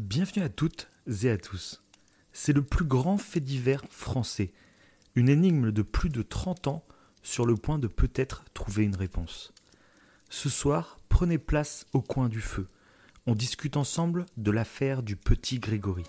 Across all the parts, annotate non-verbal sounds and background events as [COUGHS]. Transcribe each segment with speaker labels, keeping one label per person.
Speaker 1: Bienvenue à toutes et à tous. C'est le plus grand fait divers français. Une énigme de plus de 30 ans sur le point de peut-être trouver une réponse. Ce soir, prenez place au coin du feu. On discute ensemble de l'affaire du petit Grégory.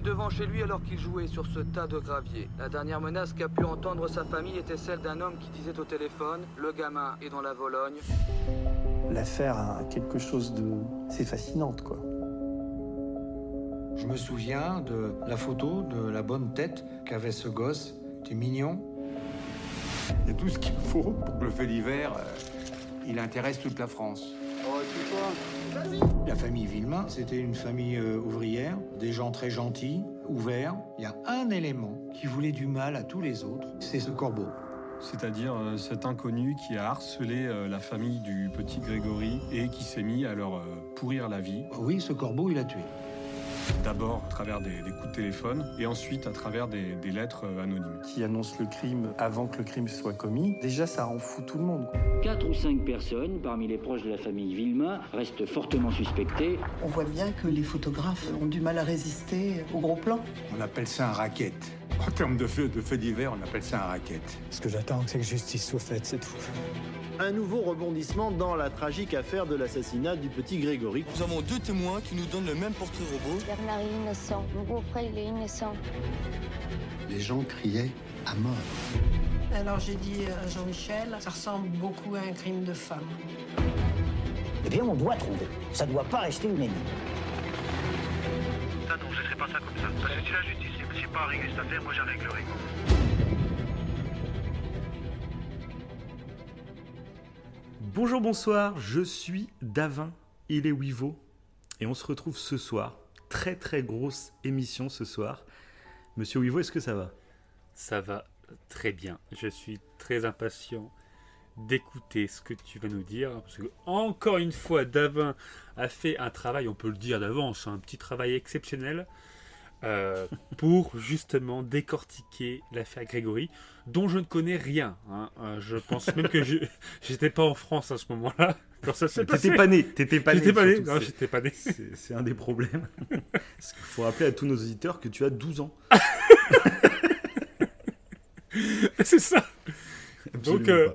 Speaker 2: Devant chez lui alors qu'il jouait sur ce tas de gravier. La dernière menace qu'a pu entendre sa famille était celle d'un homme qui disait au téléphone Le gamin est dans la Vologne.
Speaker 3: L'affaire a quelque chose de. C'est fascinante, quoi.
Speaker 4: Je me souviens de la photo de la bonne tête qu'avait ce gosse. C'était mignon.
Speaker 5: Il y a tout ce qu'il faut pour que le fait divers, euh, il intéresse toute la France.
Speaker 4: La famille Villemain, c'était une famille euh, ouvrière, des gens très gentils, ouverts. Il y a un élément qui voulait du mal à tous les autres, c'est ce corbeau.
Speaker 6: C'est-à-dire euh, cet inconnu qui a harcelé euh, la famille du petit Grégory et qui s'est mis à leur euh, pourrir la vie.
Speaker 4: Oui, ce corbeau, il a tué.
Speaker 6: D'abord à travers des, des coups de téléphone et ensuite à travers des, des lettres euh, anonymes.
Speaker 3: Qui annonce le crime avant que le crime soit commis. Déjà, ça en fout tout le monde.
Speaker 7: Quatre ou cinq personnes parmi les proches de la famille Villemain restent fortement suspectées.
Speaker 8: On voit bien que les photographes ont du mal à résister au gros plan.
Speaker 5: On appelle ça un racket. En termes de fait, de divers, on appelle ça un racket.
Speaker 9: Ce que j'attends, c'est que justice soit faite, c'est tout.
Speaker 10: Un nouveau rebondissement dans la tragique affaire de l'assassinat du petit Grégory.
Speaker 11: Nous avons deux témoins qui nous donnent le même portrait robot.
Speaker 12: Bernard est innocent. Mon beau-frère, il est innocent.
Speaker 13: Les gens criaient à mort.
Speaker 14: Alors j'ai dit à Jean-Michel, ça ressemble beaucoup à un crime de femme.
Speaker 15: Eh bien, on doit trouver. Ça ne doit pas rester une énigme.
Speaker 16: Ça non, je ne pas ça comme ça. Parce que si la justice ne réussit pas à régler cette affaire, moi j'en réglerai.
Speaker 1: Bonjour, bonsoir, je suis Davin, il est Wivo, et on se retrouve ce soir. Très très grosse émission ce soir. Monsieur Wivo, est-ce que ça va?
Speaker 17: Ça va très bien. Je suis très impatient d'écouter ce que tu vas nous dire. Parce que, encore une fois, Davin a fait un travail, on peut le dire d'avance, un petit travail exceptionnel. euh, [LAUGHS] pour justement décortiquer l'affaire Grégory, dont je ne connais rien. hein. Euh, je pense même que je [LAUGHS] j'étais pas en France à ce moment-là. quand ça s'est passé.
Speaker 1: T'étais pas né, t'étais pas né.
Speaker 17: J'étais pas né,
Speaker 1: surtout,
Speaker 17: non,
Speaker 1: c'est-
Speaker 17: j'étais pas né.
Speaker 1: C'est c'est un des problèmes. [LAUGHS] Parce qu'il faut rappeler à tous nos auditeurs que tu as 12 ans. [LAUGHS]
Speaker 17: C'est ça.
Speaker 1: Absolument
Speaker 17: Donc, euh.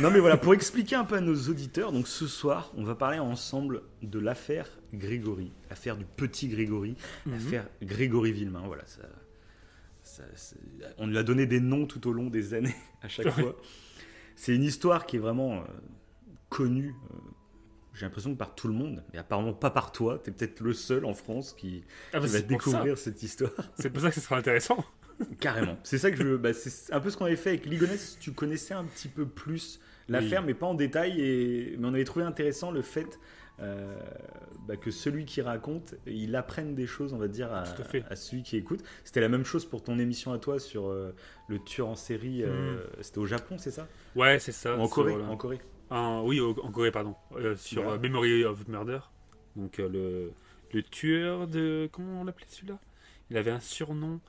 Speaker 1: Non mais voilà, pour expliquer un peu à nos auditeurs, donc ce soir, on va parler ensemble de l'affaire Grégory, l'affaire du petit Grégory,
Speaker 17: Mhm.
Speaker 1: l'affaire Grégory Villemain. Voilà, ça, ça- on lui a donné des noms tout au long des années [LAUGHS] à chaque fois. C'est une histoire qui est vraiment euh, connue. euh, j'ai l'impression que par tout le monde, mais apparemment pas par toi. Tu es peut-être le seul en France qui,
Speaker 17: Ah bah,
Speaker 1: qui va découvrir cette histoire. [LAUGHS]
Speaker 17: C'est pour ça que ce sera intéressant.
Speaker 1: Carrément. C'est ça que je. Bah, c'est un peu ce qu'on avait fait avec Ligonès. Tu connaissais un petit peu plus l'affaire,
Speaker 17: Oui.
Speaker 1: mais pas en détail. Et... Mais on avait trouvé intéressant le fait euh, bah, que celui qui raconte, il apprenne des choses, on va dire, à, celui qui écoute. C'était la même chose pour ton émission à toi sur euh, le tueur en série. euh, C'était au Japon, c'est ça?
Speaker 17: Ouais, c'est ça.
Speaker 1: En Corée, en Corée.
Speaker 17: En- oui, en Corée, pardon. Sur
Speaker 1: Voilà.
Speaker 17: euh, Memory of Murder. Donc le, le tueur de... Comment on l'appelait celui-là? Il avait un surnom.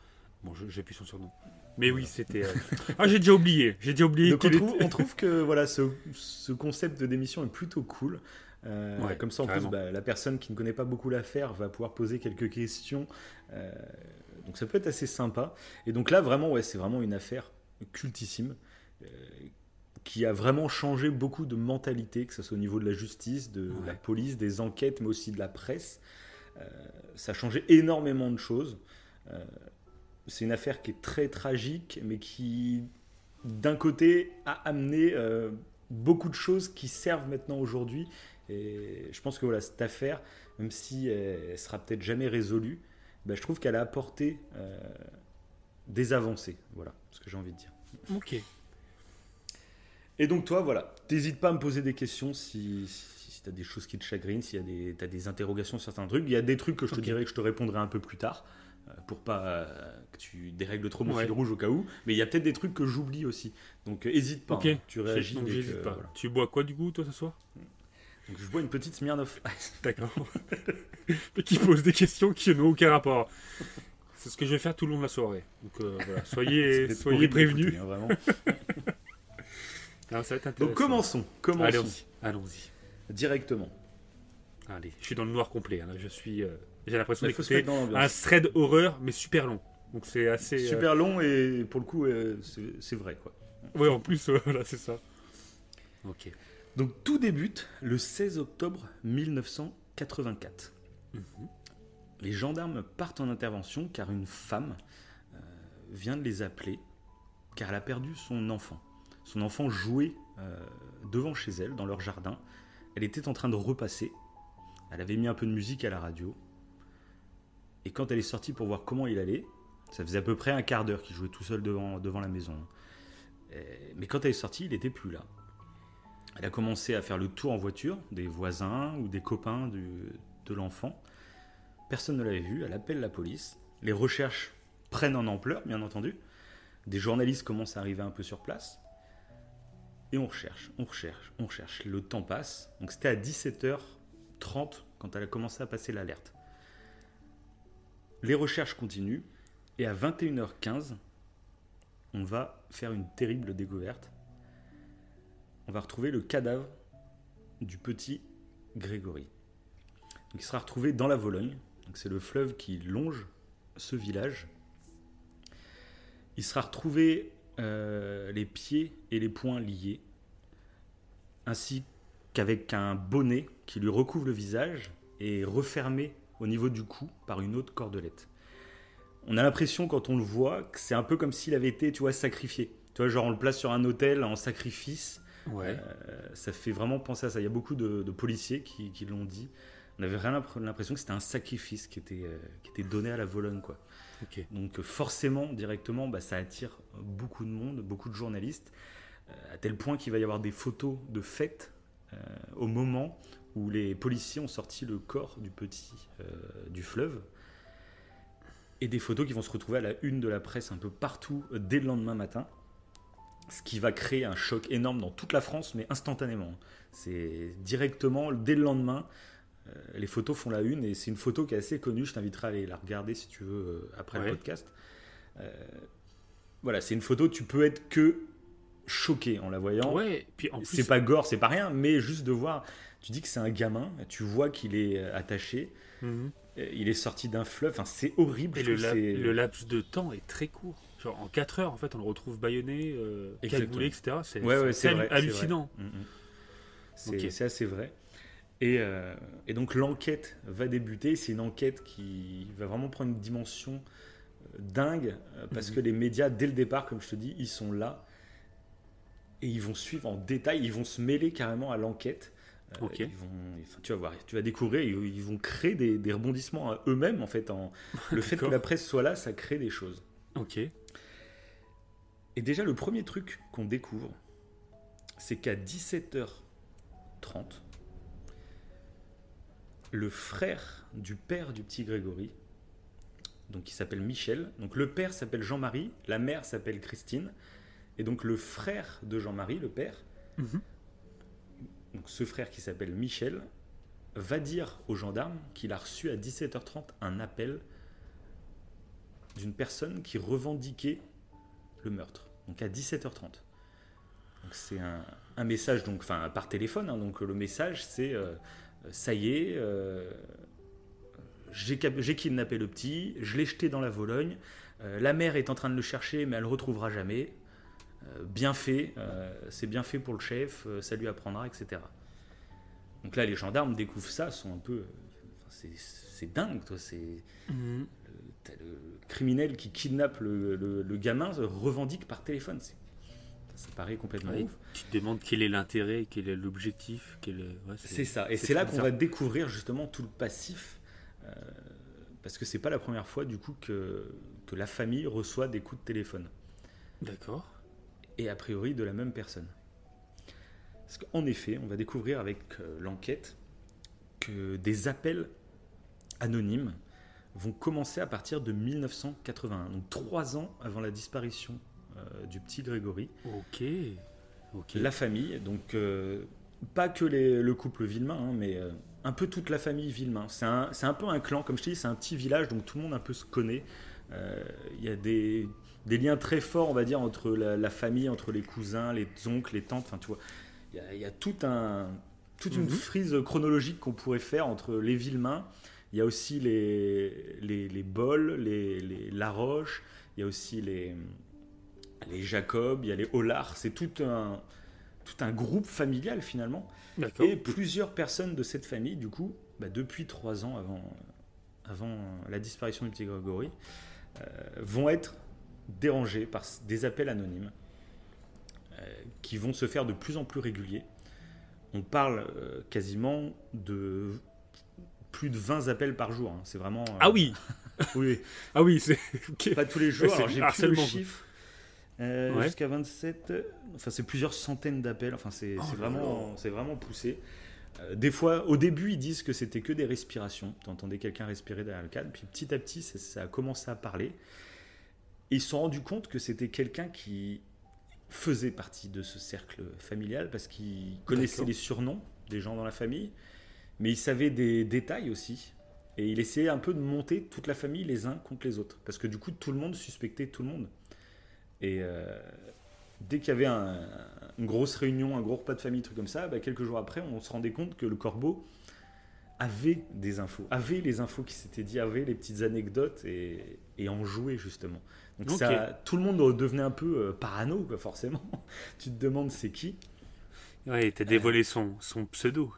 Speaker 17: Bon, j'ai plus son surnom. Mais oui, c'était... euh, Ah, j'ai déjà oublié. J'ai déjà oublié
Speaker 1: Donc trouve, on trouve que voilà, ce, ce concept d'émission est plutôt cool. Euh,
Speaker 17: Ouais,
Speaker 1: comme ça, en
Speaker 17: carrément.
Speaker 1: plus, bah, la personne qui ne connaît pas beaucoup l'affaire va pouvoir poser quelques questions. Euh, donc ça peut être assez sympa. Et donc là, vraiment, ouais, c'est vraiment une affaire cultissime euh, qui a vraiment changé beaucoup de mentalité, que ce soit au niveau de la justice, de la police, des enquêtes, mais aussi de la presse. Ça a changé énormément de choses. C'est une affaire qui est très tragique, mais qui, d'un côté, a amené beaucoup de choses qui servent maintenant aujourd'hui. Et je pense que voilà, cette affaire, même si elle, elle sera peut-être jamais résolue, ben, je trouve qu'elle a apporté euh, des avancées. Voilà ce que j'ai envie de dire.
Speaker 17: Ok.
Speaker 1: Et donc toi, voilà, t'hésites pas à me poser des questions si, si, tu as des choses qui te chagrinent, si tu as des interrogations sur certains trucs. Il y a des trucs que je te
Speaker 17: Ok.
Speaker 1: dirais que je te répondrai un peu plus tard, euh, pour pas euh, que tu dérègles trop mon
Speaker 17: Ouais.
Speaker 1: fil rouge au cas où. Mais il y a peut-être des trucs que j'oublie aussi. Donc hésite pas,
Speaker 17: Ok.
Speaker 1: hein, tu réagis.
Speaker 17: Donc
Speaker 1: que-
Speaker 17: pas.
Speaker 1: voilà.
Speaker 17: Tu bois quoi du coup, toi, ce soir?
Speaker 1: Donc, je bois une petite Smirnoff [LAUGHS] Ice.
Speaker 17: D'accord. Mais qui pose des questions qui n'ont aucun rapport. C'est ce que je vais faire tout le long de la soirée. Donc euh, voilà, [LAUGHS] soyez, prévenus.
Speaker 1: hein, vraiment. [LAUGHS]
Speaker 17: Alors, ça va être
Speaker 1: Donc
Speaker 17: intéressant.
Speaker 1: commençons, commençons
Speaker 17: Allons-y. Allons-y.
Speaker 1: directement.
Speaker 17: Allez, je suis dans le noir complet. hein. Je suis. euh, J'ai l'impression d'écouter un thread horreur, mais super long. Donc c'est assez. euh,
Speaker 1: Super long et pour le coup, c'est vrai quoi.
Speaker 17: Ouais, en plus, voilà, c'est ça. Ok.
Speaker 1: Donc tout débute le 16 octobre 1984.
Speaker 17: Mhm.
Speaker 1: Les gendarmes partent en intervention car une femme euh, vient de les appeler car elle a perdu son enfant. Son enfant jouait euh, devant chez elle, dans leur jardin. Elle était en train de repasser. Elle avait mis un peu de musique à la radio. Et quand elle est sortie pour voir comment il allait, ça faisait à peu près un quart d'heure qu'il jouait tout seul devant, devant la maison. Mais quand elle est sortie, il n'était plus là. Elle a commencé à faire le tour en voiture des voisins ou des copains de l'enfant. Personne ne l'avait vu, elle appelle la police. Les recherches prennent en ampleur, bien entendu. Des journalistes commencent à arriver un peu sur place. Et on recherche, on recherche, on recherche. Le temps passe. Donc c'était à 17h30 quand elle a commencé à passer l'alerte. Les recherches continuent. Et à 21h15, on va faire une terrible découverte on va retrouver le cadavre du petit Grégory. Il sera retrouvé dans la Vologne. C'est le fleuve qui longe ce village. Il sera retrouvé euh, les pieds et les poings liés, ainsi qu'avec un bonnet qui lui recouvre le visage et refermé au niveau du cou par une autre cordelette. On a l'impression quand on le voit que c'est un peu comme s'il avait été, tu vois, sacrifié. Tu vois, genre on le place sur un hôtel en sacrifice.
Speaker 17: Ouais.
Speaker 1: Euh, ça fait vraiment penser à ça. Il y a beaucoup de, de policiers qui, qui l'ont dit. On avait vraiment l'impression que c'était un sacrifice qui était, euh, qui était donné à la Vologne. Quoi. Donc euh, forcément, directement, bah, ça attire beaucoup de monde, beaucoup de journalistes, euh, à tel point qu'il va y avoir des photos de fête euh, au moment où les policiers ont sorti le corps du petit du fleuve. Et des photos qui vont se retrouver à la une de la presse un peu partout dès le lendemain matin ce qui va créer un choc énorme dans toute la France, mais instantanément. C'est directement, dès le lendemain, euh, les photos font la une, et c'est une photo qui est assez connue, je t'inviterai à aller la regarder si tu veux euh, après
Speaker 17: Ouais.
Speaker 1: le podcast. Euh, voilà, c'est une photo, tu peux être que choqué en la voyant.
Speaker 17: Ouais, puis en plus-
Speaker 1: c'est pas gore, c'est pas rien, mais juste de voir, tu dis que c'est un gamin, tu vois qu'il est attaché,
Speaker 17: Mhm.
Speaker 1: il est sorti d'un fleuve, enfin, c'est horrible.
Speaker 17: Et le laps de temps est très court. Genre en 4 heures, en fait, on le retrouve bâillonné, euh, cagoulé, etc. C'est
Speaker 1: Ouais, ouais,
Speaker 17: hallucinant.
Speaker 1: c'est. Mm, mm. C'est assez vrai. Et, euh, et donc l'enquête va débuter. C'est une enquête qui va vraiment prendre une dimension euh, dingue euh, parce
Speaker 17: Mhm.
Speaker 1: que les médias, dès le départ, comme je te dis, ils sont là et ils vont suivre en détail. Ils vont se mêler carrément à l'enquête.
Speaker 17: Ok.
Speaker 1: ils vont, enfin, tu vas voir, tu vas découvrir. Ils, ils vont créer des, des rebondissements à eux-mêmes en fait. En, [LAUGHS] le fait que la presse soit là, ça crée des choses.
Speaker 17: Ok.
Speaker 1: Et déjà, le premier truc qu'on découvre, c'est qu'à 17h30, le frère du père du petit Grégory, donc qui s'appelle Michel, donc le père s'appelle Jean-Marie, la mère s'appelle Christine, et donc le frère de Jean-Marie, le père,
Speaker 17: Mhm.
Speaker 1: donc ce frère qui s'appelle Michel, va dire aux gendarmes qu'il a reçu à 17h30 un appel d'une personne qui revendiquait le meurtre. Donc à 17h30. Donc c'est un, message donc enfin par téléphone. hein. donc le message c'est euh, ça y est, euh, j'ai kidnappé le petit, je l'ai jeté dans la Vologne. euh, la mère est en train de le chercher, mais elle le retrouvera jamais. Euh, bien fait, euh, c'est bien fait pour le chef, euh, ça lui apprendra, etc. Donc là, les gendarmes découvrent ça, sont un peu, euh, c'est- dingue, toi. C'est
Speaker 17: Mhm.
Speaker 1: Le, criminel qui kidnappe le, le- le gamin se revendique par téléphone. C'est- Ça paraît complètement
Speaker 17: Ouais,
Speaker 1: ouf.
Speaker 17: tu te demandes quel est l'intérêt, quel est l'objectif, quel ouais,
Speaker 1: C'est ça. Et c'est là qu'on va découvrir justement tout le passif. euh, parce que c'est pas la première fois du coup que, que la famille reçoit des coups de téléphone.
Speaker 17: D'accord.
Speaker 1: Et a priori de la même personne. Parce qu'en effet, on va découvrir avec euh, l'enquête que des appels anonymes vont commencer à partir de 1981, donc trois ans avant la disparition euh, du petit Grégory.
Speaker 17: Ok. Ok.
Speaker 1: La famille, donc euh, pas que les- le couple Villemain, hein, mais euh, un peu toute la famille Villemain. C'est un, un peu un clan, comme je te dis, c'est un petit village, donc tout le monde un peu se connaît. Il y a des, des liens très forts, on va dire, entre la, la famille, entre les cousins, les oncles, les tantes, enfin tu vois. Il y a, il y a tout un, toute une
Speaker 17: Mhm.
Speaker 1: frise chronologique qu'on pourrait faire entre les Villemains. Il y a aussi les, les, les Bols, les, les Laroche, il y a aussi les, les Jacob, il y a les Hollard. C'est tout un, tout un groupe familial finalement. Et plusieurs personnes de cette famille, du coup, bah, depuis trois ans avant, avant la disparition du petit Grégory, euh, vont être dérangées par des appels anonymes euh, qui vont se faire de plus en plus réguliers. On parle euh, quasiment de plus de 20 appels par jour. hein. C'est vraiment. euh,
Speaker 17: Ah oui [LAUGHS]
Speaker 1: oui.
Speaker 17: Ah oui, c'est.
Speaker 1: Pas tous les jours. Alors, j'ai plus le chiffre. Euh,
Speaker 17: Ouais.
Speaker 1: Jusqu'à 27. euh, Enfin, c'est plusieurs centaines d'appels. Enfin, c'est
Speaker 17: Oh
Speaker 1: vraiment, c'est vraiment poussé. Euh, des fois, au début, ils disent que c'était que des respirations. Tu entendais quelqu'un respirer derrière le cadre. Puis petit à petit, ça, ça a commencé à parler. Et ils se sont rendus compte que c'était quelqu'un qui faisait partie de ce cercle familial parce qu'il connaissait les surnoms des gens dans la famille, mais il savait des détails aussi. Et il essayait un peu de monter toute la famille les uns contre les autres. Parce que du coup, tout le monde suspectait tout le monde. Et euh, dès qu'il y avait un- une grosse réunion, un gros repas de famille, un truc comme ça, bah, quelques jours après, on se rendait compte que le corbeau avait des infos, avait les infos qui s'étaient dit, avait les petites anecdotes et, et en jouait justement. Donc ça, tout le monde devenait un peu euh, parano, quoi, forcément. [LAUGHS] tu te demandes c'est qui
Speaker 17: Ouais, t'as dévoilé son, son pseudo,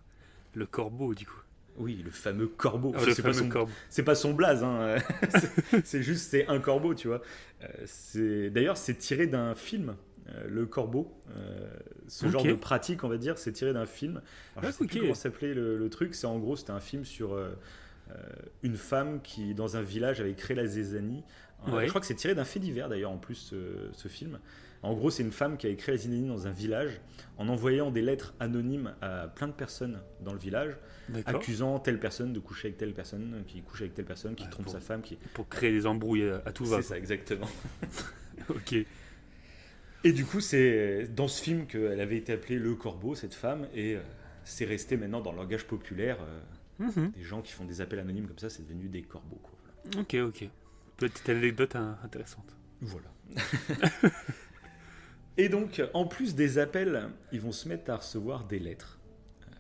Speaker 17: le corbeau, du coup.
Speaker 1: Oui, le fameux corbeau.
Speaker 17: Ah, le
Speaker 1: c'est pas, son-
Speaker 17: corbeau.
Speaker 1: c'est pas son blaze, hein. [LAUGHS] C'est- juste c'est un corbeau, tu vois. Euh, c'est- D'ailleurs, c'est tiré d'un film, euh, le corbeau. Euh, ce genre de pratique, on va dire, c'est tiré d'un film. Alors, je
Speaker 17: Ah,
Speaker 1: sais plus
Speaker 17: ok.
Speaker 1: comment s'appelait le, le truc. C'est en gros, c'était un film sur euh, une femme qui, dans un village, avait créé la
Speaker 17: Ouais.
Speaker 1: Je crois que c'est tiré d'un fait divers, d'ailleurs, en plus, ce, ce film. En gros, c'est une femme qui avait créé la zizanie dans un village en envoyant des lettres anonymes à plein de personnes dans le village, accusant telle personne de coucher avec telle personne, qui couche avec telle personne, qui trompe
Speaker 17: pour-
Speaker 1: sa femme, qui...
Speaker 17: Pour créer des embrouilles à, à tout va.
Speaker 1: C'est ça, exactement. [LAUGHS]
Speaker 17: ok.
Speaker 1: Et du coup, c'est dans ce film qu'elle avait été appelée le corbeau, cette femme, et euh, c'est resté maintenant dans le langage populaire. euh,
Speaker 17: Mhm.
Speaker 1: Des gens qui font des appels anonymes comme ça, c'est devenu des corbeaux. Quoi. Voilà.
Speaker 17: Ok, ok. Petite anecdote hein, intéressante.
Speaker 1: Voilà. [LAUGHS] Et donc, en plus des appels, ils vont se mettre à recevoir des lettres. euh,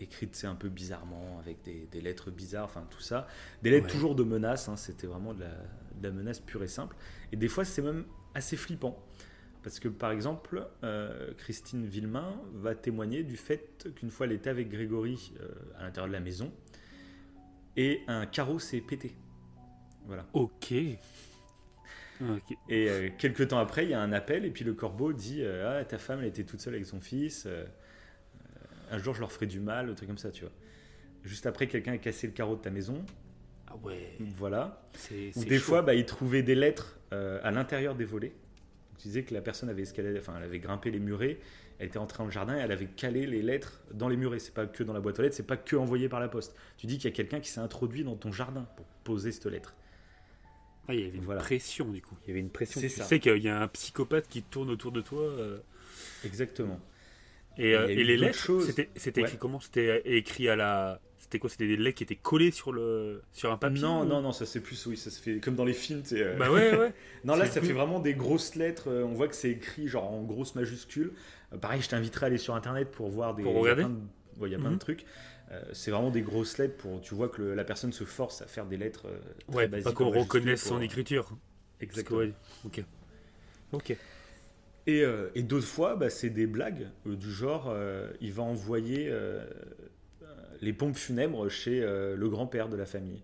Speaker 1: écrites, c'est un peu bizarrement, avec des, des lettres bizarres, enfin tout ça. Des lettres
Speaker 17: Ouais.
Speaker 1: toujours de menaces, hein, c'était vraiment de la, de la menace pure et simple. Et des fois, c'est même assez flippant. Parce que, par exemple, euh, Christine Villemain va témoigner du fait qu'une fois, elle était avec Grégory euh, à l'intérieur de la maison, et un carreau s'est pété. Voilà.
Speaker 17: Ok. Ok.
Speaker 1: Et euh, quelques temps après, il y a un appel, et puis le corbeau dit euh, Ah, ta femme, elle était toute seule avec son fils. euh, un jour, je leur ferai du mal, un truc comme ça, tu vois. Juste après, quelqu'un a cassé le carreau de ta maison.
Speaker 17: Ah ouais.
Speaker 1: Voilà. Ou des
Speaker 17: chaud.
Speaker 1: fois, bah, ils trouvaient des lettres à l'intérieur des volets. Tu disais que la personne avait escaladé, enfin, elle avait grimpé les murets, elle était entrée dans le jardin et elle avait calé les lettres dans les murets. C'est pas que dans la boîte aux lettres, c'est pas que envoyé par la poste. Tu dis qu'il y a quelqu'un qui s'est introduit dans ton jardin pour poser cette lettre.
Speaker 17: Ah, il y avait une
Speaker 1: Voilà.
Speaker 17: pression, du coup. Il y avait une pression.
Speaker 1: C'est
Speaker 17: Tu
Speaker 1: ça.
Speaker 17: sais qu'il y a un psychopathe qui tourne autour de toi. euh,
Speaker 1: Exactement.
Speaker 17: Et, euh, et les lettres,
Speaker 1: choses.
Speaker 17: c'était c'était
Speaker 1: Ouais.
Speaker 17: écrit comment? C'était écrit à la. C'était quoi? C'était des lettres qui étaient collées sur, le... sur un papier
Speaker 1: Non,
Speaker 17: ou-
Speaker 1: non, non, ça c'est plus, oui, ça se fait comme dans les films. euh.
Speaker 17: Bah ouais, ouais. [LAUGHS]
Speaker 1: non, là, ça
Speaker 17: plus-
Speaker 1: fait vraiment des grosses lettres. euh, On voit que c'est écrit genre en grosses majuscules. Euh, pareil, je t'inviterai à aller sur internet pour voir des.
Speaker 17: Pour
Speaker 1: il y a
Speaker 17: regarder?
Speaker 1: plein de- ouais, il y a plein
Speaker 17: Mhm.
Speaker 1: de trucs. Euh, c'est vraiment des grosses lettres pour. Tu vois que le- la personne se force à faire des lettres. euh, très
Speaker 17: Ouais,
Speaker 1: basiques
Speaker 17: pas qu'on reconnaisse
Speaker 1: pour-
Speaker 17: son écriture. Que,
Speaker 1: Exactement.
Speaker 17: ouais, Ok. Ok.
Speaker 1: Et, euh, et d'autres fois, bah, c'est des blagues euh, du genre, euh, il va envoyer les pompes funèbres chez le grand-père de la famille.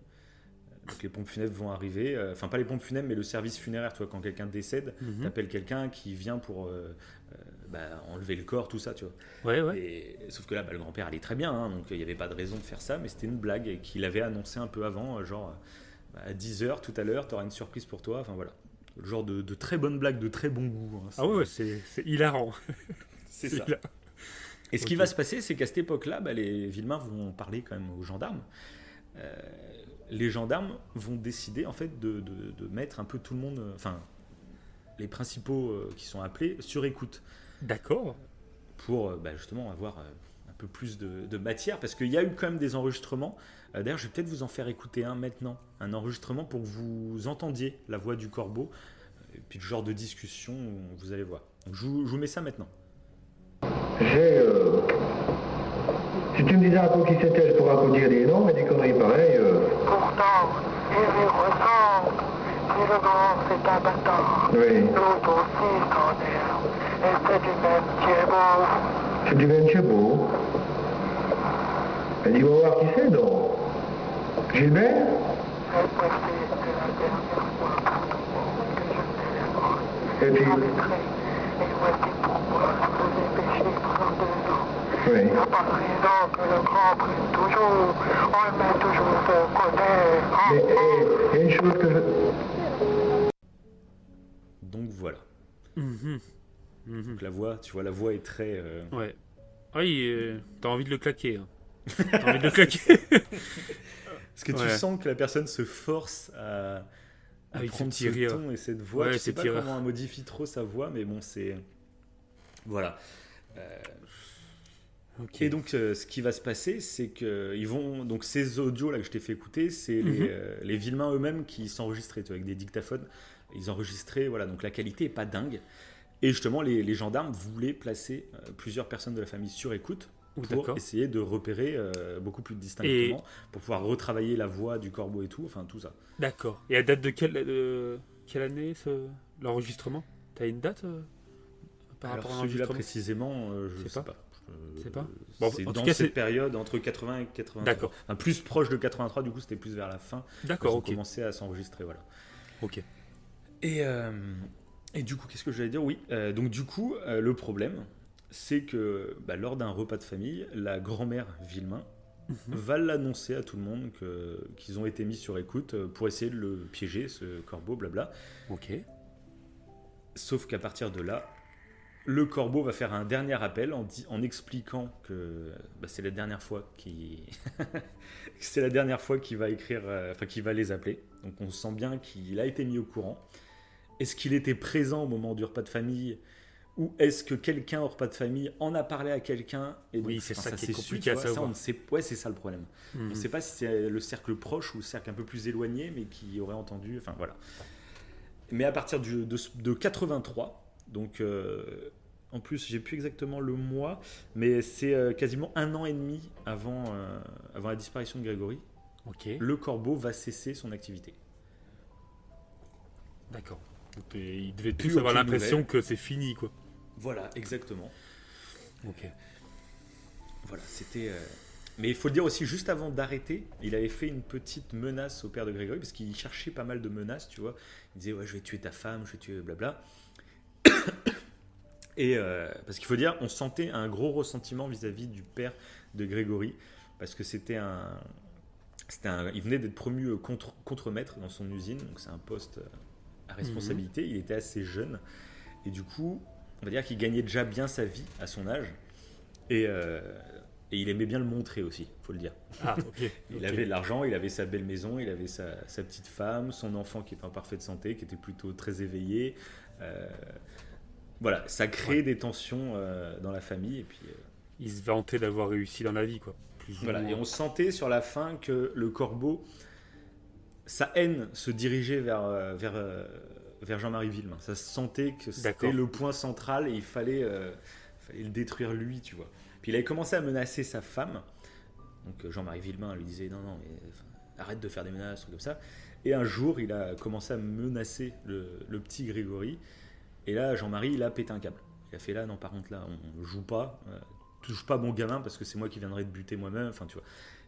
Speaker 1: Donc les pompes funèbres vont arriver, enfin pas les pompes funèbres, mais le service funéraire, tu vois, quand quelqu'un décède,
Speaker 17: Mhm.
Speaker 1: t'appelles quelqu'un qui vient pour bah, enlever le corps, tout ça, tu vois.
Speaker 17: Ouais, ouais.
Speaker 1: Et, sauf que là, bah, le grand-père allait très bien, hein, donc il n'y avait pas de raison de faire ça, mais c'était une blague et qu'il avait annoncé un peu avant, euh, genre bah, à 10h tout à l'heure, tu auras une surprise pour toi, enfin voilà. Le genre de, de très bonne blague, de très bon goût. hein,
Speaker 17: Ah ouais, c'est hilarant. [LAUGHS]
Speaker 1: c'est ça.
Speaker 17: hilarant.
Speaker 1: Et ce qui va se passer, c'est qu'à cette époque-là, bah, les Villemains vont parler quand même aux gendarmes. Euh, les gendarmes vont décider en fait de, de- de mettre un peu tout le monde, euh, enfin les principaux euh, qui sont appelés, sur écoute.
Speaker 17: D'accord.
Speaker 1: pour euh, bah, justement avoir euh, un peu plus de, de matière, parce qu'il y a eu quand même des enregistrements. Euh, D'ailleurs, je vais peut-être vous en faire écouter un maintenant, un enregistrement pour que vous entendiez la voix du corbeau, et puis le genre de discussion, vous allez voir. Donc, je, vous, je vous mets ça maintenant.
Speaker 18: J'ai. euh, Si tu me disais un peu qui c'était, je pourrais un peu dire des noms, mais des conneries pareilles. euh,
Speaker 16: Pourtant, il lui ressemble. Si le grand c'est un bâtard,
Speaker 18: Oui.
Speaker 16: l'autre aussi c'est du même Thiébaut.
Speaker 18: C'est du même beau. Elle dit, va voir qui c'est, donc. Gilbert
Speaker 16: Elle précise que la dernière fois que je l'ai
Speaker 18: Et puis,
Speaker 16: Et ans.
Speaker 18: oui.
Speaker 16: Le grand toujours. On le met toujours de côté.
Speaker 18: Mais a une chose que je.
Speaker 1: Donc voilà.
Speaker 17: Mhm.
Speaker 1: Donc la voix, tu vois, la voix est très. euh,
Speaker 17: Ouais. Oui, euh, t'as envie de le claquer. hein. [LAUGHS] T'as envie de le claquer. [LAUGHS]
Speaker 1: Parce que tu
Speaker 17: Ouais.
Speaker 1: sens que la personne se force à, à
Speaker 17: Ah ce
Speaker 1: prendre
Speaker 17: petit
Speaker 1: ce ton et cette voix.
Speaker 17: Ouais,
Speaker 1: je sais pas
Speaker 17: rires.
Speaker 1: comment on modifie trop sa voix, mais bon, c'est. Voilà. Euh. Et donc, euh, ce qui va se passer, c'est que ils vont. Donc, ces audios là que je t'ai fait écouter, c'est les,
Speaker 17: Mhm.
Speaker 1: euh, les Villemains eux-mêmes qui s'enregistraient avec des dictaphones. Ils enregistraient, voilà. Donc, la qualité est pas dingue. Et justement, les, les gendarmes voulaient placer euh, plusieurs personnes de la famille sur écoute pour essayer de repérer euh, beaucoup plus distinctement, pour pouvoir retravailler la voix du corbeau et tout, enfin tout ça.
Speaker 17: D'accord. Et à date de quelle, euh, quelle année ce- l'enregistrement? T'as une date euh, par
Speaker 1: Alors
Speaker 17: rapport à
Speaker 1: celui-là précisément, euh, je
Speaker 17: C'est
Speaker 1: sais
Speaker 17: pas
Speaker 1: pas. Je-
Speaker 17: C'est pas Bon,
Speaker 1: c'est
Speaker 17: en tout
Speaker 1: dans
Speaker 17: cas,
Speaker 1: cette période entre 80 et 83.
Speaker 17: D'accord.
Speaker 1: Enfin, plus proche de 83, du coup c'était plus vers la fin.
Speaker 17: D'accord,
Speaker 1: Ils ont
Speaker 17: ok.
Speaker 1: commencé à s'enregistrer, voilà.
Speaker 17: Ok.
Speaker 1: Et, euh, et du coup, qu'est-ce que j'allais dire? Oui, euh, donc du coup, euh, le problème, c'est que bah, lors d'un repas de famille, la grand-mère Villemain
Speaker 17: Mhm.
Speaker 1: va l'annoncer à tout le monde qu'ils ont été mis sur écoute euh, pour essayer de le piéger, ce corbeau, blabla.
Speaker 17: Ok.
Speaker 1: Sauf qu'à partir de là, le corbeau va faire un dernier appel en, expliquant que bah, c'est la dernière fois qu'il [LAUGHS] c'est la dernière fois qu'il va écrire, euh, enfin qu'il va les appeler. Donc on sent bien qu'il a été mis au courant. Est-ce qu'il était présent au moment du repas de famille ou est-ce que quelqu'un au repas de famille en a parlé à quelqu'un et donc,
Speaker 17: Oui, c'est ça qui est compliqué à
Speaker 1: ça, ouais, c'est ça le problème. On
Speaker 17: Mhm.
Speaker 1: ne sait pas si c'est le cercle proche ou le cercle un peu plus éloigné, mais qui aurait entendu. Enfin voilà. Mais à partir du- de, de 83, donc euh, en plus j'ai plus exactement le mois, mais c'est euh, quasiment un an et demi avant, euh, avant la disparition de Grégory, le corbeau va cesser son activité.
Speaker 17: D'accord. Ils devaient
Speaker 1: Plus
Speaker 17: tous avoir l'impression que c'est fini, quoi.
Speaker 1: Voilà, exactement.
Speaker 17: Ok.
Speaker 1: Voilà, c'était. euh, Mais il faut le dire aussi, juste avant d'arrêter, il avait fait une petite menace au père de Grégory, parce qu'il cherchait pas mal de menaces, tu vois. Il disait, ouais, je vais tuer ta femme, je vais tuer blabla. [COUGHS] Et euh, parce qu'il faut dire, on sentait un gros ressentiment vis-à-vis du père de Grégory, parce que c'était un. Un, il venait d'être promu contre, contre-maître dans son usine, donc c'est un poste euh, à responsabilité. Il était assez jeune, et du coup, on va dire qu'il gagnait déjà bien sa vie à son âge. Et, euh, et il aimait bien le montrer aussi, faut le dire.
Speaker 17: Ah, [LAUGHS]
Speaker 1: il avait de l'argent, il avait sa belle maison, il avait sa, sa petite femme, son enfant qui était en parfaite santé, qui était plutôt très éveillé. Euh, voilà, ça crée des tensions euh, dans la famille. Et puis,
Speaker 17: Il se vantait d'avoir réussi dans la vie, quoi. Plus
Speaker 1: voilà, et on sentait sur la fin que le corbeau, sa haine se dirigeait vers, euh, vers, euh, vers Jean-Marie Villemain. Ça se sentait que c'était le point central et il fallait, euh, fallait le détruire lui, tu vois. Puis il avait commencé à menacer sa femme. Donc Jean-Marie Villemain lui disait non, non, mais enfin, arrête de faire des menaces, trucs comme ça. Et un jour, il a commencé à menacer le, le petit Grégory. Et là, Jean-Marie, il a pété un câble. Il a fait là, non, par contre, là, on ne joue pas. euh, touche pas mon gamin parce que c'est moi qui viendrai te buter moi-même. Enfin, tu vois.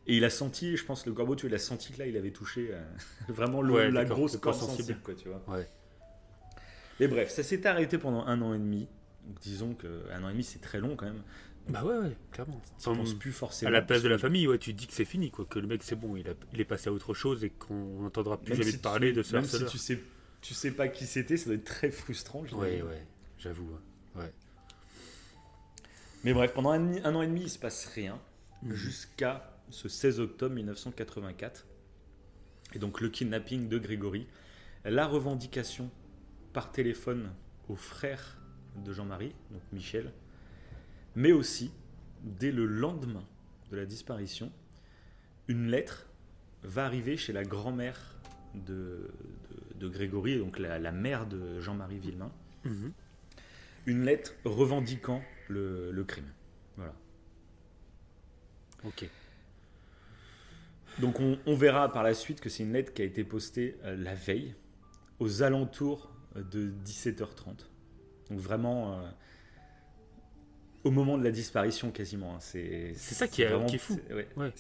Speaker 1: Et il a senti, je pense, le corbeau, tu vois, il a senti que là, il avait touché euh, [LAUGHS] vraiment le-
Speaker 17: Ouais,
Speaker 1: la grosse corde
Speaker 17: sensible.
Speaker 1: quoi, tu vois.
Speaker 17: Ouais.
Speaker 1: Et bref, ça s'est arrêté pendant un an et demi. Donc, disons que un an et demi, c'est très long quand même.
Speaker 17: Bah ouais, ouais, clairement.
Speaker 1: Tu penses plus forcément.
Speaker 17: À la place de la famille, ouais, tu te dis que c'est fini, quoi. Que le mec, c'est bon, il, a- il est passé à autre chose et qu'on n'entendra plus
Speaker 1: Même
Speaker 17: jamais
Speaker 1: si
Speaker 17: de parler
Speaker 1: tu,
Speaker 17: de ce
Speaker 1: Même si tu sais, tu sais pas qui c'était, ça doit être très frustrant.
Speaker 17: Ouais, ouais, j'avoue. ouais. Ouais.
Speaker 1: Mais bref, pendant un, un an et demi, il se passe rien.
Speaker 17: Mhm.
Speaker 1: Jusqu'à ce 16 octobre 1984. Et donc le kidnapping de Grégory. La revendication par téléphone au frère de Jean-Marie, donc Michel. Mais aussi, dès le lendemain de la disparition, une lettre va arriver chez la grand-mère de, de, de Grégory, donc la, la mère de Jean-Marie Villemain.
Speaker 17: Mhm.
Speaker 1: Une lettre revendiquant le, le crime. Voilà.
Speaker 17: Ok.
Speaker 1: Donc on, on verra par la suite que c'est une lettre qui a été postée euh, la veille, aux alentours de 17h30. Donc vraiment euh, au moment de la disparition quasiment. hein. C'est
Speaker 17: ça qui est-
Speaker 1: vraiment-
Speaker 17: qui est fou.
Speaker 1: c'est- ouais,
Speaker 17: Ouais.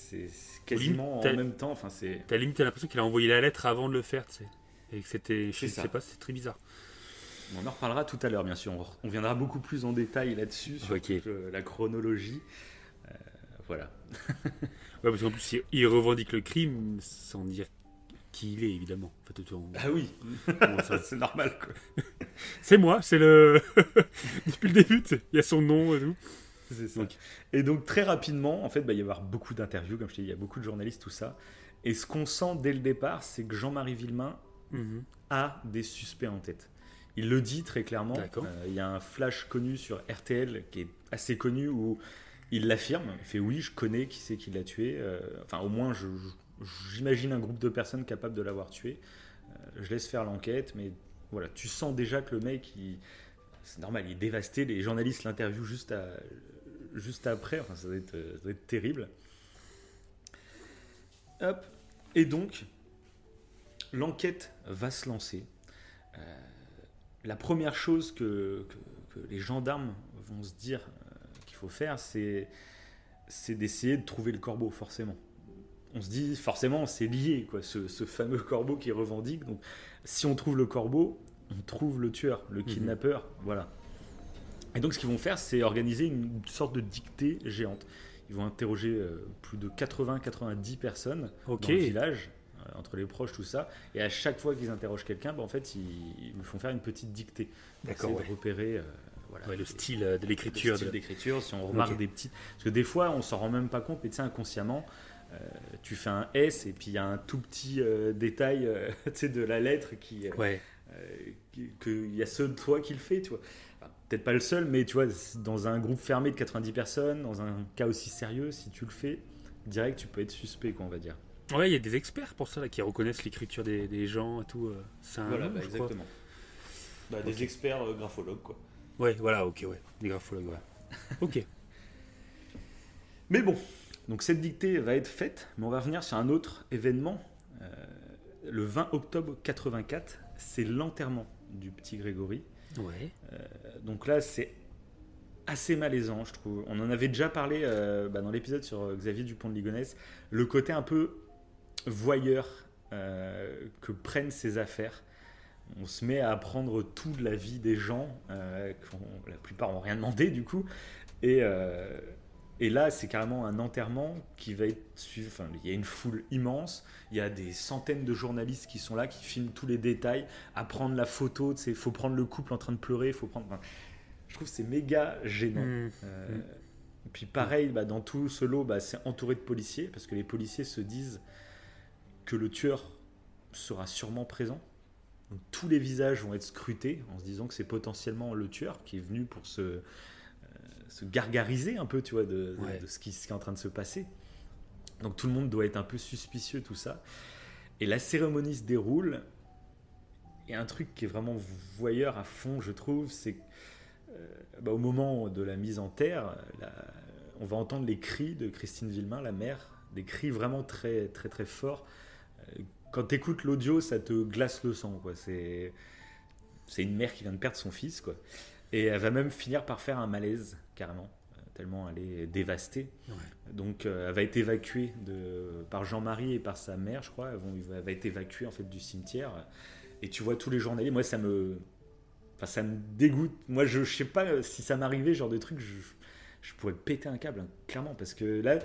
Speaker 1: Quasiment en même temps. Enfin
Speaker 17: T'as limite l'impression qu'il a envoyé la lettre avant de le faire, tu sais. Et que c'était. Je
Speaker 1: C'est
Speaker 17: sais
Speaker 1: ça.
Speaker 17: pas, c'est très bizarre.
Speaker 1: On en reparlera tout à l'heure, bien sûr. On, on viendra beaucoup plus en détail là-dessus, sur euh, la chronologie. Voilà. [LAUGHS]
Speaker 17: Ouais, parce qu'en plus, il- revendique le crime sans dire qui il est, évidemment. En fait, tout- on-
Speaker 1: Ah oui,
Speaker 17: Bon, [LAUGHS]
Speaker 1: c'est normal. Quoi. [LAUGHS]
Speaker 17: C'est moi, c'est le. Depuis le début, il y a son nom et tout.
Speaker 1: C'est ça.
Speaker 17: Donc-
Speaker 1: Et donc très rapidement, en fait, bah, il va y avoir beaucoup d'interviews, comme je t'ai dit, il y a beaucoup de journalistes, tout ça. Et ce qu'on sent dès le départ, c'est que Jean-Marie Villemain
Speaker 17: Mhm.
Speaker 1: a des suspects en tête. Il le dit très clairement. Euh, il y a un flash connu sur RTL qui est assez connu où il l'affirme. Il fait oui, je connais qui c'est qui l'a tué. Euh, enfin, au moins, j'imagine un groupe de personnes capables de l'avoir tué. Euh, je laisse faire l'enquête, mais voilà, tu sens déjà que le mec, c'est normal, il est dévasté. Les journalistes l'interviewent juste, après. Enfin, ça doit être, terrible. Hop. Et donc, l'enquête va se lancer. Euh, la première chose que, les gendarmes vont se dire faut faire, c'est d'essayer de trouver le corbeau, forcément. On se dit, forcément, c'est lié, quoi, ce, ce fameux corbeau qui revendique. Donc, si on trouve le corbeau, on trouve le tueur, le kidnappeur, voilà. Et donc, ce qu'ils vont faire, c'est organiser une sorte de dictée géante. Ils vont interroger euh, plus de 80-90 personnes
Speaker 17: Ok.
Speaker 1: dans le village, euh, entre les proches, tout ça. Et à chaque fois qu'ils interrogent quelqu'un, bah, en fait, ils, ils lui font faire une petite dictée.
Speaker 17: D'accord, ouais.
Speaker 1: de repérer euh, voilà,
Speaker 17: Ouais, le
Speaker 1: les-
Speaker 17: style euh, de l'écriture. de-
Speaker 1: d'écriture, si on remarque des petites. Parce que des fois, on s'en rend même pas compte, mais tu sais, inconsciemment, euh, tu fais un S et puis il y a un tout petit euh, détail euh, [LAUGHS] de la lettre qui. euh,
Speaker 17: Ouais.
Speaker 1: euh, qui- que il y a seul toi qui le fait, tu vois. Enfin, Peut-être pas le seul, mais tu vois, dans un groupe fermé de 90 personnes, dans un cas aussi sérieux, si tu le fais, direct, tu peux être suspect, quoi, on va dire.
Speaker 17: Ouais, il y a des experts pour ça là, qui reconnaissent l'écriture des, des gens et tout. euh, C'est un
Speaker 1: Voilà,
Speaker 17: nom,
Speaker 1: bah,
Speaker 17: je crois.
Speaker 1: exactement. Bah, Des experts euh, graphologues, quoi.
Speaker 17: Ouais, voilà, ok, ouais. Des graphologues, ouais. [LAUGHS] Ok.
Speaker 1: Mais bon, donc cette dictée va être faite, mais on va revenir sur un autre événement. Euh, le 20 octobre 84, c'est l'enterrement du petit Grégory.
Speaker 17: Ouais.
Speaker 1: Euh, donc là, c'est assez malaisant, je trouve. On en avait déjà parlé euh, bah, dans l'épisode sur Xavier Dupont de Ligonnès. Le côté un peu voyeur que prennent ces affaires. On se met à apprendre tout de la vie des gens. euh, la plupart n'ont rien demandé, du coup. Et, euh, et là, c'est carrément un enterrement qui va être suivi. Enfin, il y a une foule immense. Il y a des centaines de journalistes qui sont là, qui filment tous les détails, à prendre la photo. Il faut prendre le couple en train de pleurer. Faut prendre. enfin, je trouve que c'est méga gênant.
Speaker 17: Mm.
Speaker 1: Euh,
Speaker 17: Mm.
Speaker 1: et Puis pareil, bah, dans tout ce lot, bah, c'est entouré de policiers parce que les policiers se disent que le tueur sera sûrement présent. Donc, tous les visages vont être scrutés en se disant que c'est potentiellement le tueur qui est venu pour se, euh, se gargariser un peu, tu vois, de, de-
Speaker 17: Ouais.
Speaker 1: de ce, qui, ce qui est en train de se passer. Donc tout le monde doit être un peu suspicieux, tout ça. Et la cérémonie se déroule. Et un truc qui est vraiment voyeur à fond, je trouve, c'est euh, bah, au moment de la mise en terre, la- on va entendre les cris de Christine Villemain, la mère, des cris vraiment très très très forts. Euh, Quand tu écoutes l'audio, ça te glace le sang. quoi. C'est c'est une mère qui vient de perdre son fils. quoi. Et elle va même finir par faire un malaise, carrément, euh, tellement elle est dévastée. Donc euh, elle va être évacuée de, par Jean-Marie et par sa mère, je crois. Elle, vont- elle va être évacuée en fait, du cimetière. Et tu vois tous les journalistes. Moi, ça me, enfin, ça me dégoûte. Moi, je, je sais pas si ça m'arrivait, genre de truc, je, je pourrais péter un câble, hein, clairement. Parce que là,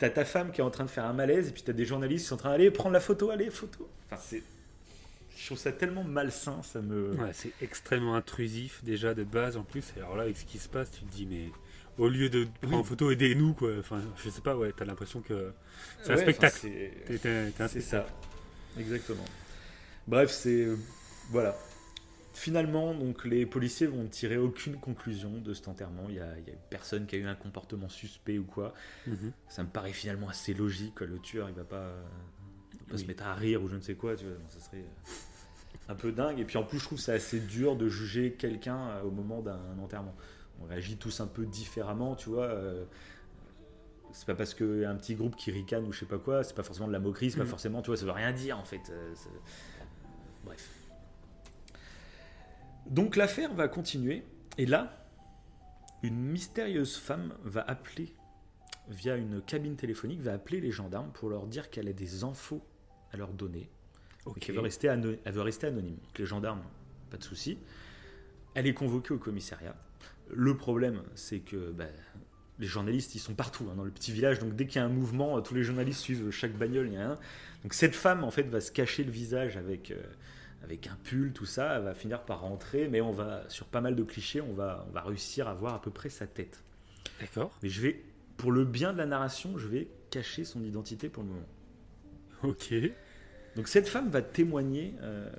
Speaker 1: t'as ta femme qui est en train de faire un malaise, et puis t'as des journalistes qui sont en train d'aller prendre la photo, allez, photo. Enfin, c'est. Je trouve ça tellement malsain, ça me.
Speaker 17: Ouais, c'est extrêmement intrusif déjà de base en plus. Alors là, avec ce qui se passe, tu te dis, mais au lieu de prendre en photo, aidez-nous quoi. Enfin, je sais pas, ouais, t'as l'impression que c'est un
Speaker 1: Ouais,
Speaker 17: spectacle.
Speaker 1: enfin, c'est- ça. Exactement. Bref, c'est. euh, Voilà. Finalement, donc, les policiers vont tirer aucune conclusion de cet enterrement. Il n'y a, personne qui a eu un comportement suspect ou quoi.
Speaker 17: Mhm.
Speaker 1: Ça me paraît finalement assez logique. quoi. Le tueur, il va pas, il va pas
Speaker 17: Oui.
Speaker 1: se mettre à rire ou je ne sais quoi. Tu vois. Non, ça serait euh, un peu dingue. Et puis en plus, je trouve que c'est assez dur de juger quelqu'un euh, au moment d'un enterrement. On réagit tous un peu différemment, tu vois. euh, c'est pas parce qu'il y a un petit groupe qui ricane ou je sais pas quoi, c'est pas forcément de la moquerie, c'est pas
Speaker 17: Mhm.
Speaker 1: forcément, tu vois, ça veut rien dire en fait. euh, Bref. Donc l'affaire va continuer, et là, une mystérieuse femme va appeler, via une cabine téléphonique, va appeler les gendarmes pour leur dire qu'elle a des infos à leur donner,
Speaker 17: Ok.
Speaker 1: et qu'elle veut, rester ano- elle veut rester anonyme. Donc les gendarmes, pas de souci. Elle est convoquée au commissariat. Le problème, c'est que bah, les journalistes, ils sont partout hein, dans le petit village. Donc dès qu'il y a un mouvement, tous les journalistes suivent chaque bagnole. Il y a un. Donc cette femme, en fait, va se cacher le visage avec, euh, avec un pull, tout ça. Elle va finir par rentrer, mais on va sur pas mal de clichés, on va, on va réussir à voir à peu près sa tête.
Speaker 17: D'accord.
Speaker 1: Mais je vais, pour le bien de la narration, je vais cacher son identité pour le moment.
Speaker 17: Ok.
Speaker 1: Donc cette femme va témoigner euh,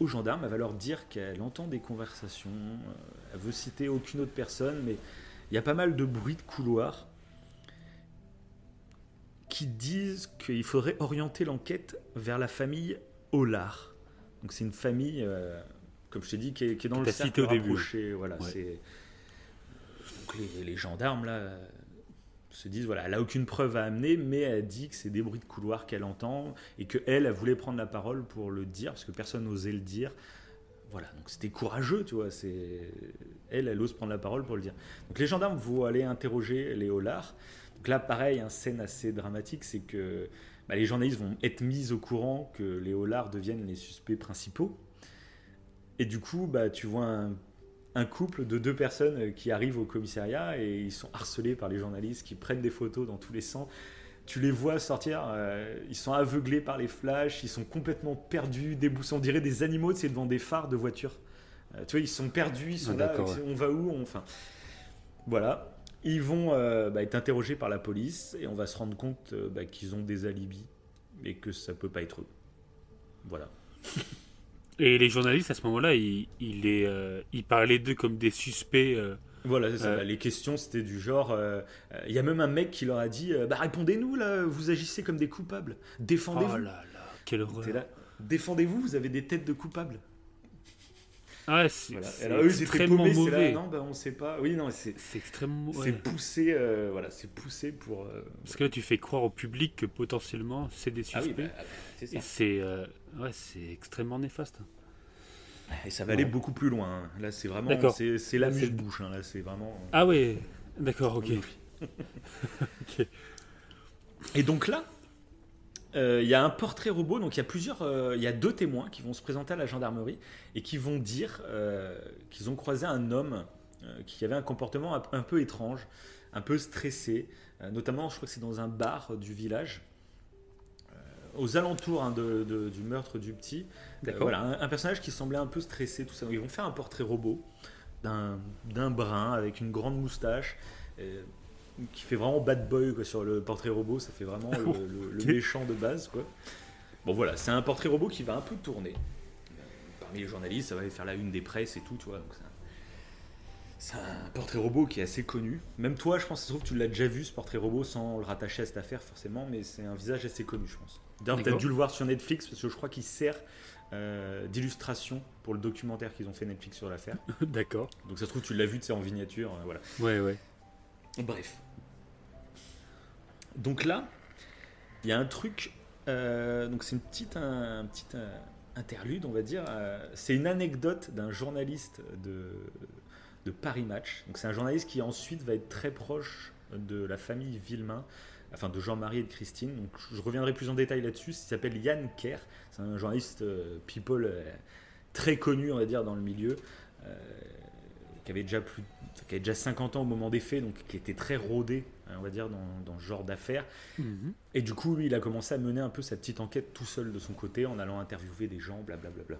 Speaker 1: aux gendarmes, elle va leur dire qu'elle entend des conversations, euh, elle veut citer aucune autre personne, mais il y a pas mal de bruits de couloir qui disent qu'il faudrait orienter l'enquête vers la famille Hollard. Donc c'est une famille, euh, comme je t'ai dit, qui est, qui est dans le cercle
Speaker 17: au début.
Speaker 1: Voilà,
Speaker 17: Ouais.
Speaker 1: c'est donc les, les gendarmes là se disent voilà, elle a aucune preuve à amener, mais elle dit que c'est des bruits de couloir qu'elle entend et que elle, elle voulait prendre la parole pour le dire parce que personne n'osait le dire. Voilà, donc c'était courageux, tu vois. C'est elle, elle ose prendre la parole pour le dire. Donc les gendarmes vont aller interroger les Hollards. Donc là, pareil, une scène assez dramatique, c'est que bah, les journalistes vont être mis au courant que les Hollards deviennent les suspects principaux. Et du coup, bah, tu vois un, un couple de deux personnes qui arrivent au commissariat et ils sont harcelés par les journalistes qui prennent des photos dans tous les sens. Tu les vois sortir, euh, ils sont aveuglés par les flashs, ils sont complètement perdus, déboussés, on dirait des animaux, c'est devant des phares de voitures. Euh, tu vois, ils sont perdus, ils sont
Speaker 17: Ah,
Speaker 1: là, on va où on- Enfin, voilà. Ils vont euh, bah, être interrogés par la police et on va se rendre compte euh, bah, qu'ils ont des alibis et que ça peut pas être eux. Voilà. [LAUGHS]
Speaker 17: Et les journalistes, à ce moment-là, ils, ils, les, euh, ils parlaient d'eux comme des suspects.
Speaker 1: Voilà, c'est ça.
Speaker 17: euh,
Speaker 1: Bah, Les questions, c'était du genre. euh, euh, Il y a même un mec qui leur a dit Bah, répondez-nous, là, vous agissez comme des coupables. Défendez-vous.
Speaker 17: Oh là là, quelle horreur.
Speaker 1: T'es là, Défendez-vous, vous avez des têtes de coupables.
Speaker 17: Ah c'est
Speaker 1: Voilà.
Speaker 17: C'est
Speaker 1: alors, eux,
Speaker 17: extrêmement
Speaker 1: paumés, c'est
Speaker 17: mauvais.
Speaker 1: là, non, bah, on sait pas. Oui, non, c'est.
Speaker 17: C'est extrêmement.
Speaker 1: C'est
Speaker 17: ouais.
Speaker 1: poussé, euh, voilà, c'est poussé pour. euh,
Speaker 17: Parce que là, tu fais croire au public que potentiellement c'est des
Speaker 1: Ah oui,
Speaker 17: suspects.
Speaker 1: bah, c'est
Speaker 17: c'est euh, ouais, c'est extrêmement néfaste.
Speaker 1: Et ça va aller beaucoup plus loin. hein. Là, c'est vraiment. C'est c'est la
Speaker 17: Là, c'est-
Speaker 1: bouche Là, c'est vraiment.
Speaker 17: Ah ouais, d'accord, ok. [LAUGHS] [LAUGHS]
Speaker 1: Oui, oui. Et donc là, euh, il y a un portrait robot. Donc il y a plusieurs, euh, il y a deux témoins qui vont se présenter à la gendarmerie et qui vont dire euh, qu'ils ont croisé un homme qui avait un comportement un, peu étrange, un peu stressé. Notamment, je crois que c'est dans un bar du village. Aux alentours hein, de- de- du meurtre du petit,
Speaker 17: D'accord.
Speaker 1: voilà, un, un personnage qui semblait un peu stressé, tout ça. Donc, ils vont faire un portrait robot d'un brun avec une grande moustache, qui fait vraiment bad boy quoi, sur le portrait robot. Ça fait vraiment le, [LAUGHS] le- le
Speaker 17: Ok.
Speaker 1: méchant de base. Quoi. Bon voilà, c'est un portrait robot qui va un peu tourner. Parmi les journalistes, ça va faire la une des presses et tout, tu vois. donc c'est un- portrait robot qui est assez connu. Même toi, je pense, ça se trouve, tu l'as déjà vu ce portrait robot sans le rattacher à cette affaire forcément, mais c'est un visage assez connu, je pense. D'ailleurs, tu as dû le voir sur Netflix parce que je crois qu'il sert euh, d'illustration pour le documentaire qu'ils ont fait Netflix sur l'affaire. [LAUGHS]
Speaker 17: D'accord.
Speaker 1: Donc ça se trouve, tu l'as vu, tu sais, en miniature, euh, voilà.
Speaker 17: Ouais, ouais.
Speaker 1: Bref. Donc là, il y a un truc. euh, donc c'est une petite, euh, interlude, on va dire. euh, c'est une anecdote d'un journaliste de, Paris Match. Donc c'est un journaliste qui ensuite va être très proche de la famille Villemain, enfin de Jean-Marie et de Christine. Donc je reviendrai plus en détail là-dessus. Il s'appelle Yann Kerr. C'est un journaliste people très connu, on va dire, dans le milieu. Qui avait déjà plus, qui avait déjà 50 ans au moment des faits, donc qui était très rodé, hein, on va dire, dans, dans ce genre d'affaires.
Speaker 17: Mhm.
Speaker 1: Et du coup, lui, il a commencé à mener un peu sa petite enquête tout seul de son côté, en allant interviewer des gens, blablabla.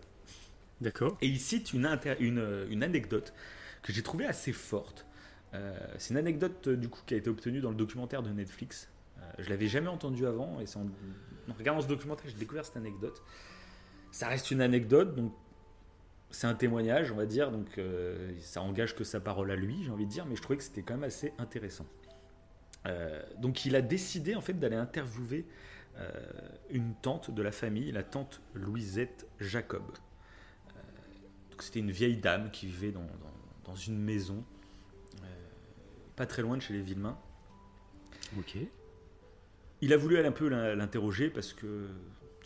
Speaker 17: D'accord.
Speaker 1: Et il cite une, une, une anecdote que j'ai trouvée assez forte. Euh, c'est une anecdote du coup qui a été obtenue dans le documentaire de Netflix. Euh, je l'avais jamais entendue avant, et en, en regardant ce documentaire j'ai découvert cette anecdote. Ça reste une anecdote, donc c'est un témoignage, on va dire, donc euh, ça engage que sa parole à lui, j'ai envie de dire, mais je trouvais que c'était quand même assez intéressant. Euh, donc il a décidé en fait d'aller interviewer euh, une tante de la famille, la tante Louisette Jacob. C'était une vieille dame qui vivait dans, dans- dans une maison, pas très loin de chez les Villemains.
Speaker 17: Ok.
Speaker 1: Il a voulu aller un peu l'in- l'interroger parce que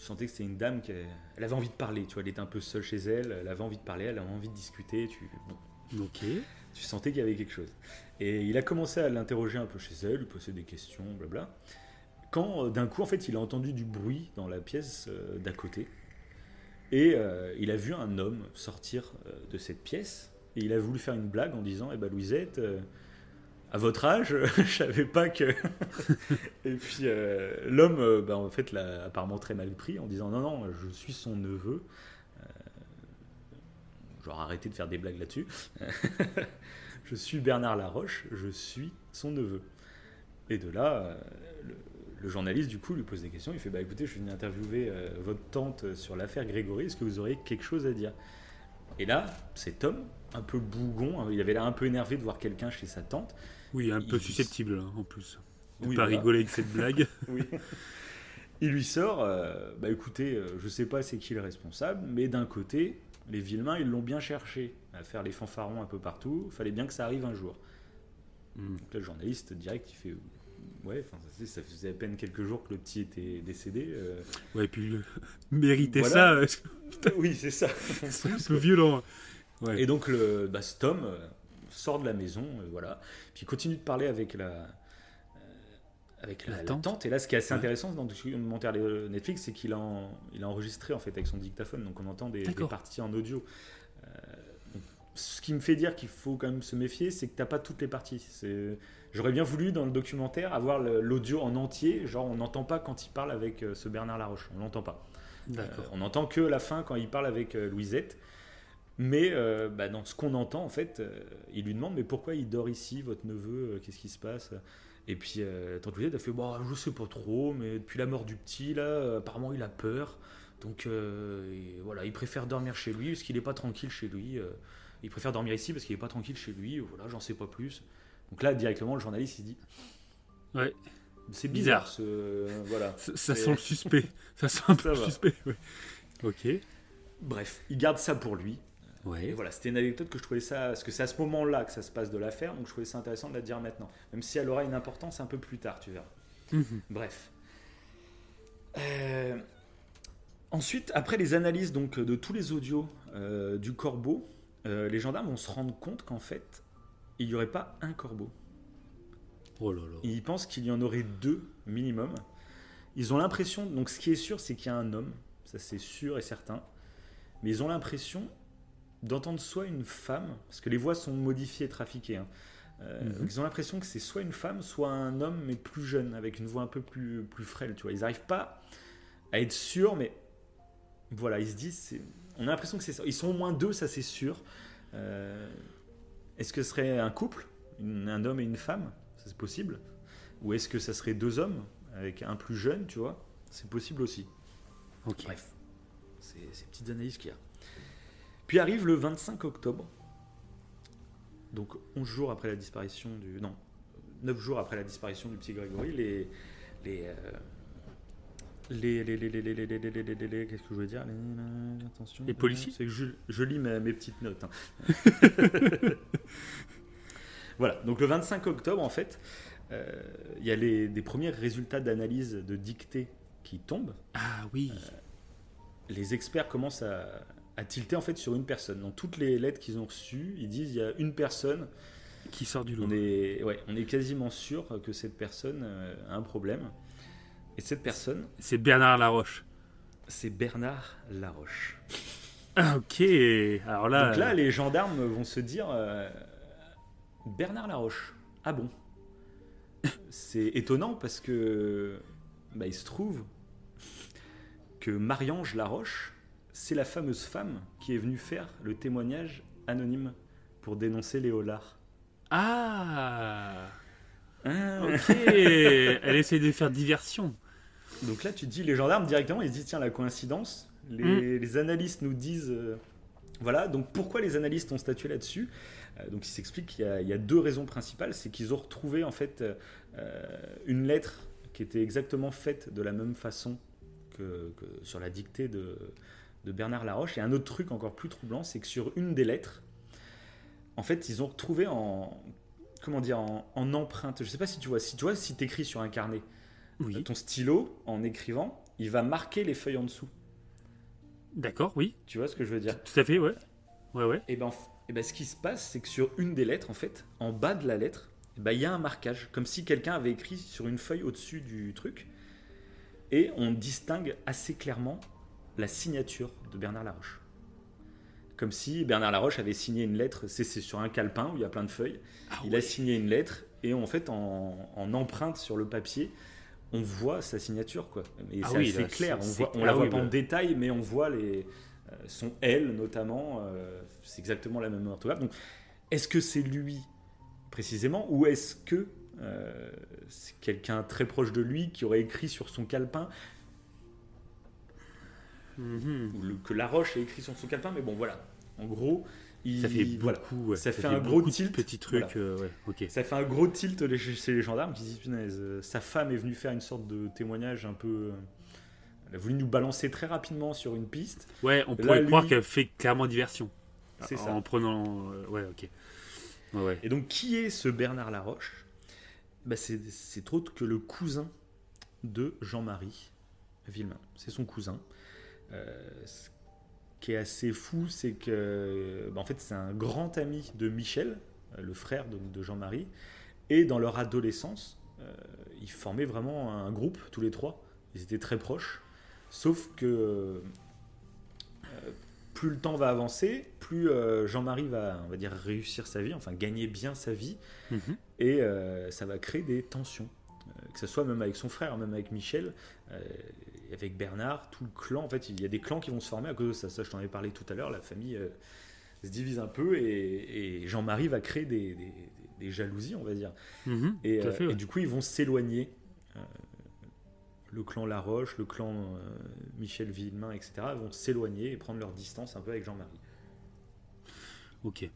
Speaker 1: tu sentais que c'était une dame qui elle avait envie de parler. Tu vois, elle était un peu seule chez elle, elle avait envie de parler, elle avait envie de discuter. Tu, bon,
Speaker 17: Ok.
Speaker 1: tu sentais qu'il y avait quelque chose. Et il a commencé à l'interroger un peu chez elle, lui poser des questions, blabla. Quand euh, d'un coup, en fait, il a entendu du bruit dans la pièce euh, d'à côté. Et euh, il a vu un homme sortir euh, de cette pièce. Et il a voulu faire une blague en disant Eh ben, Louisette, à votre âge, [LAUGHS] je savais pas que. [LAUGHS] et puis euh, l'homme, euh, ben, en fait, l'a apparemment très mal pris en disant Non, non, je suis son neveu. Euh, genre, arrêtez de faire des blagues là-dessus. [LAUGHS] je suis Bernard Laroche, je suis son neveu. Et de là, le, journaliste, du coup, lui pose des questions. Il fait Bah écoutez, je suis venu interviewer votre tante sur l'affaire Grégory, est-ce que vous auriez quelque chose à dire? Et là, cet homme, un peu bougon, hein, il avait l'air un peu énervé de voir quelqu'un chez sa tante.
Speaker 17: Oui, un peu
Speaker 1: Il-
Speaker 17: susceptible hein, en plus. De
Speaker 1: Oui,
Speaker 17: pas
Speaker 1: voilà.
Speaker 17: rigoler avec cette [LAUGHS] blague.
Speaker 1: Oui. Il lui sort, euh, bah écoutez, euh, je sais pas c'est qui le responsable, mais d'un côté, les Villemains, ils l'ont bien cherché à faire les fanfarons un peu partout. Il fallait bien que ça arrive un jour.
Speaker 17: Hmm.
Speaker 1: Donc là, le journaliste direct, il fait ouais, enfin, ça, ça faisait à peine quelques jours que le petit était décédé. euh,
Speaker 17: Ouais, et puis le... [LAUGHS] mériter
Speaker 1: Voilà.
Speaker 17: ça, euh, [LAUGHS]
Speaker 1: oui, c'est ça.
Speaker 17: c'est un peu violent. Ouais.
Speaker 1: Et donc le, bah, cet homme euh, sort de la maison, euh, voilà, puis il continue de parler avec la, euh, avec la,
Speaker 17: La
Speaker 1: la
Speaker 17: tante.
Speaker 1: Et là, ce qui est assez intéressant dans le documentaire de Netflix, c'est qu'il a, en- il a enregistré en fait avec son dictaphone, donc on entend des, parties en audio. Euh, donc, ce qui me fait dire qu'il faut quand même se méfier, c'est que t'as pas toutes les parties. J'aurais bien voulu dans le documentaire avoir l'audio en entier, genre on n'entend pas quand il parle avec ce Bernard Laroche, on l'entend pas. Euh, on n'entend que la fin quand il parle avec Louisette. Mais euh, bah, dans ce qu'on entend, en fait, euh, il lui demande Mais pourquoi il dort ici, votre neveu euh, Qu'est-ce qui se passe? Et puis, euh, tante Louisette a fait Bon, je sais pas trop, mais depuis la mort du petit, là, apparemment, il a peur. Donc, et voilà, il préfère dormir chez lui parce qu'il n'est pas tranquille chez lui. il préfère dormir ici parce qu'il n'est pas tranquille chez lui. Voilà, j'en sais pas plus. Donc là, directement, le journaliste, il se dit
Speaker 17: Ouais.
Speaker 1: C'est
Speaker 17: Bizarre.
Speaker 1: bizarre, ce. Voilà. [LAUGHS]
Speaker 17: Ça, sent le suspect. [LAUGHS] Ça sent un peu
Speaker 1: Ça
Speaker 17: le
Speaker 1: va.
Speaker 17: suspect. ouais. Ok.
Speaker 1: Bref, il garde ça pour lui.
Speaker 17: Ouais.
Speaker 1: Et voilà, c'était une anecdote que je trouvais ça, parce que c'est à ce moment-là que ça se passe de l'affaire, donc je trouvais ça intéressant de la dire maintenant. Même si elle aura une importance un peu plus tard, tu verras.
Speaker 17: Mhm.
Speaker 1: Bref. Euh, Ensuite, après les analyses donc de tous les audios euh, du corbeau, euh, les gendarmes vont se rendre compte qu'en fait, il n'y aurait pas un corbeau.
Speaker 17: Oh là là.
Speaker 1: Ils pensent qu'il y en aurait deux minimum. Ils ont l'impression, donc ce qui est sûr, c'est qu'il y a un homme, ça c'est sûr et certain. Mais ils ont l'impression d'entendre soit une femme, parce que les voix sont modifiées et trafiquées. hein. Euh,
Speaker 17: Mhm.
Speaker 1: ils ont l'impression que c'est soit une femme, soit un homme, mais plus jeune, avec une voix un peu plus, plus frêle. Tu vois, ils n'arrivent pas à être sûrs, mais voilà, ils se disent, c'est- on a l'impression que c'est ça. Ils sont au moins deux, ça c'est sûr. Euh, Est-ce que ce serait un couple, une- un homme et une femme? Ça, C'est possible. Ou est-ce que ça serait deux hommes avec un plus jeune, tu vois? C'est possible aussi. Bref, c'est ces petites analyses qu'il y a. Puis arrive le 25 octobre, donc 11 jours après la disparition du. Non, 9 jours après la disparition du petit Grégory, les. les euh, les, les, les, les qu'est-ce que je voulais dire attention
Speaker 17: les policiers
Speaker 1: je, lis mes, petites notes voilà donc le 25 octobre en fait il y a les, des premiers résultats d'analyse de dictée qui tombent
Speaker 17: ah oui
Speaker 1: les experts commencent à, à tilter en fait sur une personne. Dans toutes les lettres qu'ils ont reçues, ils disent il y a une personne
Speaker 17: Qui sort du lot.
Speaker 1: on est, ouais, on est quasiment sûr que cette personne euh, a un problème. Et cette personne,
Speaker 17: C'est Bernard Laroche.
Speaker 1: c'est Bernard Laroche.
Speaker 17: Ah, ok. Alors là.
Speaker 1: Donc là, les gendarmes vont se dire euh, Bernard Laroche. Ah bon? C'est étonnant parce que bah, il se trouve que Marie-Ange Laroche, c'est la fameuse femme qui est venue faire le témoignage anonyme pour dénoncer les Hollards.
Speaker 17: Ah.
Speaker 1: Ah.
Speaker 17: Ok. Elle essaie de faire diversion.
Speaker 1: Donc là, tu te dis, les gendarmes directement, ils se disent tiens, la coïncidence. Les, les analystes nous disent euh, Voilà, donc pourquoi les analystes ont statué là-dessus? Euh, Donc il s'explique qu'il y, a- il y a deux raisons principales. C'est qu'ils ont retrouvé en fait euh, une lettre qui était exactement faite de la même façon que, que sur la dictée de, de Bernard Laroche. Et un autre truc encore plus troublant, c'est que sur une des lettres, en fait, ils ont retrouvé en comment dire en, en empreinte. Je sais pas si tu vois, si tu vois, si écris sur un carnet,
Speaker 17: Oui.
Speaker 1: ton stylo en écrivant, il va marquer les feuilles en dessous.
Speaker 17: D'accord, oui.
Speaker 1: Tu vois ce que je veux dire?
Speaker 17: Tout à fait, ouais. Ouais, ouais.
Speaker 1: Et ben, eh ben, ce qui se passe, c'est que sur une des lettres, en fait, en bas de la lettre, eh ben, il y a un marquage, comme si quelqu'un avait écrit sur une feuille au-dessus du truc. Et on distingue assez clairement la signature de Bernard Laroche. Comme si Bernard Laroche avait signé une lettre, c'est sur un calepin où il y a plein de feuilles. il a signé une lettre et en fait, en, en empreinte sur le papier, on voit sa signature. Quoi. Et
Speaker 17: Ah
Speaker 1: c'est
Speaker 17: oui,
Speaker 1: clair, on, voit, on la
Speaker 17: ah
Speaker 1: voit pas en détail, mais on voit les, euh, son L notamment, euh, c'est exactement la même orthographe. Donc, est-ce que c'est lui précisément, ou est-ce que euh, c'est quelqu'un très proche de lui qui aurait écrit sur son calepin,
Speaker 17: Mhm.
Speaker 1: le- que Laroche a écrit sur son calepin Mais bon, voilà. En gros, il,
Speaker 17: Ça fait
Speaker 1: voilà.
Speaker 17: beaucoup, ouais.
Speaker 1: ça,
Speaker 17: Ça
Speaker 1: fait,
Speaker 17: fait
Speaker 1: un gros tilt.
Speaker 17: petits trucs,
Speaker 1: Voilà.
Speaker 17: euh, ouais.
Speaker 1: Ça fait un gros tilt les- chez les gendarmes qui disent punaise, euh, sa femme est venue faire une sorte de témoignage un peu. euh, Elle a voulu nous balancer très rapidement sur une piste.
Speaker 17: Ouais, on
Speaker 1: Là,
Speaker 17: pourrait
Speaker 1: lui-
Speaker 17: croire qu'elle fait clairement diversion.
Speaker 1: C'est
Speaker 17: En
Speaker 1: ça.
Speaker 17: prenant. euh, ouais, ok. Ouais, ouais.
Speaker 1: Et donc, qui est ce Bernard Laroche? Bah, C'est c'est autre que le cousin de Jean-Marie Villemain. C'est son cousin. Euh, ce qui est assez fou, c'est que, bah, en fait, c'est un grand ami de Michel, euh, le frère de, de Jean-Marie. Et dans leur adolescence, euh, ils formaient vraiment un groupe, tous les trois. Ils étaient très proches. Sauf que euh, plus le temps va avancer, plus euh, Jean-Marie va, on va dire, réussir sa vie, enfin gagner bien sa vie,
Speaker 17: Mhm.
Speaker 1: et euh, ça va créer des tensions, Euh, que ce soit même avec son frère, même avec Michel, euh, avec Bernard, tout le clan. En fait, il y a des clans qui vont se former à cause de ça. Ça, je t'en ai parlé tout à l'heure. La famille euh, se divise un peu, et, et Jean-Marie va créer des, des- des jalousies, on va dire.
Speaker 17: Mhm,
Speaker 1: et, euh,
Speaker 17: fait,
Speaker 1: et du coup, ils vont s'éloigner. euh, le clan Laroche, le clan Michel Villemain, etc., vont s'éloigner et prendre leur distance un peu avec Jean-Marie.
Speaker 17: Ok. Ce
Speaker 1: Donc,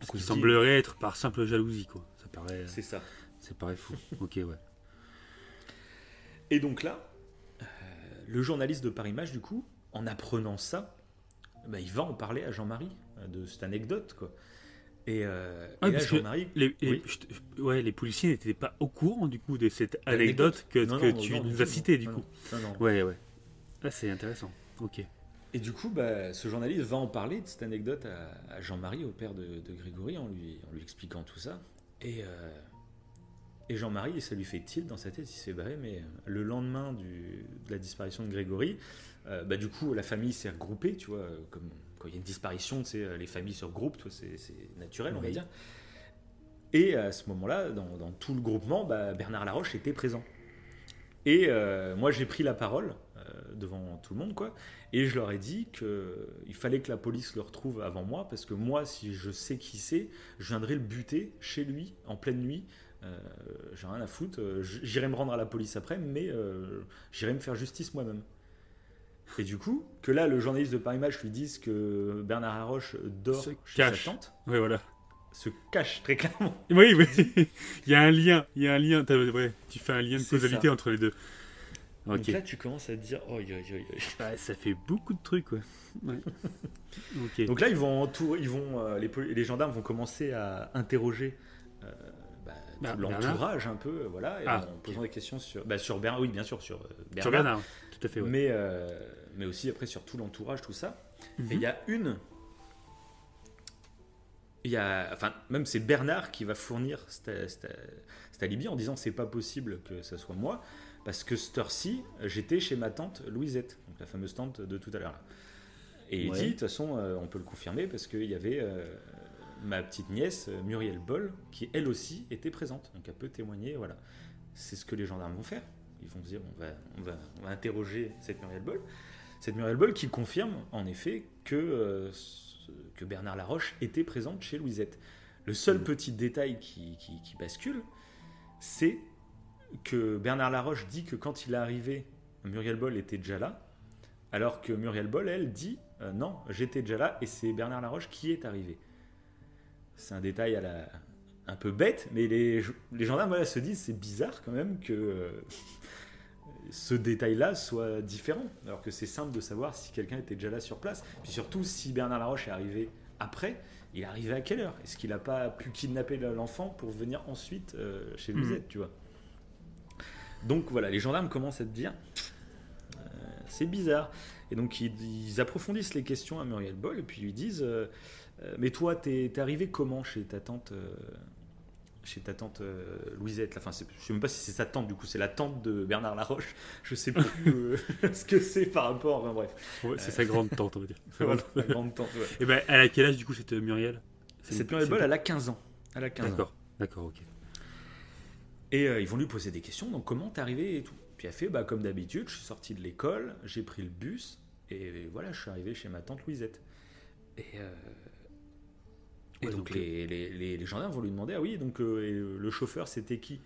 Speaker 17: qui
Speaker 1: on se dit-
Speaker 17: semblerait être par simple jalousie, quoi. Ça paraît.
Speaker 1: C'est ça.
Speaker 17: Ça paraît fou. ok, ouais.
Speaker 1: Et donc là, le journaliste de Paris Match, du coup, en apprenant ça, bah, il va en parler à Jean-Marie euh, de cette anecdote, quoi. Et, euh,
Speaker 17: Ah,
Speaker 1: et là, Jean-Marie,
Speaker 17: les,
Speaker 1: oui.
Speaker 17: ouais, les policiers n'étaient pas au courant du coup de cette anecdote que,
Speaker 1: Non,
Speaker 17: que
Speaker 1: non,
Speaker 17: tu
Speaker 1: non,
Speaker 17: nous as citée du coup. Ouais, ouais. Ah, c'est intéressant. Ok.
Speaker 1: Et du coup, bah, ce journaliste va en parler de cette anecdote à, à Jean-Marie, au père de, de Grégory, en lui, en lui expliquant tout ça. Et, euh, et Jean-Marie, ça lui fait tilt dans sa tête, il s'est barré, mais euh, le lendemain du- de la disparition de Grégory, euh, bah, du coup, la famille s'est regroupée, tu vois, comme quand il y a une disparition, tu sais, euh, les familles se regroupent, c'est naturel, on va dire. Et à ce moment-là, dans, dans tout le groupement, bah, Bernard Laroche était présent. Et euh, moi, j'ai pris la parole euh, devant tout le monde, quoi. Et je leur ai dit qu'il fallait que la police le retrouve avant moi, parce que moi, si je sais qui c'est, je viendrai le buter chez lui, en pleine nuit. Euh, j'ai rien à foutre. Euh, J'irai me rendre à la police après, mais euh, j'irai me faire justice moi-même. Et du coup, que là, le journaliste de Paris Match lui dise que Bernard Haroche dort
Speaker 17: Se
Speaker 1: chez
Speaker 17: cache.
Speaker 1: sa tante,
Speaker 17: Ouais, voilà.
Speaker 1: se cache très clairement. [LAUGHS]
Speaker 17: Oui, oui. il y a un lien. Il y a un lien. Ouais, tu fais un lien de causalité
Speaker 1: ça.
Speaker 17: entre les deux.
Speaker 1: Donc là, tu commences à te dire, oh, yo, yo, yo.
Speaker 17: Ouais, ça fait beaucoup de trucs, ouais. [LAUGHS]
Speaker 1: Donc là, ils vont, entour- ils vont, euh, les, gendarmes vont commencer à interroger euh, bah, l'entourage un peu, euh, voilà, et
Speaker 17: Ah,
Speaker 1: en posant des questions sur, bah, sur Bernard, oui, bien sûr, sur euh, Bernard,
Speaker 17: Sur Bernard, tout à fait, ouais.
Speaker 1: mais, euh, mais aussi après sur tout l'entourage, tout ça.
Speaker 17: Mhm.
Speaker 1: Et il y a une, il y a, enfin, même c'est Bernard qui va fournir cette, cette- cet alibi en disant c'est pas possible que ça soit moi, parce que cette heure-ci, j'étais chez ma tante Louisette, donc la fameuse tante de tout à l'heure. Et il
Speaker 17: Ouais.
Speaker 1: dit, de toute façon, euh, on peut le confirmer, parce qu'il y avait euh, ma petite nièce, euh, Muriel Boll, qui elle aussi était présente, donc elle peut témoigner, voilà. C'est ce que les gendarmes vont faire. Ils vont se dire, on va, on va, on va interroger cette Muriel Boll. Cette Muriel Boll qui confirme, en effet, que, euh, ce- que Bernard Laroche était présente chez Louisette. Le seul petit détail qui, qui- qui bascule, c'est que Bernard Laroche dit que quand il est arrivé, Muriel Boll était déjà là. Alors que Muriel Boll, elle, dit euh, non, j'étais déjà là et c'est Bernard Laroche qui est arrivé. C'est un détail à la, un peu bête, mais les, les gendarmes voilà, se disent c'est bizarre quand même que euh, ce détail-là soit différent, alors que c'est simple de savoir si quelqu'un était déjà là sur place. Puis surtout, si Bernard Laroche est arrivé après, il est arrivé à quelle heure? Est-ce qu'il n'a pas pu kidnapper l'enfant pour venir ensuite euh, chez Louisette, tu vois? Donc voilà, les gendarmes commencent à te dire euh, c'est bizarre. Et donc ils, ils, approfondissent les questions à Muriel Boll et puis ils lui disent Mais toi, t'es arrivé comment chez ta tante euh, chez ta tante euh, Louisette. Enfin, je sais même pas si c'est sa tante, du coup, c'est la tante de Bernard Laroche. [LAUGHS] Je sais plus euh, [LAUGHS] ce que c'est par rapport. Enfin, bref.
Speaker 17: Ouais, c'est sa grande tante, on va dire. [LAUGHS]
Speaker 1: voilà, sa grande tante. Ouais.
Speaker 17: Et ben, elle a quel âge, du coup, cette Muriel?
Speaker 1: Cette Muriel Boll, elle a 15 ans. Elle a 15 ans.
Speaker 17: D'accord, d'accord, ok.
Speaker 1: Et euh, ils vont lui poser des questions. Donc, comment t'es arrivé et tout Puis elle fait, bah, comme d'habitude, je suis sorti de l'école, j'ai pris le bus, et voilà, je suis arrivé chez ma tante Louisette. Et. Et ouais, donc, donc les, les, les, les, gendarmes vont lui demander Ah oui, donc euh, le chauffeur c'était qui?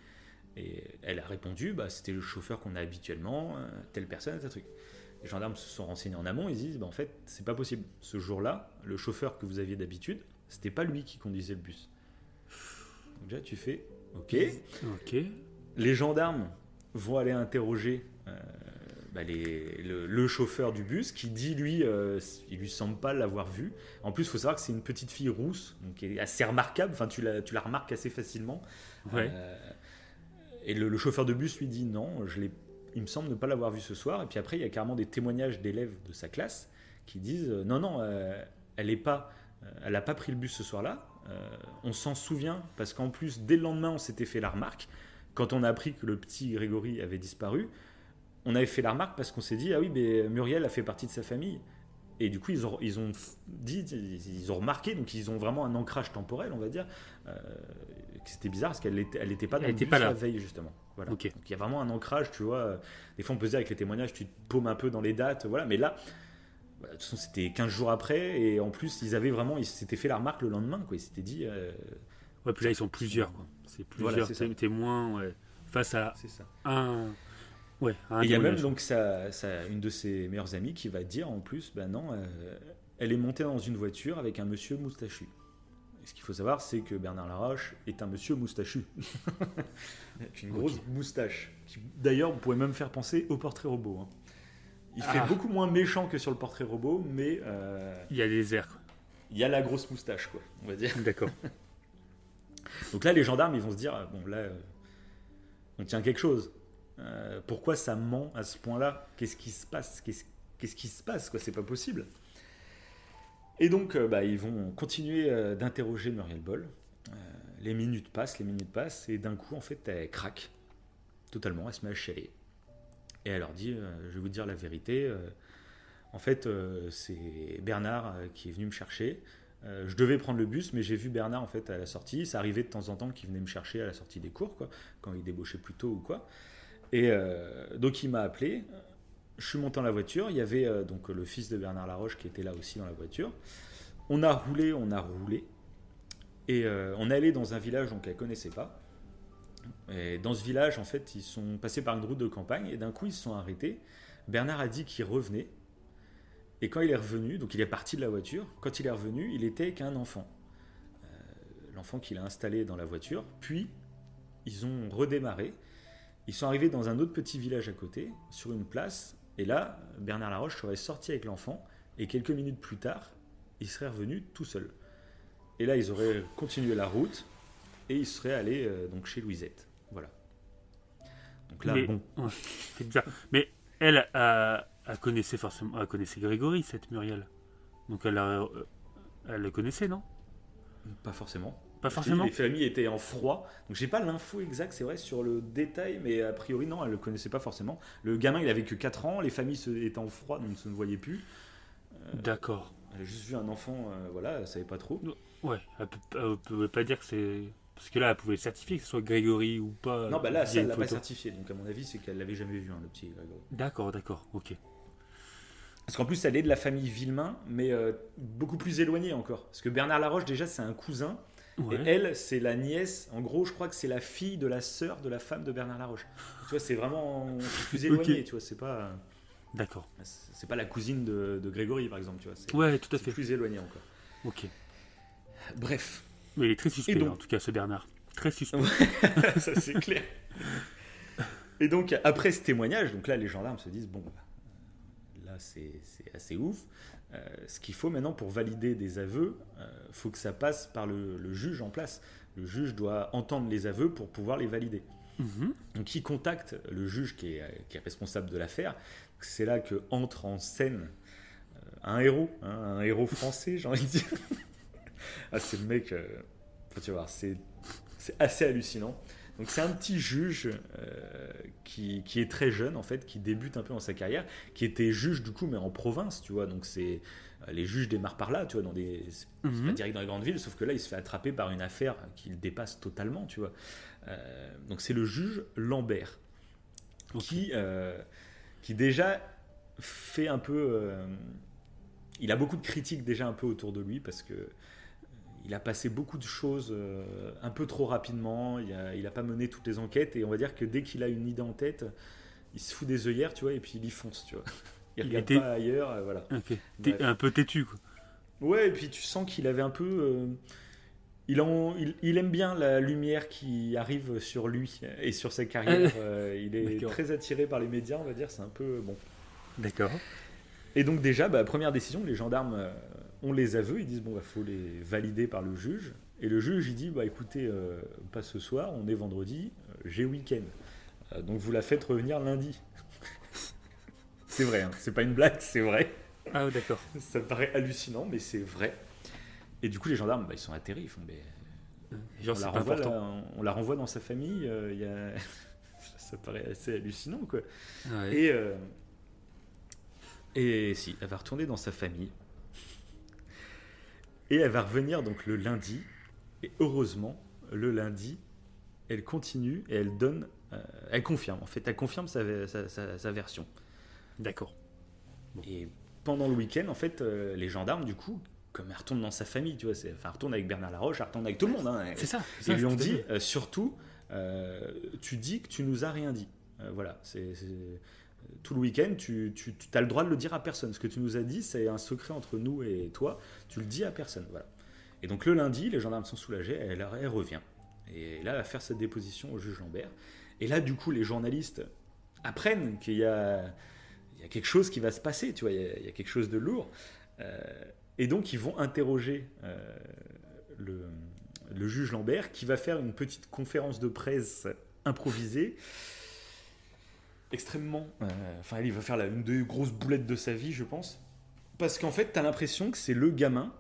Speaker 1: Et elle a répondu bah, C'était le chauffeur qu'on a habituellement, euh, telle personne, tel truc. Les gendarmes se sont renseignés en amont, ils disent bah, En fait, c'est pas possible. Ce jour-là, le chauffeur que vous aviez d'habitude, c'était pas lui qui conduisait le bus. Donc déjà, tu fais Ok.
Speaker 17: Ok.
Speaker 1: Les gendarmes vont aller interroger. Euh, bah, les, le, le, chauffeur du bus qui dit lui, euh, il lui semble pas l'avoir vu. En plus, il faut savoir que c'est une petite fille rousse, donc qui est assez remarquable. Enfin, tu la, tu la remarques assez facilement.
Speaker 17: Ouais.
Speaker 1: Euh, et le, le, chauffeur de bus lui dit non, je il me semble ne pas l'avoir vu ce soir. Et puis après, il y a carrément des témoignages d'élèves de sa classe qui disent euh, non, non, elle est pas, elle n'a pas pris le bus ce soir-là. on s'en souvient parce qu'en plus, dès le lendemain, on s'était fait la remarque quand on a appris que le petit Grégory avait disparu on avait fait la remarque parce qu'on s'est dit ah oui mais Muriel a fait partie de sa famille et du coup ils ont, ils ont dit ils ont remarqué donc ils ont vraiment un ancrage temporel on va dire euh, c'était bizarre parce qu'elle n'était elle était pas dans
Speaker 17: elle
Speaker 1: le
Speaker 17: pas là.
Speaker 1: la veille justement voilà.
Speaker 17: Okay.
Speaker 1: donc il y a vraiment un ancrage tu vois des fois on peut se dire avec les témoignages tu te paumes un peu dans les dates voilà mais là de toute façon c'était 15 jours après et en plus ils avaient vraiment ils s'étaient fait la remarque le lendemain quoi ils s'étaient dit euh,
Speaker 17: ouais puis là ils sont plusieurs quoi c'est plusieurs voilà, témoins ouais, face à
Speaker 1: ça.
Speaker 17: un Ouais,
Speaker 1: et il y a même donc sa, sa, une de ses meilleures amies qui va dire en plus, ben non, euh, elle est montée dans une voiture avec un monsieur moustachu. Et ce qu'il faut savoir, c'est que Bernard Laroche est un monsieur moustachu. [LAUGHS] avec une grosse okay. moustache. Qui, d'ailleurs, vous pouvez même faire penser au portrait robot. Hein. Il ah. fait beaucoup moins méchant que sur le portrait robot, mais. Euh,
Speaker 17: il y a des airs. Quoi.
Speaker 1: Il y a la grosse moustache, quoi, on va dire.
Speaker 17: D'accord. [LAUGHS]
Speaker 1: donc là, les gendarmes, ils vont se dire, bon, là, euh, on tient quelque chose. Euh, pourquoi ça ment à ce point-là? Qu'est-ce qui se passe? Qu'est-ce qu qui se passe C'est pas possible. Et donc, euh, bah, ils vont continuer euh, d'interroger Muriel Boll. les minutes passent, les minutes passent, et d'un coup, en fait, elle craque totalement. Elle se met à chialer. Et elle leur dit Je vais vous dire la vérité. en fait, c'est Bernard qui est venu me chercher. je devais prendre le bus, mais j'ai vu Bernard en fait à la sortie. Ça arrivait de temps en temps qu'il venait me chercher à la sortie des cours, quand il débauchait plus tôt ou quoi. Et euh, donc il m'a appelé. Je suis monté dans la voiture. Il y avait euh, donc le fils de Bernard Laroche qui était là aussi dans la voiture. On a roulé, on a roulé. Et euh, on est allé dans un village donc elle connaissait pas. Et dans ce village, en fait, ils sont passés par une route de campagne et d'un coup ils se sont arrêtés. Bernard a dit qu'il revenait. Et quand il est revenu, donc il est parti de la voiture, quand il est revenu, il était qu'un enfant. L'enfant qu'il a installé dans la voiture. Puis, ils ont redémarré. Ils sont arrivés dans un autre petit village à côté, sur une place, et là, Bernard Laroche serait sorti avec l'enfant, et quelques minutes plus tard, il serait revenu tout seul. Et là, ils auraient continué la route, et ils seraient allés euh, donc chez Louisette. Voilà. Donc là,
Speaker 17: mais,
Speaker 1: bon.
Speaker 17: Ouais, [LAUGHS] c'est bizarre. Mais elle, euh, elle connaissait forcément, elle connaissait Grégory, cette Muriel. Donc elle, a, elle le connaissait, non?
Speaker 1: Pas forcément.
Speaker 17: Pas forcément.
Speaker 1: Les familles étaient en froid. Donc j'ai pas l'info exacte, c'est vrai, sur le détail, mais a priori, non, elle le connaissait pas forcément. Le gamin, il avait que 4 ans, les familles étaient en froid, donc se ne voyaient plus.
Speaker 17: Euh, D'accord.
Speaker 1: Elle a juste vu un enfant, euh, voilà, elle savait pas trop.
Speaker 17: Ouais, elle, elle pouvait pas dire que c'est. Parce que là, elle pouvait certifier que ce soit Grégory ou pas.
Speaker 1: Non, bah là, ça, elle l'a pas certifié. Donc à mon avis, c'est qu'elle l'avait jamais vu, hein, le petit Grégory.
Speaker 17: D'accord, d'accord, ok.
Speaker 1: Parce qu'en plus, elle est de la famille Villemain, mais euh, beaucoup plus éloignée encore. Parce que Bernard Laroche, déjà, c'est un cousin. Ouais. Et elle, c'est la nièce. En gros, je crois que c'est la fille de la sœur de la femme de Bernard Laroche. Tu vois, c'est vraiment plus éloigné. okay. Tu vois, c'est pas.
Speaker 17: D'accord.
Speaker 1: C'est pas la cousine de, de Grégory, par exemple, tu vois. c'est-
Speaker 17: Ouais, tout à fait.
Speaker 1: plus éloigné encore.
Speaker 17: Ok.
Speaker 1: Bref.
Speaker 17: Mais il est très suspect,
Speaker 1: donc-
Speaker 17: en tout cas, ce Bernard. Très suspect. [LAUGHS]
Speaker 1: ça c'est clair. Et donc après ce témoignage, donc là les gendarmes se disent bon, bah, là c'est assez ouf. Euh, ce qu'il faut maintenant pour valider des aveux, euh, faut que ça passe par le, le juge en place. Le juge doit entendre les aveux pour pouvoir les valider.
Speaker 17: Mhm.
Speaker 1: Donc il contacte le juge qui est, qui est responsable de l'affaire. C'est là que entre en scène euh, un héros, hein, un héros français, j'ai envie de dire. [LAUGHS] ah, c'est le mec, euh, faut tu voir, c'est assez hallucinant. Donc c'est un petit juge euh, qui, qui est très jeune en fait, qui débute un peu dans sa carrière, qui était juge du coup mais en province, tu vois. Donc c'est euh, les juges démarrent par là, tu vois, dans des c'est pas
Speaker 17: Mhm.
Speaker 1: direct dans les grandes villes, sauf que là il se fait attraper par une affaire qui le dépasse totalement, tu vois. Euh, donc c'est le juge Lambert qui euh, qui déjà fait un peu, il a beaucoup de critiques déjà un peu autour de lui parce que il a passé beaucoup de choses euh, un peu trop rapidement. Il a, il a pas mené toutes les enquêtes et on va dire que dès qu'il a une idée en tête, il se fout des œillères, tu vois, et puis il y fonce, tu vois. Il,
Speaker 17: Il
Speaker 1: regarde
Speaker 17: était-
Speaker 1: pas ailleurs, euh, voilà.
Speaker 17: Ok. T'es
Speaker 1: Bref.
Speaker 17: un peu têtu, quoi.
Speaker 1: Ouais, et puis tu sens qu'il avait un peu. euh, il, en- il, il aime bien la lumière qui arrive sur lui et sur sa carrière. [LAUGHS] Il est très attiré par les médias, on va dire. C'est un peu bon.
Speaker 17: D'accord.
Speaker 1: Et donc déjà, bah, première décision, les gendarmes ont les aveux, ils disent bon, bah, faut les valider par le juge. Et le juge, il dit bah écoutez, euh, pas ce soir, on est vendredi, euh, j'ai week-end. Euh, donc vous la faites revenir lundi. [LAUGHS] c'est vrai, hein, c'est pas une blague, c'est vrai.
Speaker 17: Ah, d'accord.
Speaker 1: Ça paraît hallucinant, mais c'est vrai. Et du coup, les gendarmes, bah, ils sont atterrés, ils font mais
Speaker 17: Genre,
Speaker 1: on, la renvoie, on la renvoie dans sa famille. il y a... [LAUGHS] ça paraît assez hallucinant, quoi. Et, et si, elle va retourner dans sa famille. Et elle va revenir donc le lundi. Et heureusement, le lundi, elle continue et elle donne, euh, elle confirme. En fait, elle confirme sa, sa- sa- sa version.
Speaker 17: D'accord.
Speaker 1: Et pendant le week-end, en fait, euh, les gendarmes, du coup, comme elle retourne dans sa famille, tu vois, enfin, elle retourne avec Bernard Laroche, elle retourne avec tout le monde. hein.
Speaker 17: C'est ça,
Speaker 1: Ils
Speaker 17: ça,
Speaker 1: lui ont dit, euh, surtout, tu dis que tu nous as rien dit. Voilà, c'est- tout le week-end, tu, tu, as le droit de le dire à personne. Ce que tu nous as dit, c'est un secret entre nous et toi. Tu le dis à personne. Voilà. Et donc le lundi, les gendarmes sont soulagés. Elle, revient. Et là, elle va faire sa déposition au juge Lambert. Et là, du coup, les journalistes apprennent qu'il y a, quelque chose qui va se passer. Tu vois, il y a, quelque chose de lourd. Euh, et donc, ils vont interroger euh, le juge Lambert, qui va faire une petite conférence de presse improvisée extrêmement. euh, Enfin, il va faire la, une des grosses boulettes de sa vie, je pense. Parce qu'en fait, t'as l'impression que c'est le gamin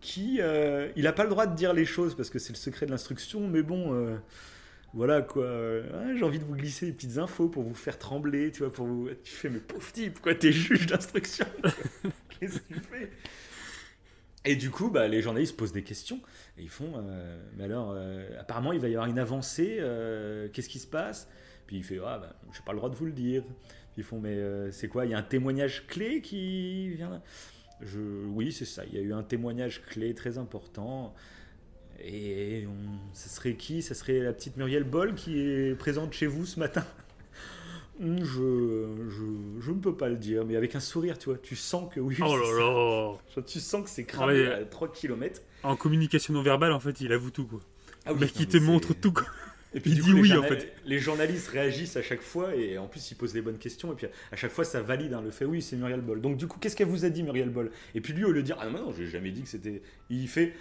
Speaker 1: qui. euh, il a pas le droit de dire les choses parce que c'est le secret de l'instruction, mais bon. euh, voilà quoi, ouais, j'ai envie de vous glisser des petites infos pour vous faire trembler, tu vois, pour vous. Tu fais, mais pauvre type, quoi, t'es juge d'instruction? [LAUGHS] Qu'est-ce que tu fais? Et du coup, bah, les journalistes posent des questions et ils font, euh, mais alors, euh, apparemment, il va y avoir une avancée, euh, qu'est-ce qui se passe? Puis il fait, ah, bah, j'ai pas le droit de vous le dire. Puis ils font, mais euh, c'est quoi? Il y a un témoignage clé qui vient je, Oui, c'est ça, il y a eu un témoignage clé très important. Et on, ce serait qui? Ce serait la petite Muriel Boll qui est présente chez vous ce matin? [LAUGHS] Je, je, je ne peux pas le dire, mais avec un sourire, tu vois, tu sens que oui.
Speaker 17: Oh là
Speaker 1: ça.
Speaker 17: là.
Speaker 1: Tu sens que c'est cramé
Speaker 17: Ouais.
Speaker 1: à 3 km.
Speaker 17: En communication non verbale, en fait, il avoue tout, quoi.
Speaker 1: Ah oui,
Speaker 17: le mec,
Speaker 1: non,
Speaker 17: il
Speaker 1: mais
Speaker 17: te montre tout, quoi.
Speaker 1: Et puis
Speaker 17: il
Speaker 1: du
Speaker 17: dit
Speaker 1: coup, les
Speaker 17: oui, en
Speaker 1: journa-
Speaker 17: fait.
Speaker 1: Les journalistes réagissent à chaque fois et en plus ils posent les bonnes questions et puis à chaque fois ça valide hein, le fait oui c'est Muriel Boll. Donc du coup qu'est-ce qu'elle vous a dit Muriel Boll? Et puis lui au lieu de dire ah non non j'ai jamais dit que c'était il fait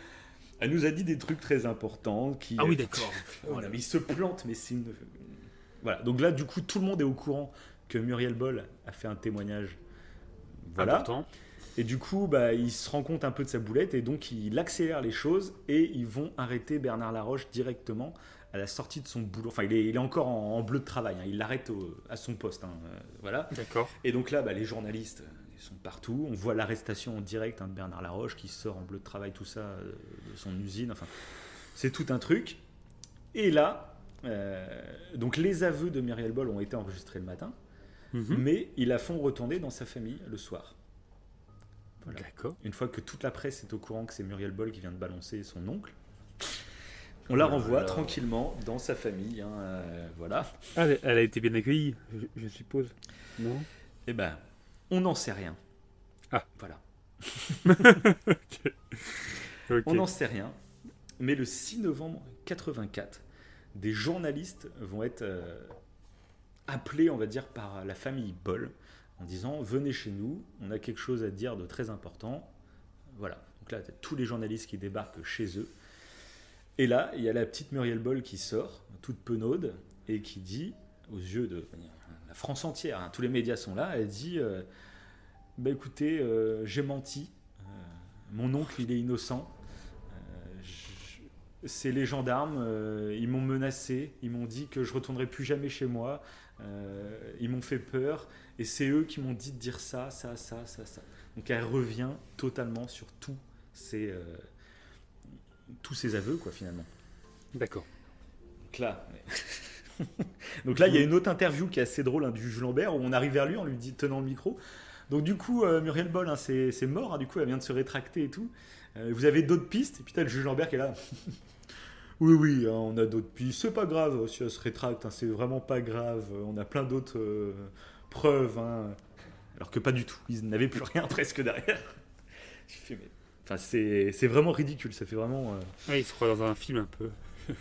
Speaker 1: elle nous a dit des trucs très importants qui
Speaker 17: Ah oui, [LAUGHS] d'accord.
Speaker 1: Oh, mais il se plante mais c'est une voilà donc là du coup tout le monde est au courant que Muriel Boll a fait un témoignage voilà
Speaker 17: Important.
Speaker 1: et du coup, bah, il se rend compte un peu de sa boulette et donc il accélère les choses et ils vont arrêter Bernard Laroche directement à la sortie de son boulot. Enfin, il est, il est encore en, en bleu de travail. hein. Il l'arrête à son poste. hein. Euh, voilà.
Speaker 17: D'accord.
Speaker 1: Et donc là, bah, les journalistes euh, ils sont partout. On voit l'arrestation en direct hein, de Bernard Laroche qui sort en bleu de travail, tout ça, euh, de son usine. Enfin, c'est tout un truc. Et là, euh, donc les aveux de Muriel Boll ont été enregistrés le matin,
Speaker 17: Mhm.
Speaker 1: mais ils la font retourner dans sa famille le soir. Voilà.
Speaker 17: D'accord.
Speaker 1: Une fois que toute la presse est au courant que c'est Muriel Boll qui vient de balancer son oncle, on la renvoie
Speaker 17: Alors.
Speaker 1: tranquillement dans sa famille. hein, euh, voilà.
Speaker 17: Ah, elle, elle a été bien accueillie, je, je suppose. Non?
Speaker 1: Eh ben, on n'en sait rien.
Speaker 17: Ah.
Speaker 1: Voilà. [LAUGHS] On n'en sait rien. Mais le 6 novembre 84, des journalistes vont être euh, appelés, on va dire, par la famille Boll en disant Venez chez nous, on a quelque chose à dire de très important. Voilà. Donc là, tu as tous les journalistes qui débarquent chez eux. Et là, il y a la petite Muriel Boll qui sort, toute penaude, et qui dit, aux yeux de la France entière, hein, tous les médias sont là, elle dit euh, Bah écoutez, euh, j'ai menti, Euh, mon oncle il est innocent, Euh, c'est les gendarmes, ils m'ont menacé, ils m'ont dit que je retournerai plus jamais chez moi, ils m'ont fait peur, et c'est eux qui m'ont dit de dire ça, ça, ça, ça. Donc elle revient totalement sur tous ces, tous ces aveux, quoi, finalement.
Speaker 17: D'accord.
Speaker 1: Donc là, [LAUGHS] donc là, il y a une autre interview qui est assez drôle hein, du juge Lambert où on arrive vers lui, on lui dit tenant le micro. Donc du coup, euh, Muriel Boll, hein, c'est mort, hein, du coup, elle vient de se rétracter et tout. Euh, vous avez d'autres pistes? Et puis t'as le juge Lambert qui est là. [LAUGHS] oui, oui, on a d'autres pistes. C'est pas grave si elle se rétracte, c'est vraiment pas grave. On a plein d'autres euh, preuves. Alors que pas du tout, ils n'avaient plus rien [LAUGHS] presque derrière. J'ai fait, mais- Enfin, c'est vraiment ridicule, ça fait vraiment. euh,
Speaker 17: Ouais, il se croit dans un film un peu. [LAUGHS]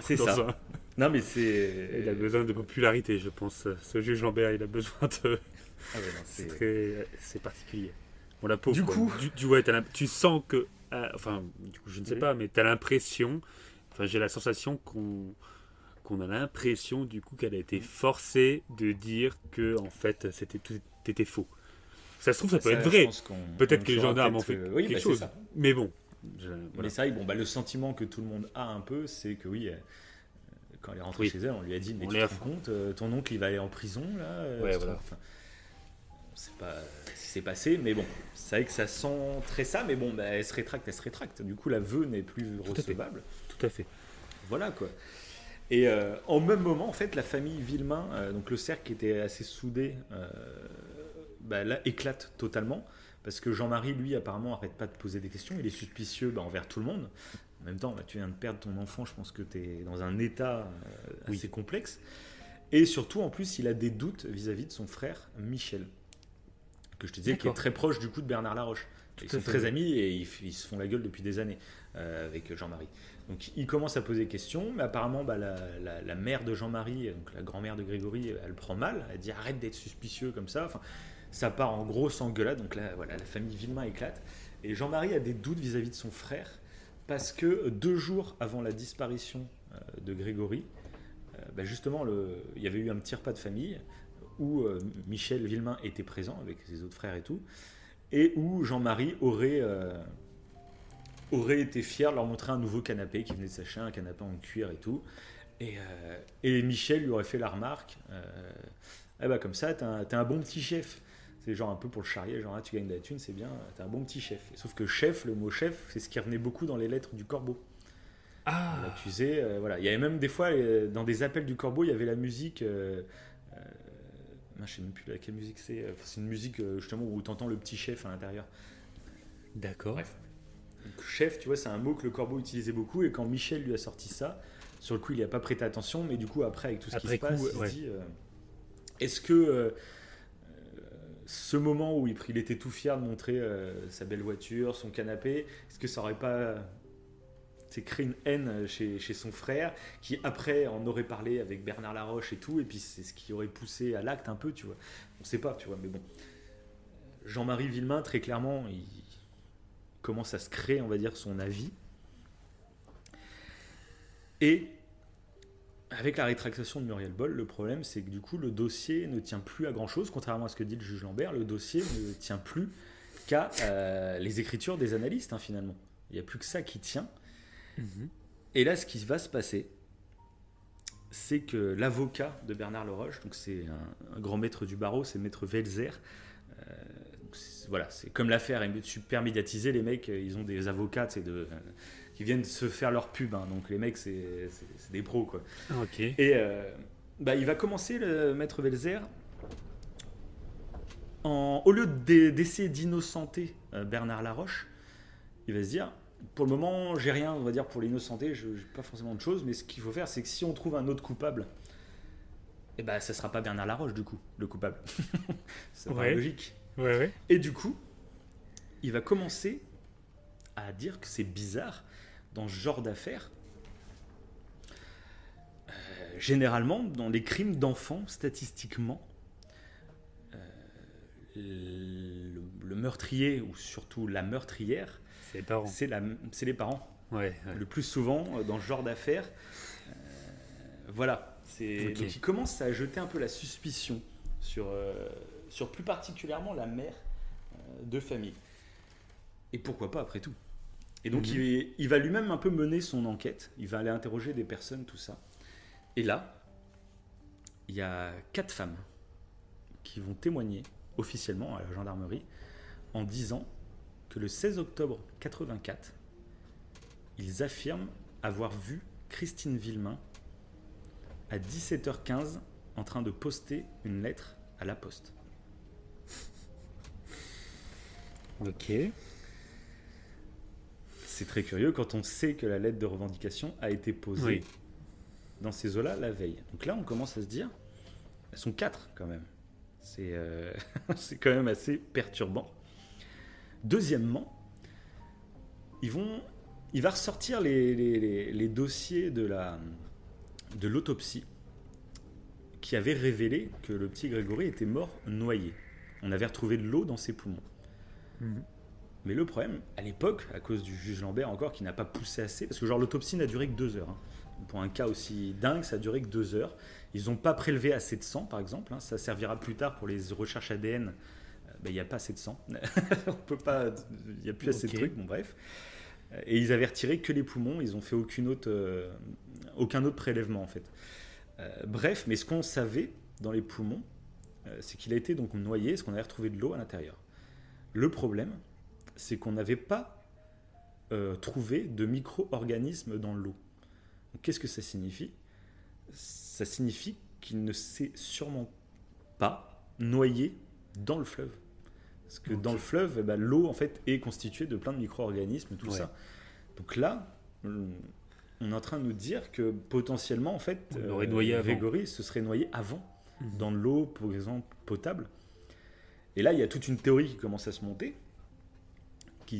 Speaker 1: C'est ça.
Speaker 17: un-
Speaker 1: Non, mais c'est.
Speaker 17: Il a besoin de popularité, je pense. Ce juge Lambert, il a besoin de.
Speaker 1: Ah ouais,
Speaker 17: c'est très- particulier. Bon, la pauvre.
Speaker 1: Du
Speaker 17: quoi.
Speaker 1: coup-
Speaker 17: du, du- ouais, tu sens que. euh, enfin, du coup, je ne sais
Speaker 1: Oui.
Speaker 17: pas, mais tu as l'impression. Enfin, j'ai la sensation qu'on qu'on a l'impression du coup qu'elle a été forcée de dire que en fait c'était tout était faux. Ça se trouve ça peut
Speaker 1: Ça,
Speaker 17: être vrai. Peut-être que les gendarmes ont fait
Speaker 1: euh, oui,
Speaker 17: quelque
Speaker 1: bah,
Speaker 17: chose.
Speaker 1: ça.
Speaker 17: Mais bon. je- voilà.
Speaker 1: Mais c'est vrai, bon, bah, le sentiment que tout le monde a un peu, c'est que oui, euh, quand elle est rentrée
Speaker 17: Oui.
Speaker 1: chez elle, on lui a dit Mais
Speaker 17: On
Speaker 1: tu te rends compte, euh, ton oncle il va aller en prison là euh,
Speaker 17: Ouais, voilà.
Speaker 1: enfin, on sait pas ce qui s'est passé, mais bon, c'est vrai que ça sent très ça, mais bon, bah, elle se rétracte, elle se rétracte. Du coup, l'aveu n'est plus
Speaker 17: Tout à fait.
Speaker 1: recevable.
Speaker 17: Tout à fait.
Speaker 1: Voilà quoi. Et euh, en même moment, en fait, la famille Villemain, donc le cercle qui était assez soudé, bah, là éclate totalement. Parce que Jean-Marie, lui, apparemment, arrête pas de poser des questions. Il est suspicieux bah, envers tout le monde. En même temps, bah, tu viens de perdre ton enfant, je pense que tu es dans un état euh, assez complexe. Et surtout, en plus, il a des doutes vis-à-vis de son frère Michel, que je te disais, qui est très proche du coup de Bernard Laroche.
Speaker 17: Tout
Speaker 1: Ils sont très amis et ils, ils se font la gueule depuis des années euh, avec Jean-Marie. Donc il commence à poser des questions, mais apparemment bah, la, la- la mère de Jean-Marie, donc la grand-mère de Grégory, elle prend mal. Elle dit arrête d'être suspicieux comme ça. Enfin, ça part en grosse engueulade. Donc là, voilà, la famille Villemain éclate. Et Jean-Marie a des doutes vis-à-vis de son frère parce que deux jours avant la disparition euh, de Grégory, euh, bah, justement, il y avait eu un petit repas de famille où euh, Michel Villemain était présent avec ses autres frères et tout, et où Jean-Marie aurait, aurait été fier de leur montrer un nouveau canapé qui venait de s'acheter, un canapé en cuir et tout. Et, Michel lui aurait fait la remarque euh, Ah bah comme ça, t'es un bon petit chef. C'est genre un peu pour le charrier, genre ah, tu gagnes de la thune, c'est bien, t'es un bon petit chef. Sauf que chef, le mot chef, c'est ce qui revenait beaucoup dans les lettres du corbeau.
Speaker 17: Ah.
Speaker 1: On l'accusait, euh, voilà. Il y avait même des fois, euh, dans des appels du corbeau, il y avait la musique. euh, euh, je sais même plus laquelle musique c'est. Enfin, c'est une musique euh, justement où tu entends le petit chef à l'intérieur.
Speaker 17: D'accord.
Speaker 1: Bref. Donc, chef, tu vois, c'est un mot que le corbeau utilisait beaucoup. Et quand Michel lui a sorti ça, sur le coup, il n'y a pas prêté attention. Mais du coup, après, avec tout ce
Speaker 17: Après
Speaker 1: qui se passe,
Speaker 17: coup,
Speaker 1: il
Speaker 17: ouais.
Speaker 1: se dit euh, est-ce que euh, euh, ce moment où il, était tout fier de montrer euh, sa belle voiture, son canapé, est-ce que ça aurait pas c'est créé une haine chez, chez son frère, qui après en aurait parlé avec Bernard Laroche et tout, et puis c'est ce qui aurait poussé à l'acte un peu, tu vois. On sait pas, tu vois, mais bon. Jean-Marie Villemain, très clairement, il commence à se créer, on va dire, son avis. Et avec la rétractation de Muriel Boll, le problème, c'est que du coup, le dossier ne tient plus à grand-chose, contrairement à ce que dit le juge Lambert, le dossier ne tient plus qu'à euh, les écritures des analystes, hein, finalement. Il n'y a plus que ça qui tient. Et là, ce qui va se passer, c'est que l'avocat de Bernard Leroche, donc c'est un, un grand maître du barreau, c'est maître Welzer. euh, voilà, c'est comme l'affaire est super médiatisée, les mecs, euh, ils ont des avocats, c'est de, qui viennent se faire leur pub. hein. donc les mecs, c'est c'est- c'est des pros, quoi.
Speaker 17: Ok.
Speaker 1: Et euh, bah, il va commencer, le maître Welzer, en, au lieu d'e- d'essayer d'innocenter euh, Bernard Laroche, il va se dire pour le moment, j'ai rien, on va dire, pour l'innocenter, je n'ai pas forcément de choses, mais ce qu'il faut faire, c'est que si on trouve un autre coupable, et ben ça sera pas Bernard Laroche du coup, le coupable. [LAUGHS]
Speaker 17: Ouais.
Speaker 1: logique.
Speaker 17: Ouais, ouais.
Speaker 1: Et du coup, il va commencer à dire que c'est bizarre dans ce genre d'affaires. Euh, généralement, dans les crimes d'enfants, statistiquement, euh, le, le meurtrier ou surtout la meurtrière,
Speaker 17: C'est les parents.
Speaker 1: c'est les parents.
Speaker 17: Ouais, ouais.
Speaker 1: Le plus souvent euh, dans ce genre d'affaires. Euh, voilà. C'est
Speaker 17: Ok.
Speaker 1: donc à jeter un peu la suspicion sur, sur plus particulièrement la mère de famille. Et pourquoi pas après tout Et donc
Speaker 17: Mhm.
Speaker 1: il, il va lui-même un peu mener son enquête. Il va aller interroger des personnes, tout ça. Et là, il y a quatre femmes qui vont témoigner officiellement à la gendarmerie en disant que le 16 octobre 84, ils affirment avoir vu Christine Villemain à 17h15 en train de poster une lettre à la poste.
Speaker 17: Ok.
Speaker 1: C'est très curieux quand on sait que la lettre de revendication a été posée
Speaker 17: Oui.
Speaker 1: dans ces eaux-là la veille. Donc là, on commence à se dire, elles sont quatre quand même. C'est euh, [LAUGHS] quand même assez perturbant. Deuxièmement, ils vont, il va ressortir les, les- les- les dossiers de la de l'autopsie qui avait révélé que le petit Grégory était mort noyé. On avait retrouvé de l'eau dans ses poumons.
Speaker 17: Mhm.
Speaker 1: Mais le problème, à l'époque, à cause du juge Lambert encore, qui n'a pas poussé assez, parce que genre l'autopsie n'a duré que deux heures. hein. Pour un cas aussi dingue, ça a duré que deux heures. Ils n'ont pas prélevé assez de sang, par exemple. hein. Ça servira plus tard pour les recherches ADN. Euh, ben, Il n'y a pas assez de sang. [LAUGHS] On peut pas. Il n'y a plus assez de trucs. Bon, bref. Et ils avaient retiré que les poumons. Ils ont fait aucune autre, euh, aucun autre prélèvement en fait. Euh, bref, mais ce qu'on savait dans les poumons, euh, c'est qu'il a été donc noyé, ce qu'on avait retrouvé de l'eau à l'intérieur. Le problème, c'est qu'on n'avait pas euh, trouvé de micro-organismes dans l'eau. Qu'est-ce que ça signifie? Ça signifie qu'il ne s'est sûrement pas noyé dans le fleuve. Parce que dans le fleuve, eh ben, l'eau en fait est constituée de plein de micro-organismes, tout
Speaker 17: Ouais.
Speaker 1: ça. Donc là, on est en train de nous dire que potentiellement, en fait,
Speaker 17: On noyé avant.
Speaker 1: Grégory se serait noyé avant,
Speaker 17: Mhm.
Speaker 1: dans l'eau, par exemple, potable. Et là, il y a toute une théorie qui commence à se monter,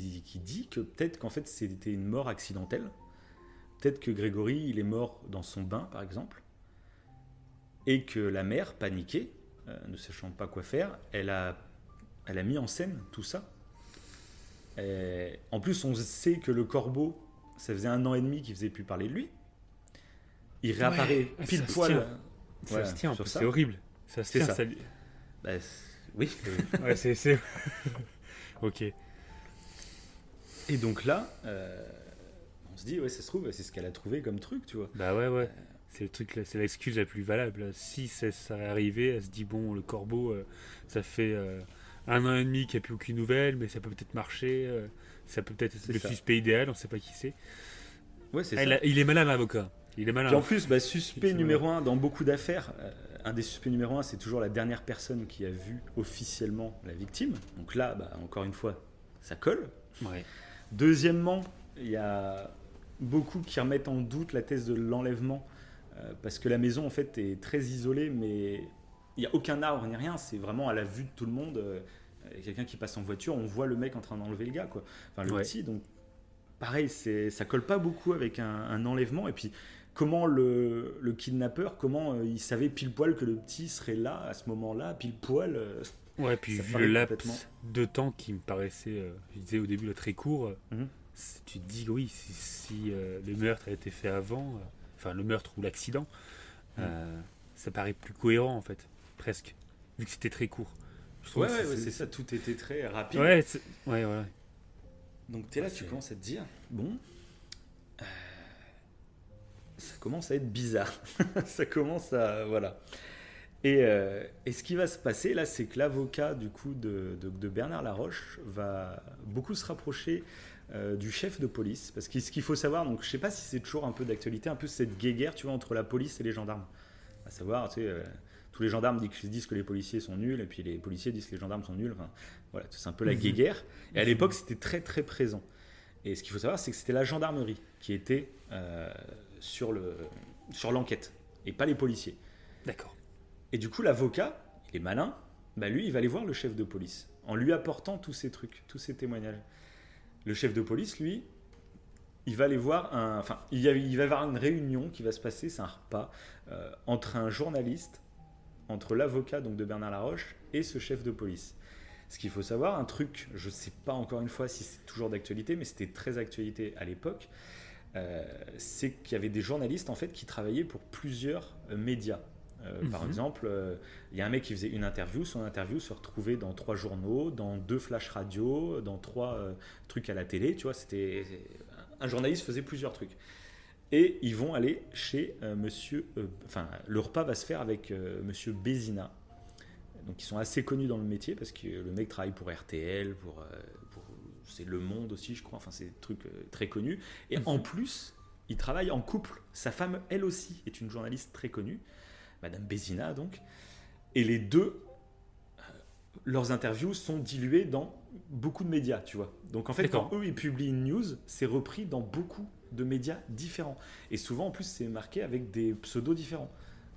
Speaker 1: qui, qui dit que peut-être qu'en fait, c'était une mort accidentelle. Peut-être que Grégory, il est mort dans son bain, par exemple, et que la mère, paniquée, euh, ne sachant pas quoi faire, elle a, elle a mis en scène tout ça. Et en plus, on sait que le corbeau, ça faisait un an et demi qu'il faisait plus parler de lui. Il réapparaît
Speaker 17: Ouais,
Speaker 1: pile
Speaker 17: ça se
Speaker 1: poil.
Speaker 17: tient. Ça se tient, c'est horrible. Ça se tient,
Speaker 1: ça. Bah, oui. [LAUGHS]
Speaker 17: Ouais, c'est. c'est- [LAUGHS] ok.
Speaker 1: Et donc là, euh, on se dit, ouais, ça se trouve, c'est ce qu'elle a trouvé comme truc, tu vois.
Speaker 17: Bah ouais, ouais. C'est le truc, c'est l'excuse la plus valable. Si ça serait arrivé, elle se dit bon, le corbeau, euh, ça fait euh, un an et demi qu'il n'y a plus aucune nouvelle, mais ça peut peut-être marcher. euh, ça peut peut-être être le
Speaker 1: ça.
Speaker 17: suspect idéal, on sait pas qui c'est.
Speaker 1: Ouais, c'est ça.
Speaker 17: a- Il est malin l'avocat. Il est malin.
Speaker 1: Puis en plus, bah, suspect numéro un dans beaucoup d'affaires, euh, un des suspects numéro un, c'est toujours la dernière personne qui a vu officiellement la victime. Donc là, bah, encore une fois, ça colle.
Speaker 17: Ouais.
Speaker 1: Deuxièmement, il y a beaucoup qui remettent en doute la thèse de l'enlèvement euh, parce que la maison en fait est très isolée, mais il n'y a aucun arbre ni rien. C'est vraiment à la vue de tout le monde. euh, il y a quelqu'un qui passe en voiture, on voit le mec en train d'enlever le gars, quoi. Enfin, le
Speaker 17: Ouais.
Speaker 1: petit. Donc, pareil, ça colle pas beaucoup avec un, un enlèvement. Et puis, comment le, le kidnappeur, comment euh, il savait pile poil que le petit serait là à ce moment-là, pile poil. euh,
Speaker 17: Ouais, puis
Speaker 1: ça
Speaker 17: vu le laps
Speaker 1: complètement-
Speaker 17: de temps qui me paraissait, euh, je disais au début, là, très court, euh,
Speaker 1: Mhm.
Speaker 17: tu te dis, oui, si, si, euh, le meurtre a été fait avant, enfin le meurtre ou l'accident,
Speaker 1: Mhm.
Speaker 17: ça paraît plus cohérent en fait, presque, vu que c'était très court. Je
Speaker 1: Ouais, ouais, c'est ça, tout était très rapide.
Speaker 17: Ouais, ouais, ouais.
Speaker 1: Donc tu es là, tu commences à te dire, bon, ça commence à être bizarre. [LAUGHS] ça commence à... Voilà. Et, euh, et ce qui va se passer là, c'est que l'avocat du coup de, de- de Bernard Laroche va beaucoup se rapprocher euh, du chef de police. Parce que ce qu'il faut savoir, donc je sais pas si c'est toujours un peu d'actualité, un peu cette guéguerre, tu vois, entre la police et les gendarmes. À savoir, tu sais, euh, tous les gendarmes disent, que les policiers sont nuls, et puis les policiers disent que les gendarmes sont nuls. Enfin, voilà, c'est un peu la
Speaker 17: Mhm.
Speaker 1: guéguerre. Et à l'époque, c'était très très présent. Et ce qu'il faut savoir, c'est que c'était la gendarmerie qui était sur le sur l'enquête, et pas les policiers.
Speaker 17: D'accord.
Speaker 1: Et du coup, l'avocat, il est malin, bah lui, il va aller voir le chef de police en lui apportant tous ces trucs, tous ces témoignages. Le chef de police, lui, il va aller voir un. Enfin, il, va y avoir une réunion qui va se passer, c'est un repas, euh, entre un journaliste, entre l'avocat donc de Bernard Laroche et ce chef de police. Ce qu'il faut savoir, un truc, je ne sais pas encore une fois si c'est toujours d'actualité, mais c'était très actualité à l'époque, euh, c'est qu'il y avait des journalistes en fait qui travaillaient pour plusieurs euh, Par
Speaker 17: Mhm.
Speaker 1: exemple, euh, il y a un mec qui faisait une interview, son interview se retrouvait dans trois journaux, dans deux flash radio, dans trois euh, trucs à la télé, tu vois, c'était un journaliste faisait plusieurs trucs. Et ils vont aller chez euh, monsieur. euh, Enfin, le repas va se faire avec euh, monsieur Bézina. Donc, ils sont assez connus dans le métier parce que le mec travaille pour RTL, pour. pour- c'est Le Monde aussi, je crois. Enfin, c'est des trucs très connus. Et en plus, il travaille en couple. Sa femme, elle aussi, est une journaliste très connue, Madame Bézina, donc. Et les deux euh, leurs interviews sont diluées dans beaucoup de médias, tu vois. Donc en fait, quand eux ils publient une news, c'est repris dans beaucoup de médias différents. Et souvent, en plus, c'est marqué avec des pseudos différents.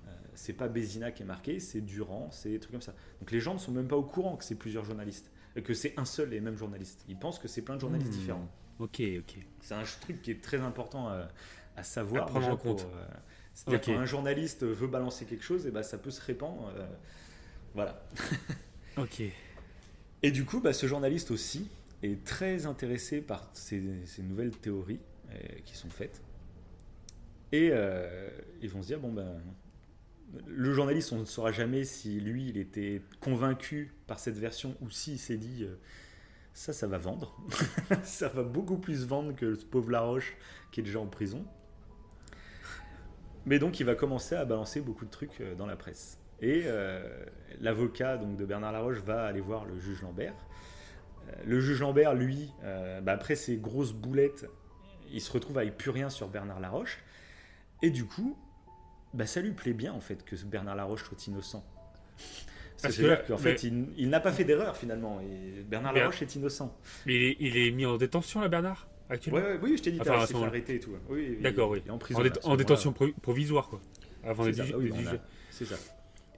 Speaker 1: Euh, c'est pas Bézina qui est marqué, c'est Durand, c'est des trucs comme ça. Donc les gens ne sont même pas au courant que c'est plusieurs journalistes, euh, que c'est un seul et même journaliste. Ils pensent que c'est plein de journalistes
Speaker 17: Hmm.
Speaker 1: différents.
Speaker 17: Ok, ok.
Speaker 1: C'est un truc qui est très important à, à savoir.
Speaker 17: À prendre en compte.
Speaker 1: pour, euh, C'est-à-dire
Speaker 17: Ok.
Speaker 1: quand un journaliste veut balancer quelque chose, et ben ça peut se répandre. euh, voilà. [LAUGHS]
Speaker 17: Ok.
Speaker 1: Et du coup, bah, ce journaliste aussi est très intéressé par ces, ces nouvelles théories euh, qui sont faites. Et euh, ils vont se dire, bon ben, le journaliste, on ne saura jamais si lui, il était convaincu par cette version ou s'il s'est dit, ça, ça va vendre. [LAUGHS] ça va beaucoup plus vendre que ce pauvre Laroche qui est déjà en prison. Mais donc, il va commencer à balancer beaucoup de trucs euh, dans la presse. Et euh, l'avocat donc de Bernard Laroche va aller voir le juge Lambert. Euh, le juge Lambert, lui, euh, bah, après ces grosses boulettes, il se retrouve avec plus rien sur Bernard Laroche. Et du coup, bah, ça lui plaît bien en fait que Bernard Laroche soit innocent.
Speaker 17: Parce
Speaker 1: C'est-à-dire
Speaker 17: que-
Speaker 1: qu'en fait,
Speaker 17: mais-
Speaker 1: il, il n'a pas fait d'erreur finalement. Et Bernard Laroche est innocent.
Speaker 17: Mais il est, il est mis en détention là, Bernard? Actuellement
Speaker 1: Ouais, ouais, oui, je t'ai dit,
Speaker 17: Enfin,
Speaker 1: il s'est arrêter et tout. Oui,
Speaker 17: D'accord, oui.
Speaker 1: en prison,
Speaker 17: En, dé- détention pro- provisoire, quoi. Avant d'être jugé.
Speaker 1: c'est ça.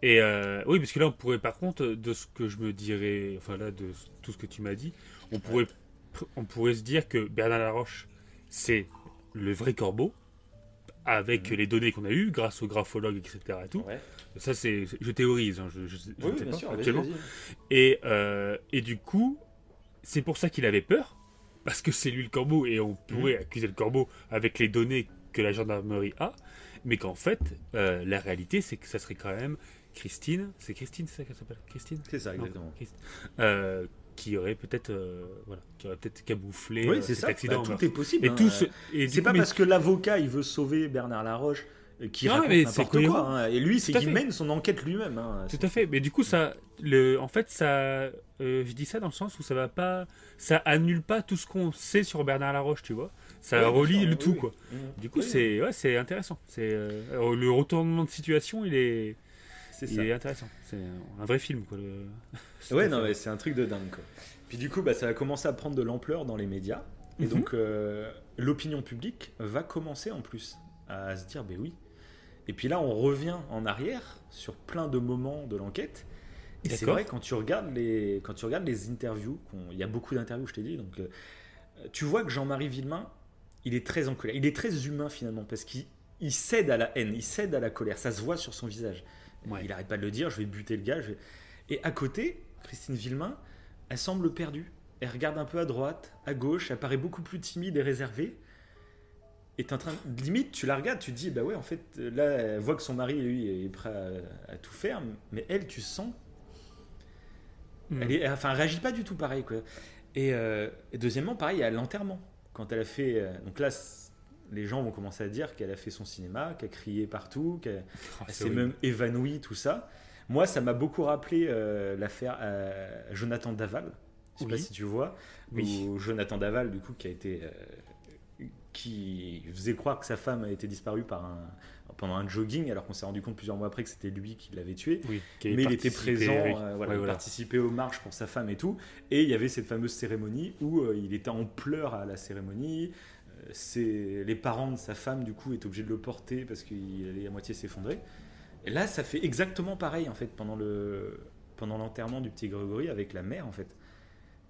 Speaker 17: Et euh, oui, parce que là, on pourrait, par contre, de ce que je me dirais, enfin là, de tout ce que tu m'as dit, on pourrait, on pourrait se dire que Bernard Laroche, c'est le vrai corbeau, avec
Speaker 1: Mhm.
Speaker 17: les données qu'on a eues, grâce au graphologue, etc. Et tout. Ça, c'est, je théorise, hein, je, je, je
Speaker 1: Oui,
Speaker 17: sais
Speaker 1: bien
Speaker 17: pas
Speaker 1: sûr,
Speaker 17: actuellement. Et, euh, et du coup, c'est pour ça qu'il avait peur, parce que c'est lui le corbeau, et on pourrait
Speaker 1: Mhm.
Speaker 17: accuser le corbeau avec les données que la gendarmerie a, mais qu'en fait, euh, la réalité, c'est que ça serait quand même Christine, c'est Christine, c'est ça qu'elle s'appelle Christine?
Speaker 1: C'est ça,
Speaker 17: Non,
Speaker 1: exactement.
Speaker 17: Christ- euh, qui aurait peut-être euh, voilà, qui aurait peut-être camouflé
Speaker 1: Oui,
Speaker 17: cet
Speaker 1: ça.
Speaker 17: accident.
Speaker 1: Bah,
Speaker 17: en
Speaker 1: tout est possible.
Speaker 17: Et
Speaker 1: hein.
Speaker 17: tout ce- et du
Speaker 1: c'est
Speaker 17: coup,
Speaker 1: pas
Speaker 17: mais-
Speaker 1: parce que l'avocat il veut sauver Bernard Laroche qui
Speaker 17: Non, mais c'est
Speaker 1: quoi. hein. Et lui, c'est qu'il mène son enquête lui-même. hein.
Speaker 17: Tout à fait, mais du coup, ça, le, en fait, ça, euh, je dis ça dans le sens où ça va pas, ça annule pas tout ce qu'on sait sur Bernard Laroche, tu vois. Ça
Speaker 1: Ouais,
Speaker 17: relie le
Speaker 1: oui,
Speaker 17: tout,
Speaker 1: oui.
Speaker 17: quoi.
Speaker 1: Mhm.
Speaker 17: Du coup,
Speaker 1: Oui,
Speaker 17: c'est, ouais, c'est intéressant. C'est euh, le retournement de situation, il est,
Speaker 1: C'est
Speaker 17: il
Speaker 1: ça.
Speaker 17: est intéressant. C'est un vrai film, quoi. Le... [LAUGHS]
Speaker 1: Ouais, non, mais c'est un truc de dingue. Quoi. Puis du coup, bah, ça va commencer à prendre de l'ampleur dans les médias. Et
Speaker 17: Mhm.
Speaker 1: donc, euh, l'opinion publique va commencer en plus à se dire, ben oui. Et puis là, on revient en arrière sur plein de moments de l'enquête. Et c'est vrai, quand tu regardes les, quand tu regardes les interviews, il y a beaucoup d'interviews, je t'ai dit, donc euh, tu vois que Jean-Marie Villemain, il est très en colère. Il est très humain finalement, parce qu'il il cède à la haine, il cède à la colère. Ça se voit sur son visage. Il arrête pas de le dire, je vais buter le gars. je vais- Et à côté, Christine Villemain, elle semble perdue. Elle regarde un peu à droite, à gauche, elle paraît beaucoup plus timide et réservée. Et t'es en train, limite, tu la regardes, tu te dis, bah ouais, en fait, là, elle voit que son mari, lui, est prêt à, à tout faire, mais elle, tu sens,
Speaker 17: Mhm.
Speaker 1: elle est, enfin, elle réagit pas du tout pareil, quoi. Et, euh, et deuxièmement, pareil, à l'enterrement, quand elle a fait, euh, donc là, les gens vont commencer à dire qu'elle a fait son cinéma, qu'elle crié partout, qu'elle [LAUGHS] elle
Speaker 17: c'est
Speaker 1: s'est même évanouie, tout ça. Moi, ça m'a beaucoup rappelé euh, l'affaire Jonathan Daval. Je sais
Speaker 17: Oui.
Speaker 1: pas si tu vois.
Speaker 17: Oui.
Speaker 1: Où Jonathan Daval, du coup, qui a été. Qui faisait croire que sa femme a été disparue par un, pendant un jogging, alors qu'on s'est rendu compte plusieurs mois après que c'était lui qui l'avait tué.
Speaker 17: Oui, qui
Speaker 1: Mais il était présent,
Speaker 17: oui.
Speaker 1: euh, voilà,
Speaker 17: Ouais,
Speaker 1: il
Speaker 17: voilà.
Speaker 1: participait aux marches pour sa femme et tout. Et il y avait cette fameuse cérémonie où euh, il était en pleurs à la cérémonie. Euh, c'est les parents de sa femme, du coup, étaient obligés de le porter parce qu'il allait à moitié s'effondrer. Et là, ça fait exactement pareil en fait pendant le pendant l'enterrement du petit Grégory avec la mère en fait.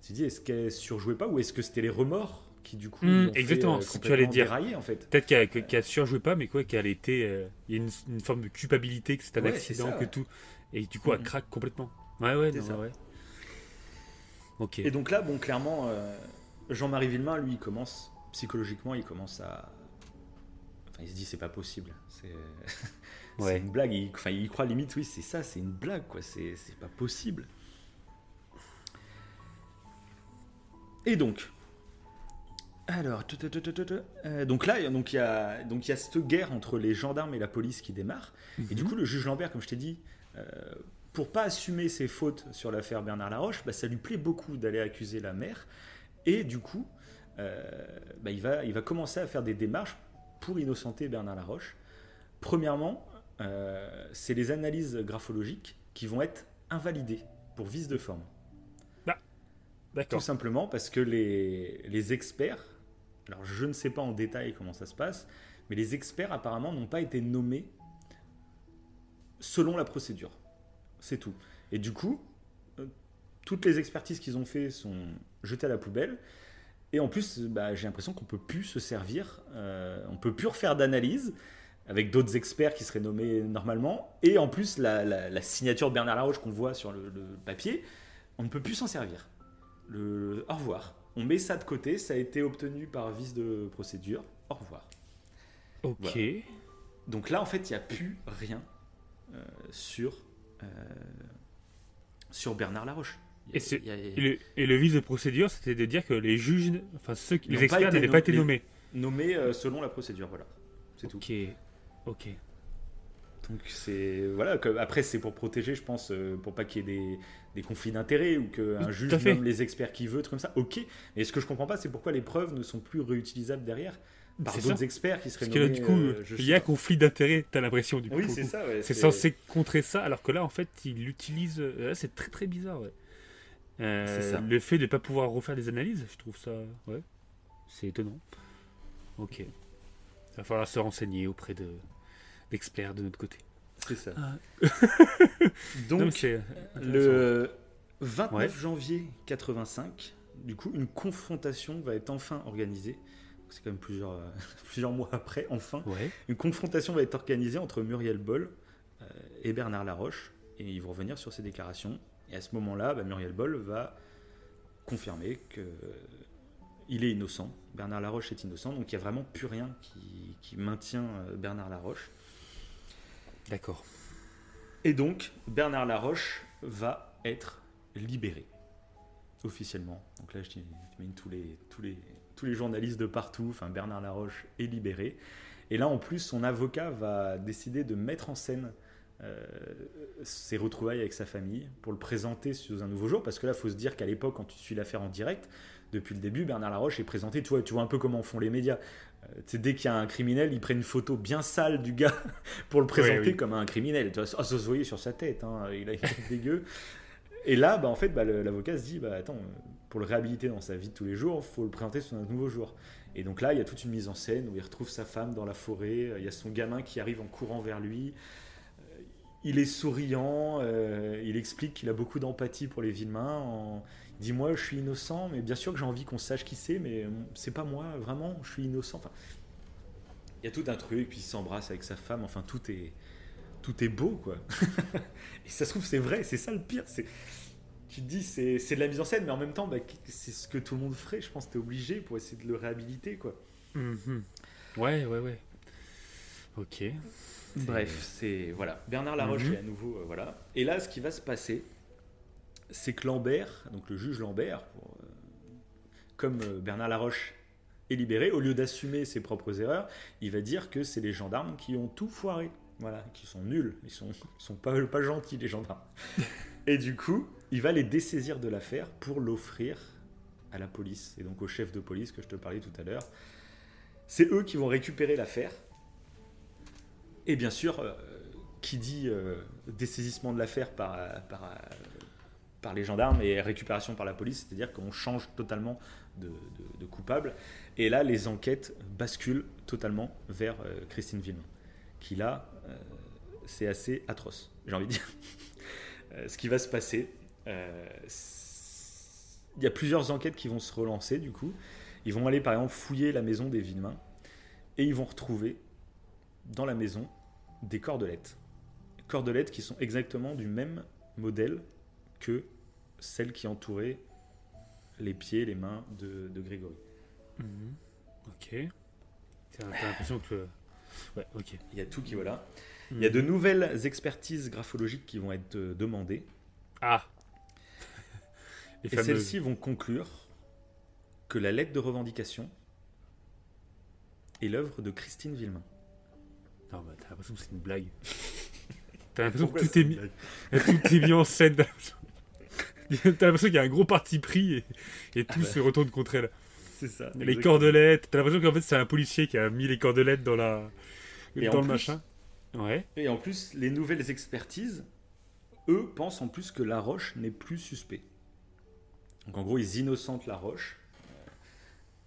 Speaker 1: Tu dis, est-ce qu'elle surjouait pas ou est-ce que c'était les remords qui du coup
Speaker 17: Mmh, exactement,
Speaker 1: euh,
Speaker 17: ce que tu allais dire.
Speaker 1: dérailler, en fait.
Speaker 17: Peut-être qu'elle que- qu'elle surjouait pas, mais quoi, qu'elle était. euh, Il y a une, une forme de culpabilité, que c'est un
Speaker 1: Ouais,
Speaker 17: accident,
Speaker 1: ça,
Speaker 17: que
Speaker 1: ouais.
Speaker 17: tout. Et du coup, elle
Speaker 1: Mhm.
Speaker 17: craque complètement. Ouais, ouais, non,
Speaker 1: ça.
Speaker 17: ouais. Ok.
Speaker 1: Et donc là, bon, clairement, euh, Jean-Marie Villemain, lui, il commence psychologiquement, il commence à. Enfin, il se dit, c'est pas possible. C'est [LAUGHS]
Speaker 17: Ouais.
Speaker 1: une blague. Il, enfin, il croit limite, oui, c'est ça, c'est une blague, quoi. C'est pas possible. Et donc. Alors, euh, donc là, donc il y a donc il y a cette guerre entre les gendarmes et la police qui démarre. Et du
Speaker 17: Mhm.
Speaker 1: coup, le juge Lambert, comme je t'ai dit, euh, pour pas assumer ses fautes sur l'affaire Bernard Laroche, bah, ça lui plaît beaucoup d'aller accuser la mère. Et du coup, euh, bah, il, va, il va commencer à faire des démarches pour innocenter Bernard Laroche. Premièrement, euh, c'est les analyses graphologiques qui vont être invalidées pour vice de forme.
Speaker 17: D'accord.
Speaker 1: Tout simplement parce que les, les experts, alors je ne sais pas en détail comment ça se passe, mais les experts apparemment n'ont pas été nommés selon la procédure. C'est tout. Et du coup, euh, toutes les expertises qu'ils ont fait sont jetées à la poubelle. Et en plus, bah, j'ai l'impression qu'on peut plus se servir, euh, on peut plus refaire d'analyse avec d'autres experts qui seraient nommés normalement. Et en plus, la, signature de Bernard Laroche qu'on voit sur le, papier, on ne peut plus s'en servir. Au revoir. On met ça de côté, ça a été obtenu par vice de procédure. Au revoir.
Speaker 17: Ok.
Speaker 1: Voilà. Donc là, en fait, il n'y a plus rien euh, sur, euh, sur Bernard Laroche. A-
Speaker 17: Et,
Speaker 1: a-
Speaker 17: le, et le vice de procédure, c'était de dire que les juges, enfin ceux, qui- les experts n'avaient pas été nommés.
Speaker 1: Nommés euh, selon la procédure, voilà. C'est tout.
Speaker 17: Ok. Ok.
Speaker 1: Donc c'est voilà. Que, après c'est pour protéger, je pense, euh, pour pas qu'il y ait des, des conflits d'intérêts ou qu'un juge nomme les experts qu'il veut, comme ça. Ok. Mais ce que je comprends pas, c'est pourquoi les preuves ne sont plus réutilisables derrière par d'autres experts qui seraient
Speaker 17: Parce que là,
Speaker 1: nommés.
Speaker 17: du coup,
Speaker 1: euh,
Speaker 17: il y a conflit d'intérêt, t'as l'impression du coup.
Speaker 1: Oui, c'est ça, ouais,
Speaker 17: c'est censé contrer ça, alors que là, en fait, il utilise. euh, c'est très très bizarre, ouais. Euh,
Speaker 1: ça.
Speaker 17: Le fait de ne pas pouvoir refaire des analyses, je trouve ça. Ouais. C'est étonnant. Ok. Il va falloir se renseigner auprès de d'experts de notre côté.
Speaker 1: C'est ça.
Speaker 17: Ah. [LAUGHS]
Speaker 1: Donc,
Speaker 17: Non, mais c'est
Speaker 1: le 29
Speaker 17: Ouais.
Speaker 1: janvier 85, du coup, une confrontation va être enfin organisée. C'est quand même plusieurs, euh, [LAUGHS] plusieurs mois après, enfin.
Speaker 17: Ouais.
Speaker 1: Une confrontation va être organisée entre Muriel Boll euh, et Bernard Laroche. Et ils vont revenir sur ces déclarations. Et à ce moment-là, bah, Muriel Boll va confirmer que il est innocent. Bernard Laroche est innocent. Donc il n'y a vraiment plus rien qui, qui maintient euh, Bernard Laroche.
Speaker 17: D'accord.
Speaker 1: Et donc, Bernard Laroche va être libéré, officiellement. Donc là, je t'imagine tous les, tous, les, journalistes de partout, enfin, Bernard Laroche est libéré. Et là, en plus, son avocat va décider de mettre en scène euh, ses retrouvailles avec sa famille pour le présenter sous un nouveau jour. Parce que là, il faut se dire qu'à l'époque, quand tu suis l'affaire en direct, depuis le début, Bernard Laroche est présenté, tu vois, tu vois un peu comment font les médias. Euh, dès qu'il y a un criminel, ils prennent une photo bien sale du gars [LAUGHS] pour le présenter
Speaker 17: oui.
Speaker 1: comme un criminel. Tu vois, ah, ça se voyait sur sa tête, hein, il a une [LAUGHS] tête dégueu. Et là, bah, en fait, bah, l'avocat se dit, bah, attends, euh, pour le réhabiliter dans sa vie de tous les jours, il faut le présenter sous un nouveau jour. Et donc là, il y a toute une mise en scène où il retrouve sa femme dans la forêt, il y a son gamin qui arrive en courant vers lui. Euh, Il est souriant, euh, il explique qu'il a beaucoup d'empathie pour les Villemains. En... Il dit Moi, je suis innocent, mais bien sûr que j'ai envie qu'on sache qui c'est, mais c'est pas moi, vraiment, je suis innocent. Enfin, il y a tout un truc, puis il s'embrasse avec sa femme, enfin, tout est, tout est beau, quoi. [LAUGHS] Et ça se trouve, c'est vrai, c'est ça le pire. C'est... Tu te dis, c'est, de la mise en scène, mais en même temps, bah, c'est ce que tout le monde ferait, je pense, t'es obligé pour essayer de le réhabiliter, quoi.
Speaker 17: Mhm. Ouais, ouais, ouais. Ok.
Speaker 1: Bref, c'est voilà. Bernard Laroche
Speaker 17: Mhm.
Speaker 1: est à nouveau euh, voilà. Et là, ce qui va se passer, c'est que Lambert, donc le juge Lambert, pour, euh, comme euh, Bernard Laroche est libéré, au lieu d'assumer ses propres erreurs, il va dire que c'est les gendarmes qui ont tout foiré, voilà, qui sont nuls, ils sont, sont pas, pas gentils les gendarmes. [LAUGHS] Et du coup, il va les dessaisir de l'affaire pour l'offrir à la police et donc au chef de police que je te parlais tout à l'heure. C'est eux qui vont récupérer l'affaire. Et bien sûr, euh, qui dit euh, dessaisissement de l'affaire par, par, par les gendarmes et récupération par la police, c'est-à-dire qu'on change totalement de, coupable. Et là, les enquêtes basculent totalement vers euh, Christine Villemain, qui là euh, c'est assez atroce, j'ai envie de dire. [LAUGHS] Euh, ce qui va se passer, il y a plusieurs enquêtes qui vont se relancer du coup. Ils vont aller par exemple fouiller la maison des Villemains et ils vont retrouver dans la maison des cordelettes. Cordelettes qui sont exactement du même modèle que celles qui entouraient les pieds, les mains de, de Grégory.
Speaker 17: Mhm. Ok. T'as l'impression que. Ouais, ok.
Speaker 1: Il y a tout qui voilà.
Speaker 17: Mhm.
Speaker 1: Il y a de nouvelles expertises graphologiques qui vont être euh, demandées.
Speaker 17: Ah [LAUGHS] Les
Speaker 1: Et
Speaker 17: fameuses.
Speaker 1: celles-ci vont conclure que la lettre de revendication est l'œuvre de Christine Villemain.
Speaker 17: Non, bah, t'as l'impression que c'est une blague. [LAUGHS] T'as l'impression que tout est, mis... [LAUGHS] tout est mis en scène. [LAUGHS] T'as l'impression- qu'il y a un gros parti pris et, et tout
Speaker 1: bah.
Speaker 17: se retourne contre elle.
Speaker 1: C'est ça.
Speaker 17: Les
Speaker 1: exactement.
Speaker 17: cordelettes. T'as l'impression qu'en fait c'est un policier qui a mis les cordelettes dans la
Speaker 1: Et
Speaker 17: dans le
Speaker 1: plus-
Speaker 17: machin. Ouais.
Speaker 1: Et en plus, les nouvelles expertises, eux, pensent en plus que Laroche n'est plus suspect. Donc en gros, ils innocentent Laroche.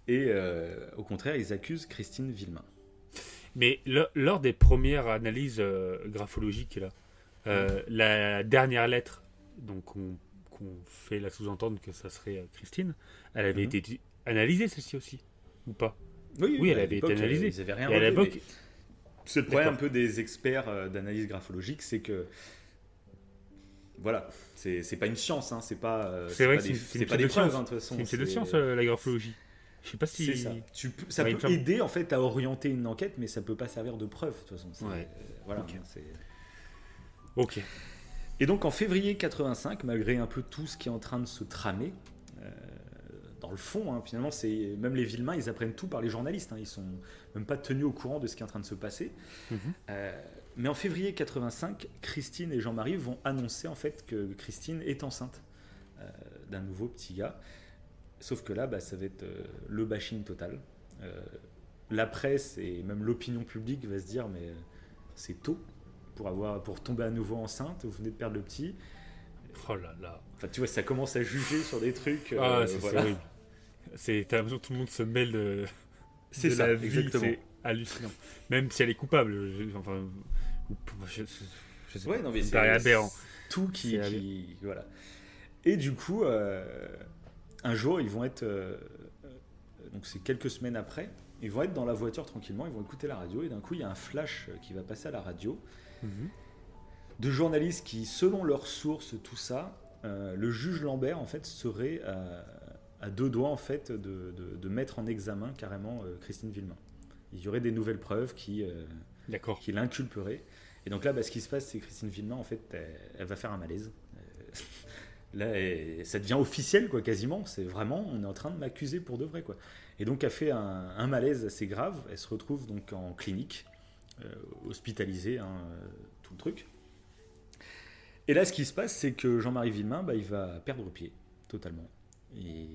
Speaker 1: Et euh, au contraire, ils accusent Christine Villemain.
Speaker 17: Mais le- lors des premières analyses euh, graphologiques là, euh, la dernière lettre, donc qu'on qu'on fait la sous-entendre que ça serait euh, Christine, elle avait
Speaker 1: Mhm.
Speaker 17: été analysée celle-ci aussi ou pas?
Speaker 1: Oui,
Speaker 17: Oui, elle avait été analysée.
Speaker 1: Ils avaient rien
Speaker 17: Et à l'époque,
Speaker 1: C'est le problème un peu des experts euh, d'analyse graphologique, c'est que. Voilà, c'est pas une science, hein, c'est pas, euh,
Speaker 17: c'est vrai
Speaker 1: pas
Speaker 17: que
Speaker 1: des,
Speaker 17: c'est
Speaker 1: pas
Speaker 17: de
Speaker 1: des preuves,
Speaker 17: science.
Speaker 1: hein, de toute façon.
Speaker 17: C'est une science euh, la graphologie. Je sais pas si.
Speaker 1: Ça. Tu
Speaker 17: Ouais,
Speaker 1: peut aider en fait à orienter une enquête, mais ça peut pas servir de preuve de toute façon.
Speaker 17: Ouais.
Speaker 1: euh, voilà.
Speaker 17: Ok.
Speaker 1: Et donc en février 85, malgré un peu tout ce qui est en train de se tramer, euh, dans le fond, hein, finalement, c'est même les Villemains, ils apprennent tout par les journalistes. Hein, ils sont même pas tenus au courant de ce qui est en train de se passer.
Speaker 17: Mhm.
Speaker 1: Euh, mais en février 85, Christine et Jean-Marie vont annoncer en fait que Christine est enceinte euh, d'un nouveau petit gars. Sauf que là, bah, ça va être le bashing total. La presse et même l'opinion publique va se dire mais c'est tôt pour avoir pour tomber à nouveau enceinte. Vous venez de perdre le petit.
Speaker 17: Oh là là.
Speaker 1: Enfin, tu vois, ça commence à juger sur des trucs.
Speaker 17: Ah,
Speaker 1: euh,
Speaker 17: c'est c'est
Speaker 1: voilà.
Speaker 17: horrible. C'est t'as l'impression que tout le monde se mêle de.
Speaker 1: C'est
Speaker 17: de
Speaker 1: ça,
Speaker 17: la vie,
Speaker 1: exactement.
Speaker 17: C'est hallucinant. Même si elle est coupable. je- enfin, ou- je, je sais
Speaker 1: Ouais,
Speaker 17: pas,
Speaker 1: non, mais c'est
Speaker 17: aberrant.
Speaker 1: Tout qui,
Speaker 17: C'est aberrant.
Speaker 1: qui- voilà. Et du coup, euh, un jour, ils vont être, euh, donc c'est quelques semaines après, ils vont être dans la voiture tranquillement, ils vont écouter la radio, et d'un coup, il y a un flash qui va passer à la radio De journalistes qui, selon leurs sources, tout ça, euh, le juge Lambert en fait serait à, à deux doigts en fait de, de- de mettre en examen carrément euh, Christine Villemain. Il y aurait des nouvelles preuves qui, euh, qui l'inculperaient. Et donc là, bah, ce qui se passe, c'est que Christine Villemain, en fait, elle, elle va faire un malaise. Euh, [LAUGHS] Là, elle- ça devient officiel, quoi, quasiment. C'est vraiment, on est en train de m'accuser pour de vrai, quoi. Et donc, elle fait un, un malaise assez grave. Elle se retrouve donc en clinique, euh, hospitalisée, hein, euh, tout le truc. Et là, ce qui se passe, c'est que Jean-Marie Villemain, bah, il va perdre pied, totalement. Et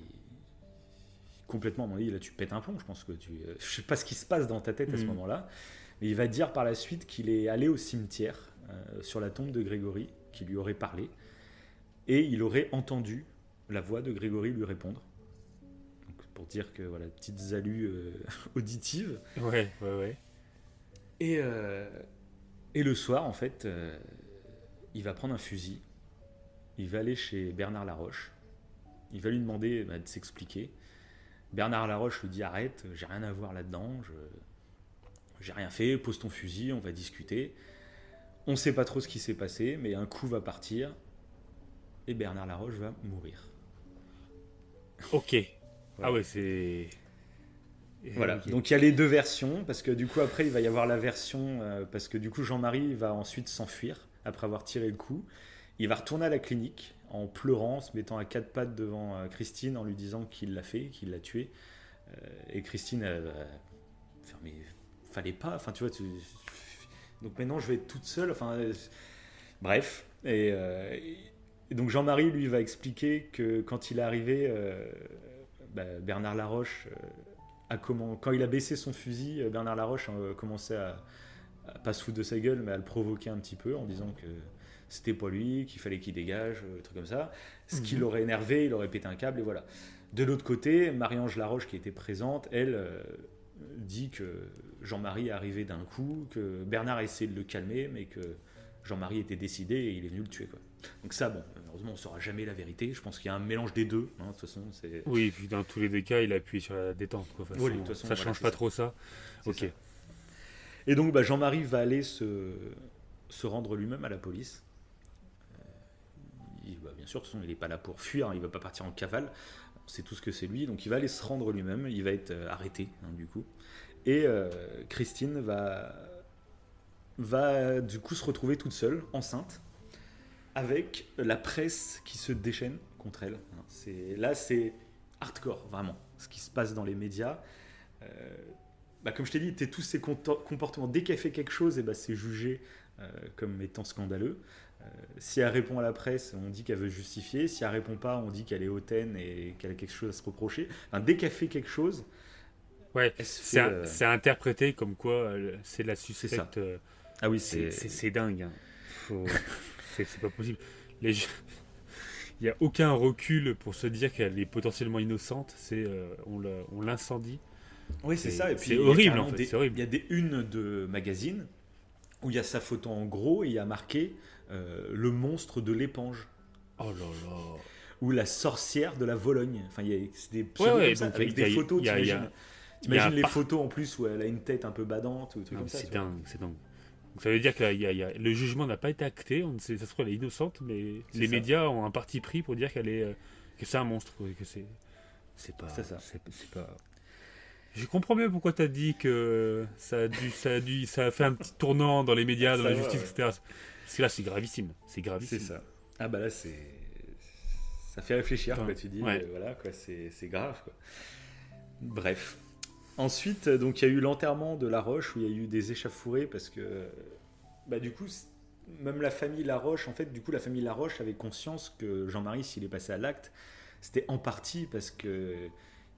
Speaker 1: complètement, à mon avis, là, tu pètes un plomb. Je pense que tu. euh, [LAUGHS] Je sais pas ce qui se passe dans ta tête à ce
Speaker 17: Mhm.
Speaker 1: moment-là. Mais il va dire par la suite qu'il est allé au cimetière euh, sur la tombe de Grégory, qui lui aurait parlé, et il aurait entendu la voix de Grégory lui répondre. Donc, pour dire que voilà, petites euh, [LAUGHS] auditives.
Speaker 17: Ouais, ouais, ouais.
Speaker 1: Et, euh, et le soir, en fait, euh, il va prendre un fusil, il va aller chez Bernard Laroche, il va lui demander bah, de s'expliquer. Bernard Laroche lui dit arrête, j'ai rien à voir là-dedans, je j'ai rien fait, pose ton fusil, on va discuter. On sait pas trop ce qui s'est passé, mais un coup va partir et Bernard Laroche va mourir.
Speaker 17: Ok. Ah ouais, c'est.
Speaker 1: Voilà, donc il y a les deux versions, parce que du coup après il va y avoir la version, euh, parce que du coup Jean-Marie va ensuite s'enfuir après avoir tiré le coup. Il va retourner à la clinique en pleurant, en se mettant à quatre pattes devant euh, Christine en lui disant qu'il l'a fait, qu'il l'a tué. Euh, et Christine, elle va faire, mais fallait pas, enfin tu vois, tu... donc maintenant je vais être toute seule, enfin bref. Et, et donc Jean-Marie lui va expliquer que quand il est arrivé, bah, Bernard Laroche euh, comment, quand il a baissé son fusil, euh, Bernard Laroche a commencé à, à pas se foutre de sa gueule, mais à le provoquer un petit peu en disant que c'était pas lui, qu'il fallait qu'il dégage, euh, truc comme ça. Ce qui
Speaker 17: Mhm.
Speaker 1: l'aurait énervé, il aurait pété un câble et voilà. De l'autre côté, Marie-Ange Laroche qui était présente, elle euh, dit que Jean-Marie est arrivé d'un coup, que Bernard a essayé de le calmer, mais que Jean-Marie était décidé et il est venu le tuer. Quoi. Donc ça, bon, heureusement, on ne saura jamais la vérité. Je pense qu'il y a un mélange des deux. hein, de toute façon, c'est...
Speaker 17: Oui, et puis dans tous les deux cas, il appuie sur la détente. Quoi.
Speaker 1: Oui, de toute façon,
Speaker 17: ça
Speaker 1: voilà,
Speaker 17: change
Speaker 1: c'est
Speaker 17: pas
Speaker 1: ça.
Speaker 17: trop ça.
Speaker 1: C'est
Speaker 17: Ok.
Speaker 1: ça. Et donc bah, Jean-Marie va aller se, se rendre lui-même à la police. Euh, il, bah, bien sûr, de toute façon, il n'est pas là pour fuir, hein, il ne va pas partir en cavale. On sait tout ce que c'est lui, donc il va aller se rendre lui-même, il va être euh, arrêté hein, du coup. Et euh, Christine va, va du coup se retrouver toute seule, enceinte, avec la presse qui se déchaîne contre elle. hein. C'est, là, c'est hardcore, vraiment, ce qui se passe dans les médias. Euh, bah, comme je t'ai dit, t'es tous ces comportements. Dès qu'elle fait quelque chose, et bah, c'est jugé euh, comme étant scandaleux. Euh, si elle répond à la presse, on dit qu'elle veut justifier. Si elle répond pas, on dit qu'elle est hautaine et qu'elle a quelque chose à se reprocher. Enfin, dès qu'elle fait quelque chose,
Speaker 17: Ouais, c'est
Speaker 1: euh,
Speaker 17: interprété comme quoi c'est la suspecte. euh,
Speaker 1: Ah oui,
Speaker 17: c'est dingue. hein. Faut- [LAUGHS] c'est pas possible. Les Il n'y a aucun recul pour se dire qu'elle est potentiellement innocente. C'est euh, on l'incendie.
Speaker 1: Oui, c'est ça. Et puis,
Speaker 17: c'est horrible en fait.
Speaker 1: des-
Speaker 17: C'est horrible.
Speaker 1: Il y a des unes de magazines où il y a sa photo en gros et il y a marqué euh, le monstre de l'éponge.
Speaker 17: Oh là là.
Speaker 1: Ou la sorcière de la Vologne. Enfin, il y a c'est des pseudos
Speaker 17: Ouais, ouais,
Speaker 1: ça, avec
Speaker 17: a-
Speaker 1: photos, t'imagines. les
Speaker 17: par-
Speaker 1: photos en plus où elle a une tête un peu badante ou
Speaker 17: Non,
Speaker 1: comme ça.
Speaker 17: C'est dingue, c'est dingue. Donc ça veut dire que là, il y a- il y a- le jugement n'a pas été acté. On ne sait, ça se trouve elle est innocente, mais les
Speaker 1: ça.
Speaker 17: médias ont un parti pris pour dire qu'elle est euh, que c'est un monstre, que c'est c'est pas
Speaker 1: C'est ça.
Speaker 17: c'est pas. Je comprends mieux pourquoi tu as dit que ça a dû ça a dû ça a fait un petit tournant dans les médias, dans
Speaker 1: Ça
Speaker 17: la
Speaker 1: va,
Speaker 17: justice,
Speaker 1: ouais.
Speaker 17: etc. Parce que là c'est gravissime, c'est gravissime.
Speaker 1: C'est ça. Ah bah là, c'est. Ça fait réfléchir, quoi. Tu dis,
Speaker 17: Ouais.
Speaker 1: euh, voilà, quoi, c'est c'est grave, quoi. Bref. Ensuite, euh, donc, il y a eu l'enterrement de La Roche où il y a eu des échauffourées parce que, bah, du coup, même la famille Laroche, en fait, du coup, la famille Laroche avait conscience que Jean-Marie, s'il est passé à l'acte, c'était en partie parce que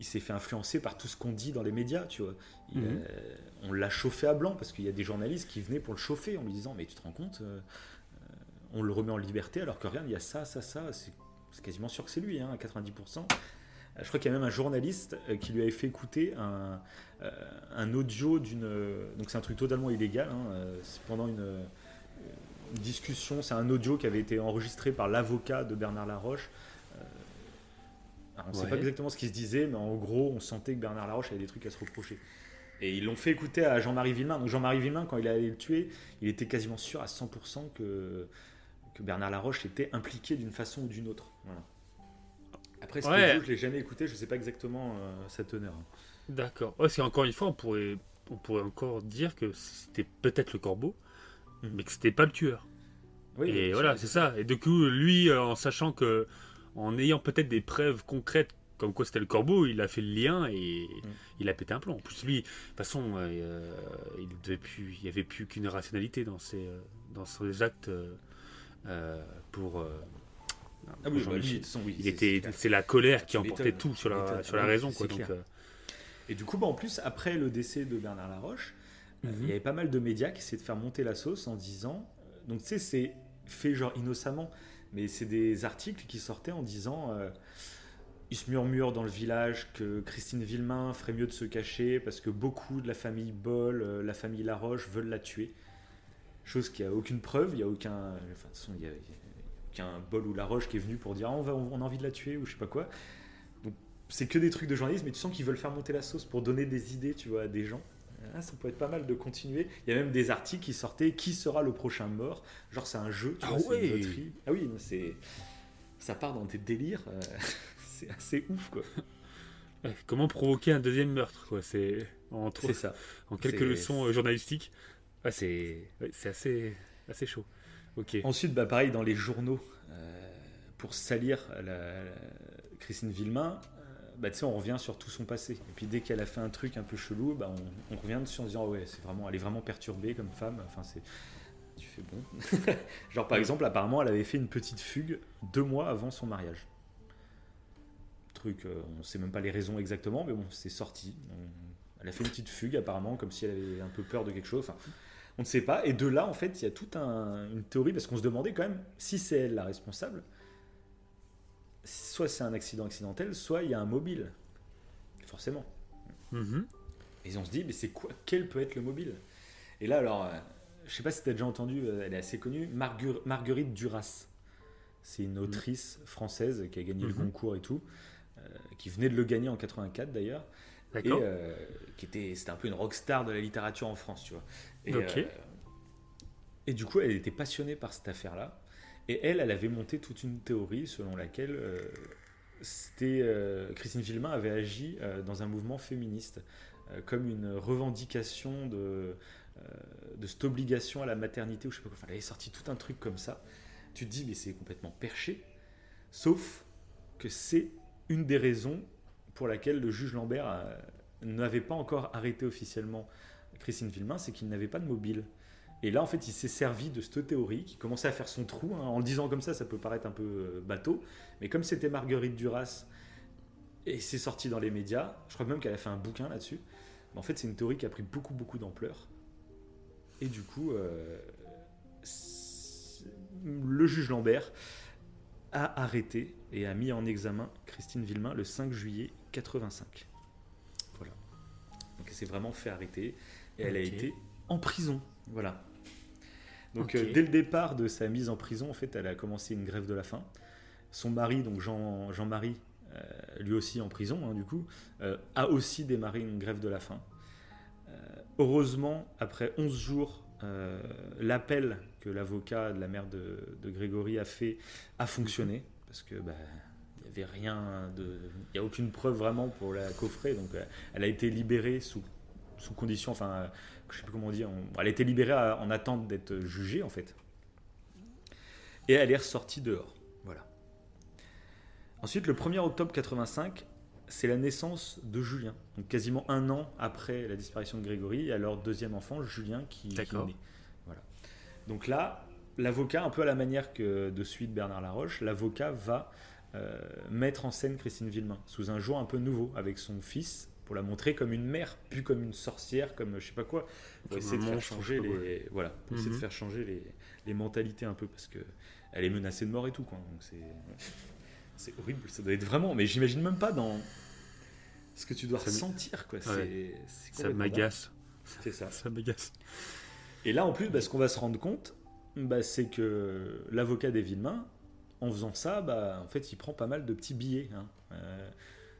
Speaker 1: il s'est fait influencer par tout ce qu'on dit dans les médias, tu vois. Il,
Speaker 17: Mhm.
Speaker 1: euh, on l'a chauffé à blanc parce qu'il y a des journalistes qui venaient pour le chauffer en lui disant mais tu te rends compte, euh, euh, on le remet en liberté alors que regarde, il y a ça, ça, ça, c'est c'est quasiment sûr que c'est lui, hein, à 90%. Euh, Je crois qu'il y a même un journaliste euh, qui lui avait fait écouter un, euh, un audio d'une. Donc c'est un truc totalement illégal. hein, c'est pendant une, une discussion, c'est un audio qui avait été enregistré par l'avocat de Bernard Laroche. Alors, on ne sait pas exactement ce qu'il se disait, mais en gros, on sentait que Bernard Laroche avait des trucs à se reprocher. Et ils l'ont fait écouter à Jean-Marie Villemain. Donc Jean-Marie Villemain, quand il allait le tuer, il était quasiment sûr à 100% que, que Bernard Laroche était impliqué d'une façon ou d'une autre. Voilà. Après, ce
Speaker 17: Ouais.
Speaker 1: audio, je l'ai jamais écouté, je ne sais pas exactement euh, sa teneur.
Speaker 17: D'accord. Ouais, c'est encore une fois, on pourrait, on pourrait encore dire que c'était peut-être le corbeau, mais que c'était pas le tueur.
Speaker 1: Oui,
Speaker 17: et voilà,
Speaker 1: c'est-
Speaker 17: ça. Et du coup, lui, euh, en sachant que, en ayant peut-être des preuves concrètes comme quoi c'était le corbeau, il a fait le lien et
Speaker 1: Mhm.
Speaker 17: il a pété un plomb. En plus, lui, de toute façon, euh, il devait plus, il y avait plus qu'une rationalité dans ses, dans ses actes euh, pour.
Speaker 1: Ah oui, bah,
Speaker 17: Jean-Michel.
Speaker 1: lui, de toute façon, oui,
Speaker 17: il
Speaker 1: c'est-
Speaker 17: était,
Speaker 1: c'est
Speaker 17: la colère qui emportait tout sur la,
Speaker 1: m'étonnes.
Speaker 17: sur la
Speaker 1: Ah
Speaker 17: raison, quoi. Donc, euh,
Speaker 1: Et du coup, bah, en plus, après le décès de Bernard Laroche, euh,
Speaker 17: Mhm.
Speaker 1: il y avait pas mal de médias qui essayaient de faire monter la sauce en disant. euh, Donc, tu sais, c'est fait genre innocemment, mais c'est des articles qui sortaient en disant. euh, il se murmure dans le village que Christine Villemain ferait mieux de se cacher parce que beaucoup de la famille Boll, la famille Laroche veulent la tuer. Chose qui a aucune preuve, il n'y a aucun. Enfin, de toute façon, il y a, il y a aucun Boll ou Laroche qui est venu pour dire ah, on, va, on a envie de la tuer ou je sais pas quoi. Donc, c'est que des trucs de journalisme, mais tu sens qu'ils veulent faire monter la sauce pour donner des idées, tu vois, à des gens. Ah, ça peut être pas mal de continuer. Il y a même des articles qui sortaient qui sera le prochain mort? Genre, c'est un jeu, tu
Speaker 17: Ah
Speaker 1: vois,
Speaker 17: ouais.
Speaker 1: une. Ah oui, c'est. Ça part dans des délires. euh, [LAUGHS] c'est assez ouf, quoi.
Speaker 17: Comment provoquer un deuxième meurtre quoi? C'est en
Speaker 1: ça.
Speaker 17: En quelques leçons euh, journalistiques. C'est assez assez chaud. Ok.
Speaker 1: Ensuite, bah, pareil, dans les journaux, euh, pour salir la, la- Christine Villemain, euh, bah, on revient sur tout son passé. Et puis dès qu'elle a fait un truc un peu chelou, bah, on, on revient dessus en se disant ouais, c'est vraiment, elle est vraiment perturbée comme femme. Enfin, c'est, tu fais bon. [LAUGHS] Genre par exemple, apparemment, elle avait fait une petite fugue deux mois avant son mariage. Truc, euh, on sait même pas les raisons exactement, mais bon, c'est sorti. On- elle a fait une petite fugue apparemment, comme si elle avait un peu peur de quelque chose. Enfin, on ne sait pas. Et de là, en fait, il y a toute un- une théorie, parce qu'on se demandait quand même si c'est elle la responsable. Soit c'est un accident accidentel, soit il y a un mobile. Forcément.
Speaker 17: Mhm.
Speaker 1: Et on se dit, mais c'est quoi Quel peut être le mobile? Et là, alors, euh, je sais pas si tu as déjà entendu, euh, elle est assez connue, Marguer- Marguerite Duras. C'est une autrice française qui a gagné le
Speaker 17: Mhm.
Speaker 1: concours et tout, euh, qui venait de le gagner en 84 d'ailleurs. Et euh, qui était, c'était un peu une rockstar de la littérature en France, tu vois. Et, euh, et du coup, elle était passionnée par cette affaire-là. Et elle, elle avait monté toute une théorie selon laquelle euh, c'était, euh, Christine Villemin avait agi euh, dans un mouvement féministe, comme une revendication de, de cette obligation à la maternité, ou je sais pas quoi. Enfin, elle avait sorti tout un truc comme ça. Tu te dis, mais c'est complètement perché. Sauf que c'est une des raisons pour laquelle le juge Lambert n'avait pas encore arrêté officiellement Christine Villemin, c'est qu'il n'avait pas de mobile. Et là, en fait, il s'est servi de cette théorie qui commençait à faire son trou. hein. En le disant comme ça, ça peut paraître un peu euh, bateau. Mais comme c'était Marguerite Duras, et c'est sorti dans les médias, je crois même qu'elle a fait un bouquin là-dessus. Mais en fait, c'est une théorie qui a pris beaucoup, beaucoup d'ampleur. Et du coup, euh, le juge Lambert a arrêté et a mis en examen Christine Villemin le 5 juillet 85. Voilà. Donc elle s'est vraiment fait arrêter et elle a été en prison. Voilà. Donc euh, dès le départ de sa mise en prison, en fait, elle a commencé une grève de la faim. Son mari, donc Jean, Jean-Marie, euh, lui aussi en prison, hein, du coup, euh, a aussi démarré une grève de la faim. Heureusement, après 11 jours, l'appel que l'avocat de la mère de, de Grégory a fait a fonctionné, parce que bah, il n'y avait rien de. Il n'y a aucune preuve vraiment pour la coffrer, donc elle a été libérée sous, sous condition, enfin, je sais plus comment on- elle a été libérée à- en attente d'être jugée en fait. Et elle est ressortie dehors. Voilà. Ensuite, le 1er octobre 85, c'est la naissance de Julien. Donc quasiment un an après la disparition de Grégory, et à leur deuxième enfant, Julien, qui, qui
Speaker 17: D'accord.
Speaker 1: naît. Voilà. Donc là, l'avocat, un peu à la manière que de suite Bernard Laroche, l'avocat va euh, mettre en scène Christine Villemin sous un jour un peu nouveau avec son fils pour la montrer comme une mère, plus comme une sorcière, comme je sais pas quoi, pour essayer de faire changer les, voilà, pour essayer de
Speaker 17: Mhm.
Speaker 1: faire changer les, les mentalités un peu parce que elle est menacée de mort et tout quoi. Donc c'est c'est horrible, ça doit être vraiment. Mais j'imagine même pas dans ce que tu dois ressentir quoi. C'est-
Speaker 17: Ouais.
Speaker 1: c'est
Speaker 17: Ça m'agace.
Speaker 1: C'est ça.
Speaker 17: Ça m'agace.
Speaker 1: Et là, en plus, bah, ce qu'on va se rendre compte, bah, c'est que l'avocat des Villemains, en faisant ça, bah, en fait, il prend pas mal de petits billets. hein. Euh,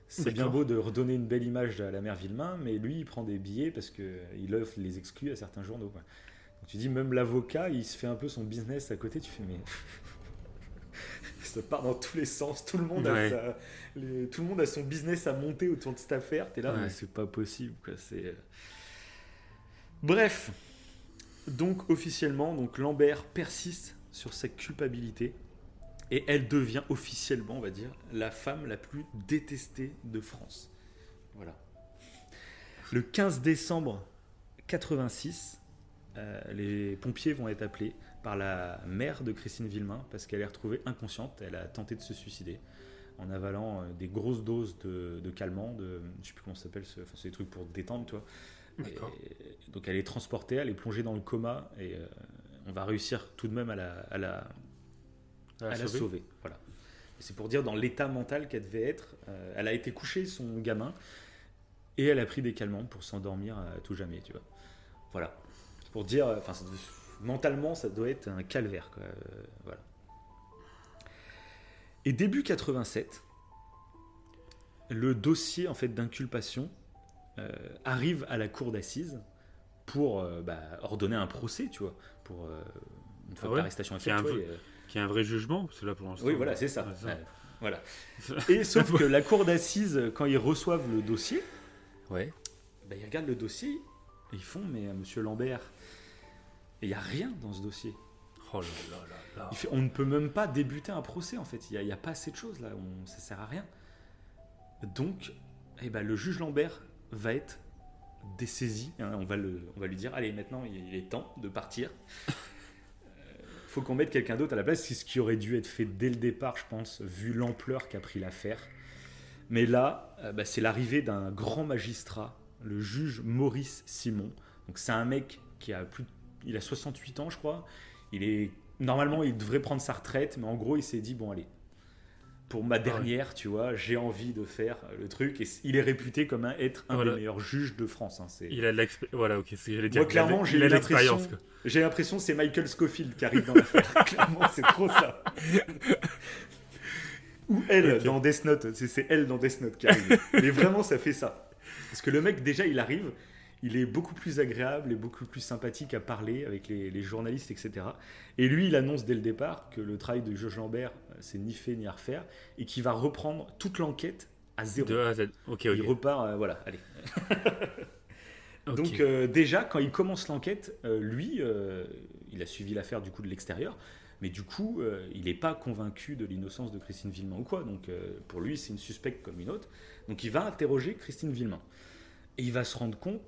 Speaker 1: c'est bien beau de redonner une belle image à la mère Villemain, mais lui, il prend des billets parce qu'il offre les exclus à certains journaux. quoi. Donc, tu dis, même l'avocat, il se fait un peu son business à côté. Tu fais, mais. [LAUGHS] ça part dans tous les sens. Tout le monde, a,
Speaker 17: Ouais.
Speaker 1: sa- les- tout le monde a son business à monter autour de cette affaire. T'es là,
Speaker 17: Ouais.
Speaker 1: mais c'est pas possible. Quoi. C'est. euh, Bref, donc officiellement, donc Lambert persiste sur sa culpabilité et elle devient officiellement, on va dire, la femme la plus détestée de France. Voilà. Le 15 décembre 86, euh, les pompiers vont être appelés par la mère de Christine Villemin parce qu'elle est retrouvée inconsciente. Elle a tenté de se suicider en avalant euh, des grosses doses de, de calmants, de, je sais plus comment ça s'appelle, ce- enfin, c'est des trucs pour détendre, tu vois.
Speaker 17: D'accord.
Speaker 1: Et donc elle est transportée, elle est plongée dans le coma et euh, on va réussir tout de même à la, à la,
Speaker 17: À la
Speaker 1: à la
Speaker 17: sauver.
Speaker 1: sauver. Voilà. C'est pour dire dans l'état mental qu'elle devait être. euh, elle a été couchée, son gamin, et elle a pris des calmants pour s'endormir à tout jamais, tu vois. Voilà. C'est pour dire, euh, enfin, mentalement, ça doit être un calvaire, quoi. euh, voilà. Et début 87, le dossier en fait d'inculpation euh, arrive à la cour d'assises pour euh, bah, ordonner un procès, tu vois, pour euh, une fois
Speaker 17: Ah
Speaker 1: que l'arrestation est
Speaker 17: a
Speaker 1: faite.
Speaker 17: un y a un vrai jugement, c'est là pour l'instant.
Speaker 1: oui, voilà, c'est ça.
Speaker 17: Ouais,
Speaker 1: Ouais, voilà. [LAUGHS] Et sauf que la cour d'assises, quand ils reçoivent le dossier,
Speaker 17: Ouais.
Speaker 1: bah, ils regardent le dossier et ils font Mais monsieur Lambert, il n'y a rien dans ce dossier.
Speaker 17: Oh là là là là.
Speaker 1: Il fait, on ne peut même pas débuter un procès en fait. Il n'y a, il y a pas assez de choses là. On, ça sert à rien. Donc, eh ben, le juge Lambert va être dessaisi. hein. on, va le, on va lui dire Allez, maintenant il est temps de partir. Faut qu'on mette quelqu'un d'autre à la place. C'est ce qui aurait dû être fait dès le départ, je pense, vu l'ampleur qu'a pris l'affaire. Mais là, euh, bah, c'est l'arrivée d'un grand magistrat, le juge Maurice Simon. Donc c'est un mec qui a plus, de- il a 68 ans, je crois. Il est normalement, il devrait prendre sa retraite, mais en gros, il s'est dit bon allez, pour ma dernière, tu vois, j'ai envie de faire le truc. Et il est réputé comme un, être un
Speaker 17: Voilà.
Speaker 1: des meilleurs juges de France. hein,
Speaker 17: Il a de l'expérience. Voilà, ok, dire.
Speaker 1: Moi, clairement, j'ai l'impression, j'ai l'impression que c'est Michael Scofield qui arrive dans l'affaire. [LAUGHS] clairement, c'est trop ça. Ou elle
Speaker 17: Ok.
Speaker 1: dans Death Note. C'est elle dans Death Note qui arrive. Mais vraiment, ça fait ça. Parce que le mec, déjà, il arrive. Il est beaucoup plus agréable et beaucoup plus sympathique à parler avec les, les journalistes, etc. Et lui, il annonce dès le départ que le travail de Georges Lambert, euh, c'est ni fait ni à refaire, et qu'il va reprendre toute l'enquête à zéro.
Speaker 17: De A à Z. Ok,
Speaker 1: Il
Speaker 17: ok.
Speaker 1: repart, euh, voilà, allez. [LAUGHS] Donc euh, déjà, quand il commence l'enquête, euh, lui, il a suivi l'affaire du coup de l'extérieur, mais du coup, il n'est pas convaincu de l'innocence de Christine Villemin ou quoi. Donc pour lui, c'est une suspecte comme une autre. Donc il va interroger Christine Villemin. Et il va se rendre compte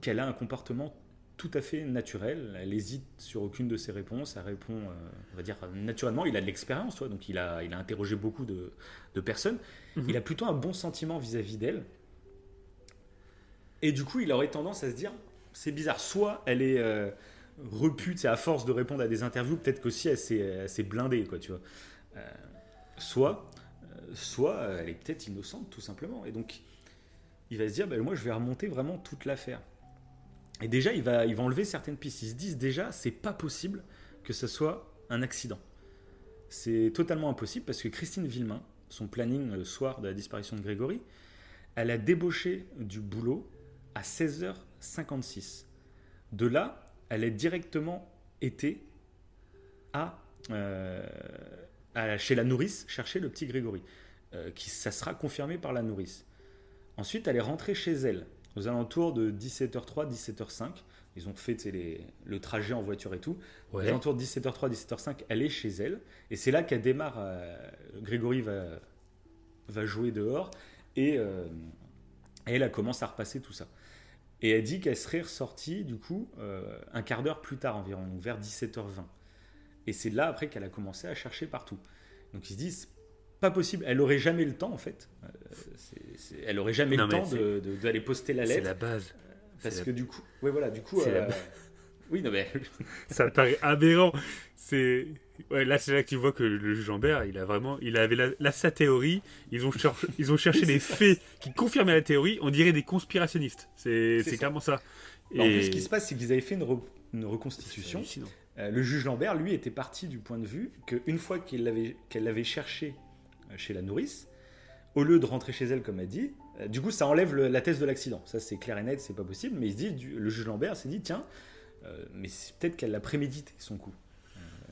Speaker 1: qu'elle a un comportement tout à fait naturel. Elle hésite sur aucune de ses réponses. Elle répond, euh, on va dire, naturellement. Il a de l'expérience, toi, donc il a, il a interrogé beaucoup de, de personnes.
Speaker 17: Mhm.
Speaker 1: Il a plutôt un bon sentiment vis-à-vis d'elle. Et du coup, il aurait tendance à se dire, c'est bizarre, soit elle est euh, repue, c'est à force de répondre à des interviews, peut-être qu'aussi elle s'est elle s'est blindée, quoi, tu vois. Euh, soit, euh, soit elle est peut-être innocente, tout simplement. Et donc, il va se dire, ben, moi, je vais remonter vraiment toute l'affaire. Et déjà, il va, il va enlever certaines pistes. Ils se disent déjà, c'est pas possible que ce soit un accident. C'est totalement impossible parce que Christine Villemin, son planning le soir de la disparition de Grégory, elle a débauché du boulot à 16h56. De là, elle est directement été euh, à- chez la nourrice chercher le petit Grégory. Euh, qui, ça sera confirmé par la nourrice. Ensuite, elle est rentrée chez elle aux alentours de 17h03, 17h05. Ils ont fait les- le trajet en voiture et tout.
Speaker 17: Ouais.
Speaker 1: Aux alentours de 17h03, 17h05, elle est chez elle. Et c'est là qu'elle démarre. euh, Grégory va, va jouer dehors. Et euh, elle, elle commence à repasser tout ça. Et elle dit qu'elle serait ressortie, du coup, euh, un quart d'heure plus tard environ, donc vers 17h20. Et c'est là, après, qu'elle a commencé à chercher partout. Donc ils se disent, pas possible. Elle aurait jamais le temps, en fait. Euh, c'est- c'est- elle aurait jamais
Speaker 17: Non,
Speaker 1: le temps
Speaker 17: c'est-
Speaker 1: de- de- d'aller poster la
Speaker 17: c'est
Speaker 1: lettre.
Speaker 17: la base.
Speaker 1: Parce
Speaker 17: C'est
Speaker 1: que
Speaker 17: la-
Speaker 1: du coup, ouais, voilà, du coup,
Speaker 17: C'est la
Speaker 1: euh, [LAUGHS] oui, non mais [LAUGHS]
Speaker 17: ça me paraît aberrant. C'est ouais, là, c'est là que tu vois que le juge Lambert, il a vraiment, il avait la, la- sa théorie. Ils ont cherché, [LAUGHS] ils ont cherché des faits qui confirmaient la théorie. On dirait des conspirationnistes. C'est
Speaker 1: C'est
Speaker 17: c'est
Speaker 1: ça.
Speaker 17: clairement ça.
Speaker 1: En plus, ce qui se passe, c'est qu'ils avaient fait une, re- une reconstitution.
Speaker 17: C'est.
Speaker 1: Euh, le juge Lambert, lui, était parti du point de vue qu'une fois qu'il l'avait- qu'elle l'avait cherché chez la nourrice, au lieu de rentrer chez elle, comme elle dit, euh, du coup, ça enlève le- la thèse de l'accident. Ça, c'est clair et net, c'est pas possible. Mais il se dit, du- le juge Lambert s'est dit, tiens, euh, mais c'est peut-être qu'elle l'a prémédité, son coup.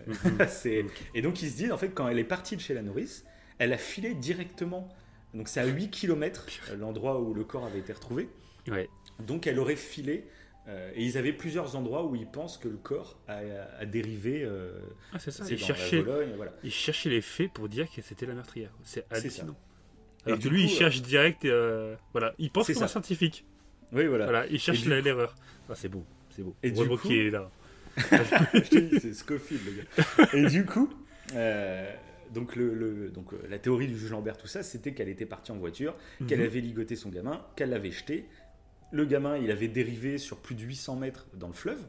Speaker 1: Euh, [LAUGHS] c'est- Et donc, il se dit, en fait, quand elle est partie de chez la nourrice, elle a filé directement. Donc, c'est à 8 km l'endroit où le corps avait été retrouvé.
Speaker 17: Ouais.
Speaker 1: Donc elle aurait filé, euh, et ils avaient plusieurs endroits où ils pensent que le corps a, a dérivé. euh,
Speaker 17: Ah, c'est ça.
Speaker 1: c'est
Speaker 17: Il
Speaker 1: dans
Speaker 17: cherchait,
Speaker 1: la Vologne, voilà.
Speaker 17: il cherchait les faits pour dire que c'était la meurtrière. C'est hallucinant. Alors
Speaker 1: Et
Speaker 17: que
Speaker 1: du
Speaker 17: lui,
Speaker 1: coup,
Speaker 17: il cherche direct. euh, voilà, il pense
Speaker 1: C'est
Speaker 17: comme un scientifique.
Speaker 1: Oui, voilà.
Speaker 17: Voilà, il cherche
Speaker 1: du
Speaker 17: l'erreur. Ah, c'est beau, c'est beau.
Speaker 1: Et du
Speaker 17: Heureusement
Speaker 1: coup-
Speaker 17: est là. [LAUGHS]
Speaker 1: Je te dis, c'est Scofield, le gars. Et du coup, euh, donc, le, le- donc euh, la théorie du juge Lambert, tout ça, c'était qu'elle était partie en voiture, qu'elle
Speaker 17: Mhm.
Speaker 1: avait ligoté son gamin, qu'elle l'avait jeté. Le gamin, il avait dérivé sur plus de 800 mètres dans le fleuve,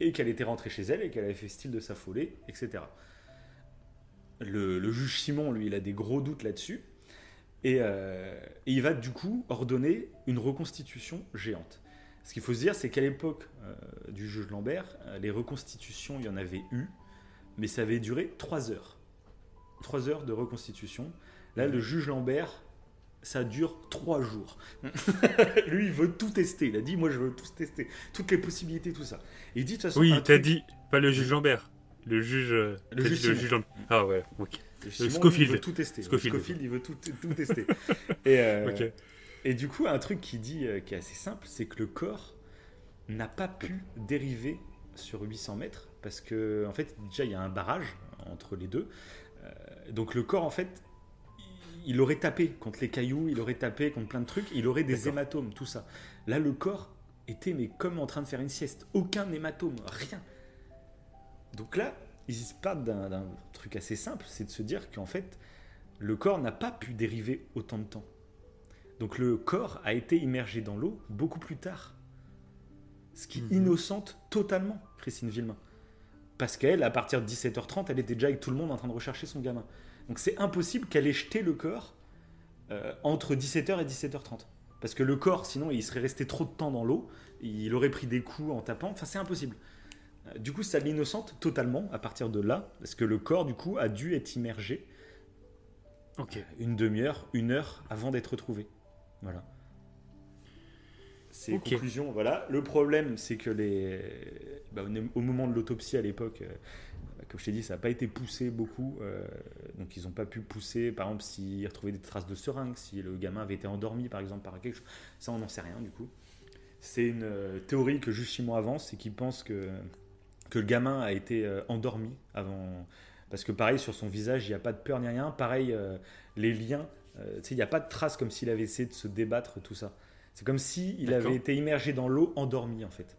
Speaker 1: et qu'elle était rentrée chez elle, et qu'elle avait fait style de s'affoler, etc. Le, juge Simon, lui, il a des gros doutes là-dessus. Et, euh, et il va du coup ordonner une reconstitution géante. Ce qu'il faut se dire, c'est qu'à l'époque euh, du juge Lambert, euh, les reconstitutions, il y en avait eu, mais ça avait duré trois heures. Trois heures de reconstitution. Là, le juge Lambert, ça dure trois jours. [LAUGHS] Lui, il veut tout tester. Il a dit, moi, je veux tout tester. Toutes les possibilités, tout ça. Et il dit, de toute façon,
Speaker 17: Oui, t'as
Speaker 1: truc-
Speaker 17: dit pas le juge Lambert, le juge. euh,
Speaker 1: Le juge
Speaker 17: dit le
Speaker 1: Simon.
Speaker 17: juge Lambert. Ah ouais, ok.
Speaker 1: Le Simon, lui,
Speaker 17: Scofield.
Speaker 1: il veut tout tester.
Speaker 17: Scofield.
Speaker 1: Scofield, il veut tout, tout tester. [LAUGHS] Et, euh, et du coup, un truc qui dit, euh, qui est assez simple, c'est que le corps n'a pas pu dériver sur 800 mètres parce que, en fait, déjà, il y a un barrage entre les deux. Euh, donc, le corps, en fait, il- aurait tapé contre les cailloux, il aurait tapé contre plein de trucs, il aurait des hématomes, tout ça. Là, le corps était, mais comme en train de faire une sieste. Aucun hématome, rien. Donc là, ils se partent d'un truc assez simple, c'est de se dire qu'en fait, le corps n'a pas pu dériver autant de temps. Donc le corps a été immergé dans l'eau beaucoup plus tard. Ce qui
Speaker 17: Mhm.
Speaker 1: innocente totalement Christine Villemin. Parce qu'elle, à partir de 17h30, elle était déjà avec tout le monde en train de rechercher son gamin. Donc c'est impossible qu'elle ait jeté le corps euh, entre 17h et 17h30. Parce que le corps, sinon, il serait resté trop de temps dans l'eau, il aurait pris des coups en tapant, enfin c'est impossible. Euh, Du coup, ça l'innocente totalement à partir de là, parce que le corps, du coup, a dû être immergé
Speaker 17: Ok.
Speaker 1: une demi-heure, une heure avant d'être retrouvé. Voilà. C'est
Speaker 17: Ok.
Speaker 1: conclusion. Voilà. Le problème, c'est que les, bah, au- moment de l'autopsie à l'époque, euh, comme je t'ai dit, ça n'a pas été poussé beaucoup. euh, donc ils n'ont pas pu pousser, par exemple, s'ils retrouvaient des traces de seringue, si le gamin avait été endormi, par exemple, par quelque chose. Ça, on n'en sait rien du coup. C'est une euh, théorie que juste Simon avance, c'est qu'il pense que, que le gamin a été euh, endormi avant. Parce que pareil, sur son visage, il n'y a pas de peur ni rien. Pareil, les liens, il n'y a pas de traces comme s'il avait essayé de se débattre, tout ça. C'est comme s'il
Speaker 17: D'accord.
Speaker 1: avait été immergé dans l'eau, endormi en fait.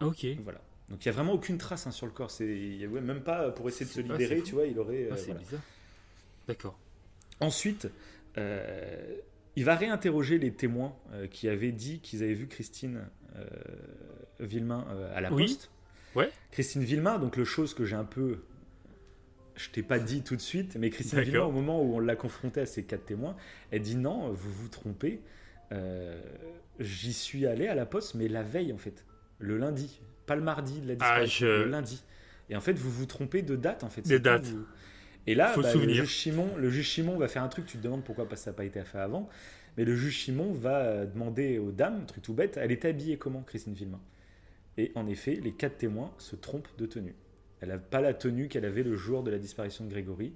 Speaker 17: Ok.
Speaker 1: Voilà. Donc il n'y a vraiment aucune trace hein, sur le corps. C'est il y ouais, même pas pour essayer de se libérer, tu vois, il aurait. euh,
Speaker 17: Ah, c'est
Speaker 1: voilà.
Speaker 17: bizarre. D'accord.
Speaker 1: Ensuite, euh, il va réinterroger les témoins euh, qui avaient dit qu'ils avaient vu Christine euh, Villemain euh, à la
Speaker 17: Oui.
Speaker 1: poste.
Speaker 17: Ouais.
Speaker 1: Christine Villemain, donc le chose que j'ai un peu. Je t'ai pas dit tout de suite, mais Christine Villemain,
Speaker 17: D'accord.
Speaker 1: au moment où on l'a confrontée à ces quatre témoins, elle dit non, vous vous trompez. Euh, J'y suis allé à la poste, mais la veille en fait, le lundi, pas le mardi de la
Speaker 17: Ah,
Speaker 1: disparition,
Speaker 17: je-
Speaker 1: le lundi. Et en fait, vous vous trompez de date en fait.
Speaker 17: Des dates.
Speaker 1: vous- Et là, bah, le, juge Chimon, le juge Chimon va faire un truc, tu te demandes pourquoi parce que ça n'a pas été fait avant, mais le juge Chimon va euh, demander aux dames, truc tout bête, elle était habillée comment, Christine Villemain Et en effet, les quatre témoins se trompent de tenue. Elle n'a pas la tenue qu'elle avait le jour de la disparition de Grégory.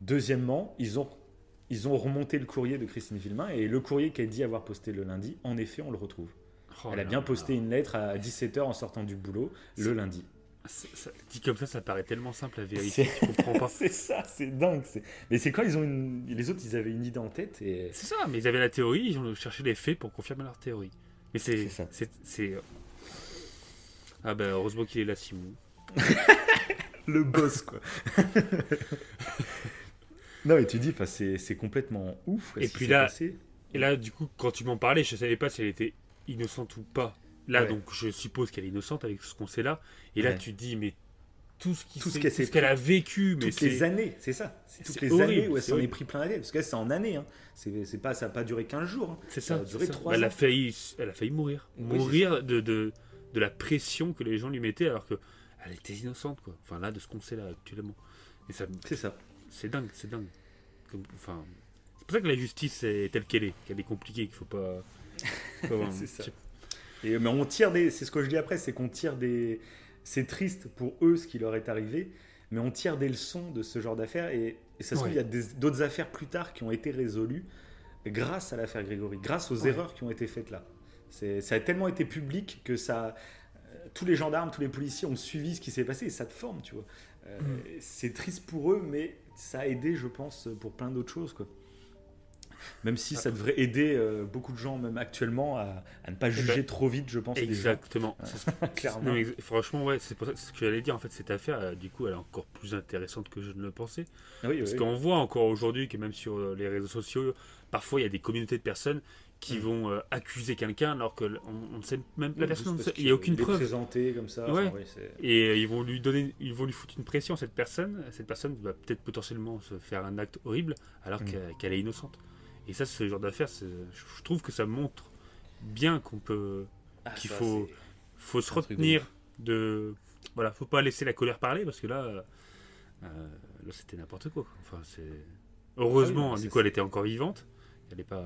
Speaker 1: Deuxièmement, ils ont, ils ont remonté le courrier de Christine Villemain et le courrier qu'elle dit avoir posté le lundi, en effet, on le retrouve.
Speaker 17: Oh
Speaker 1: elle a bien posté une lettre à 17h en sortant du boulot le lundi.
Speaker 17: Ça- ça- dit comme ça, ça paraît tellement simple à vérifier.
Speaker 1: C'est-
Speaker 17: Tu comprends pas. [LAUGHS]
Speaker 1: c'est ça, c'est dingue. Mais c'est quand ils ont une... les autres, ils avaient une idée en tête et
Speaker 17: C'est ça, mais ils avaient la théorie, ils ont cherché les faits pour confirmer leur théorie. Mais c'est.
Speaker 1: C'est
Speaker 17: c'est- Ah ben heureusement qu'il est là, Simon. [LAUGHS]
Speaker 1: le boss quoi. [LAUGHS] non mais tu dis, c'est c'est complètement ouf.
Speaker 17: Et puis là,
Speaker 1: passé.
Speaker 17: et là, du coup, quand tu m'en parlais, je savais pas si elle était innocente ou pas. Là,
Speaker 1: Ouais.
Speaker 17: donc, je suppose qu'elle est innocente avec ce qu'on sait là. Et là,
Speaker 1: Ouais.
Speaker 17: tu te dis, mais tout ce
Speaker 1: qu'elle
Speaker 17: tout
Speaker 1: s'est
Speaker 17: ce qu'elle a vécu, mais
Speaker 1: toutes les années, c'est ça. C'est toutes les
Speaker 17: horrible,
Speaker 1: années où elle s'en est pris plein la tête. Parce que là, c'est en années. Hein. C'est c'est pas, ça n'a pas duré 15 jours. hein.
Speaker 17: C'est
Speaker 1: Ça
Speaker 17: ça.
Speaker 1: a duré
Speaker 17: ça.
Speaker 1: 3
Speaker 17: Bah, elle
Speaker 1: ans.
Speaker 17: a failli, elle a failli mourir,
Speaker 1: Oui,
Speaker 17: mourir de, de de la pression que les gens lui mettaient alors que elle était innocente quoi. Enfin là, de ce qu'on sait là actuellement. Et ça,
Speaker 1: C'est ça.
Speaker 17: C'est dingue, c'est dingue. Comme- enfin, c'est pour ça que la justice est telle qu'elle est, qu'elle est compliquée, qu'il faut pas. faut avoir- [LAUGHS]
Speaker 1: C'est ça. Et, mais on tire des. C'est ce que je dis après, c'est qu'on tire des. C'est triste pour eux ce qui leur est arrivé, mais on tire des leçons de ce genre d'affaires. Et, et ça se trouve, il y a des- d'autres affaires plus tard qui ont été résolues grâce à l'affaire Grégory, grâce aux
Speaker 17: Ouais.
Speaker 1: erreurs qui ont été faites là. C'est- Ça a tellement été public que ça. euh, Tous les gendarmes, tous les policiers ont suivi ce qui s'est passé et ça te forme, tu vois. Euh,
Speaker 17: Mm.
Speaker 1: C'est triste pour eux, mais ça a aidé, je pense, pour plein d'autres choses, quoi. Même si ça devrait aider euh, beaucoup de gens, même actuellement, à, à ne pas juger
Speaker 17: ben,
Speaker 1: trop vite, je pense.
Speaker 17: Exactement. [LAUGHS]
Speaker 1: Clairement.
Speaker 17: non, ex- franchement, ouais, c'est pour ça c'est ce que j'allais dire. En fait, cette affaire, euh, du coup, elle est encore plus intéressante que je ne le pensais.
Speaker 1: Ah oui,
Speaker 17: Parce
Speaker 1: oui.
Speaker 17: qu'on voit encore aujourd'hui que même sur euh, les réseaux sociaux, parfois il y a des communautés de personnes qui
Speaker 1: Mm.
Speaker 17: vont euh, accuser quelqu'un alors que on, on ne sait même la
Speaker 1: Oui,
Speaker 17: personne, il n'y a aucune preuve.
Speaker 1: présenté comme ça,
Speaker 17: Ouais.
Speaker 1: enfin, oui, c'est-
Speaker 17: Et euh, ils vont lui donner, ils vont lui foutre une pression à cette personne. Cette personne va peut-être potentiellement se faire un acte horrible alors
Speaker 1: Mm.
Speaker 17: qu'elle est innocente. Et ça, ce genre d'affaire, je je trouve que ça montre bien qu'on peut,
Speaker 1: Ah,
Speaker 17: qu'il faut, faut se retenir de, voilà, faut pas laisser la colère parler parce que là, euh, là c'était n'importe quoi. Enfin, c'est heureusement,
Speaker 1: Ah oui,
Speaker 17: elle était encore vivante. Elle est pas.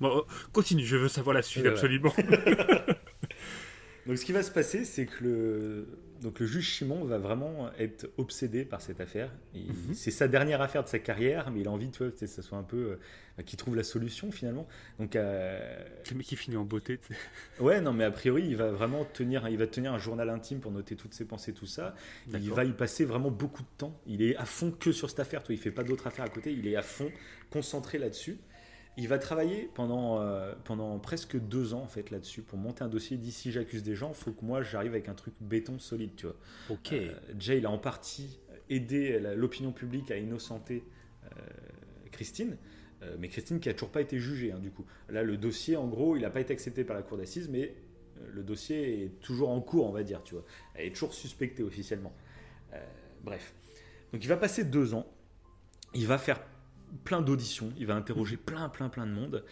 Speaker 17: Bon, oh, continue, je veux savoir la suite
Speaker 1: Voilà.
Speaker 17: absolument. [LAUGHS]
Speaker 1: Donc ce qui va se passer, c'est que le, donc le juge Chimon va vraiment être obsédé par cette affaire.
Speaker 17: Mhm.
Speaker 1: C'est sa dernière affaire de sa carrière, mais il a envie tu vois, que ça soit un peu euh, qu'il trouve la solution finalement. Donc euh,
Speaker 17: Le mec qui finit en beauté.
Speaker 1: ouais, non, mais a priori, il va vraiment tenir, il va tenir un journal intime pour noter toutes ses pensées, tout ça. Il va y passer vraiment beaucoup de temps. Il est à fond que sur cette affaire. Toi, il fait pas d'autres affaires à côté. Il est à fond concentré là-dessus. Il va travailler pendant, euh, pendant presque deux ans en fait là-dessus pour monter un dossier. D'ici, j'accuse des gens. faut que moi j'arrive avec un truc béton solide, tu vois.
Speaker 17: Ok.
Speaker 1: Euh, Jay, il a en partie aidé l'opinion publique à innocenter euh, Christine, mais Christine qui a toujours pas été jugée, hein, du coup. Là, le dossier, en gros, il n'a pas été accepté par la cour d'assises, mais le dossier est toujours en cours, on va dire, tu vois. Elle est toujours suspectée officiellement. Bref. Donc il va passer deux ans il va faire plein d'auditions, il va interroger plein, plein, plein de monde,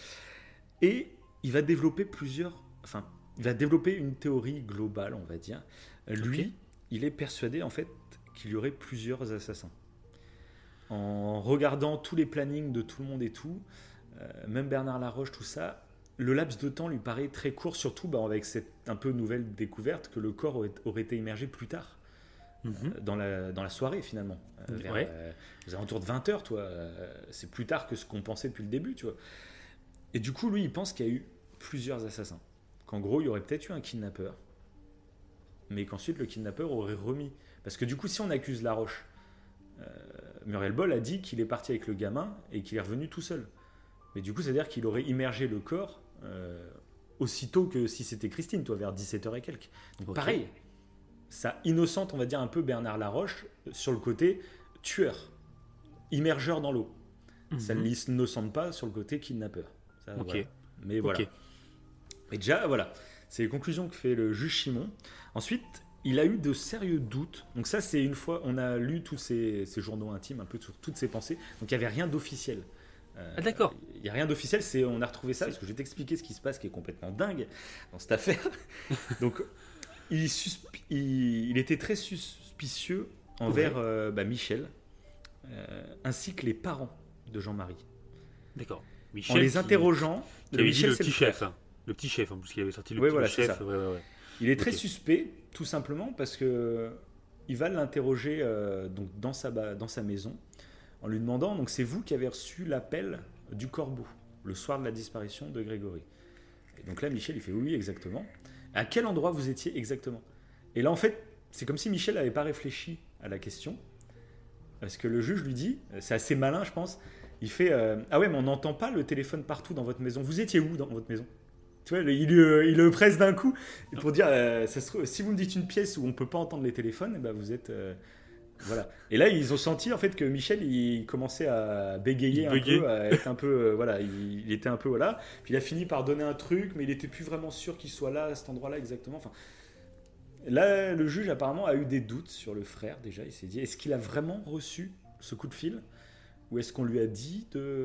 Speaker 1: et il va développer plusieurs, enfin, il va développer une théorie globale, on va dire. Lui, il est persuadé en fait qu'il y aurait plusieurs assassins. En regardant tous les plannings de tout le monde et tout, euh, même Bernard Laroche, tout ça, le laps de temps lui paraît très court, surtout bah, avec cette un peu nouvelle découverte que le corps aurait, aurait été immergé plus tard. Euh, dans, la, dans la soirée finalement. Euh, vers,
Speaker 17: Ouais.
Speaker 1: euh, aux alentours de 20h, toi. c'est plus tard que ce qu'on pensait depuis le début, tu vois. Et du coup, lui, il pense qu'il y a eu plusieurs assassins. Qu'en gros, il y aurait peut-être eu un kidnappeur, mais qu'ensuite le kidnappeur aurait remis. Parce que du coup, si on accuse Laroche, euh, Muriel Boll a dit qu'il est parti avec le gamin et qu'il est revenu tout seul. Mais du coup, c'est-à-dire qu'il aurait immergé le corps euh, aussitôt que si c'était Christine, toi, vers 17h et quelques. Donc pareil, ça innocente, on va dire, un peu Bernard Laroche euh, sur le côté tueur, immergeur dans l'eau. Ça ne
Speaker 17: Mhm.
Speaker 1: l'innocente pas sur le côté kidnappeur. Ça,
Speaker 17: Ok.
Speaker 1: voilà. Mais voilà. Et déjà, voilà, c'est les conclusions que fait le juge Chimon. Ensuite, il a eu de sérieux doutes. Donc ça, c'est une fois, on a lu tous ces, ces journaux intimes, un peu sur toutes ses pensées. Donc il n'y avait rien d'officiel. Euh,
Speaker 17: Ah, d'accord.
Speaker 1: Il n'y a rien d'officiel, c'est on a retrouvé ça, parce que je vais t'expliquer ce qui se passe, qui est complètement dingue dans cette affaire. [LAUGHS] Donc, il, suspi- il, il était très suspicieux envers
Speaker 17: Ouais.
Speaker 1: euh, bah, Michel, euh, ainsi que les parents de Jean-Marie.
Speaker 17: D'accord.
Speaker 1: En les interrogeant,
Speaker 17: qui avait dit
Speaker 1: Michel,
Speaker 17: le petit chef. hein. Le petit chef, en plus, qu'il avait sorti le petit
Speaker 1: voilà,
Speaker 17: chef. ouais.
Speaker 1: Il est très suspect, tout simplement, parce que il va l'interroger euh, donc dans sa dans sa maison, en lui demandant donc c'est vous qui avez reçu l'appel du corbeau le soir de la disparition de Grégory. Et donc là, Michel, il fait oui, exactement. À quel endroit vous étiez exactement? Et là, en fait, c'est comme si Michel n'avait pas réfléchi à la question, parce que le juge lui dit, c'est assez malin, je pense. Il fait euh, ah ouais, mais on n'entend pas le téléphone partout dans votre maison. Vous étiez où dans votre maison? Tu vois, le- il, le- presse d'un coup pour dire euh, si vous me dites une pièce où on peut pas entendre les téléphones, eh ben vous êtes euh, voilà. Et là, ils ont senti en fait que Michel, il commençait à bégayer
Speaker 17: Il
Speaker 1: un
Speaker 17: bégayait.
Speaker 1: peu, à être un peu euh, voilà, il, il était un peu voilà. Puis il a fini par donner un truc, mais il était plus vraiment sûr qu'il soit là à cet endroit-là exactement. Enfin, là, le juge apparemment a eu des doutes sur le frère déjà. Il s'est dit est-ce qu'il a vraiment reçu ce coup de fil? Ou est-ce qu'on lui a dit de,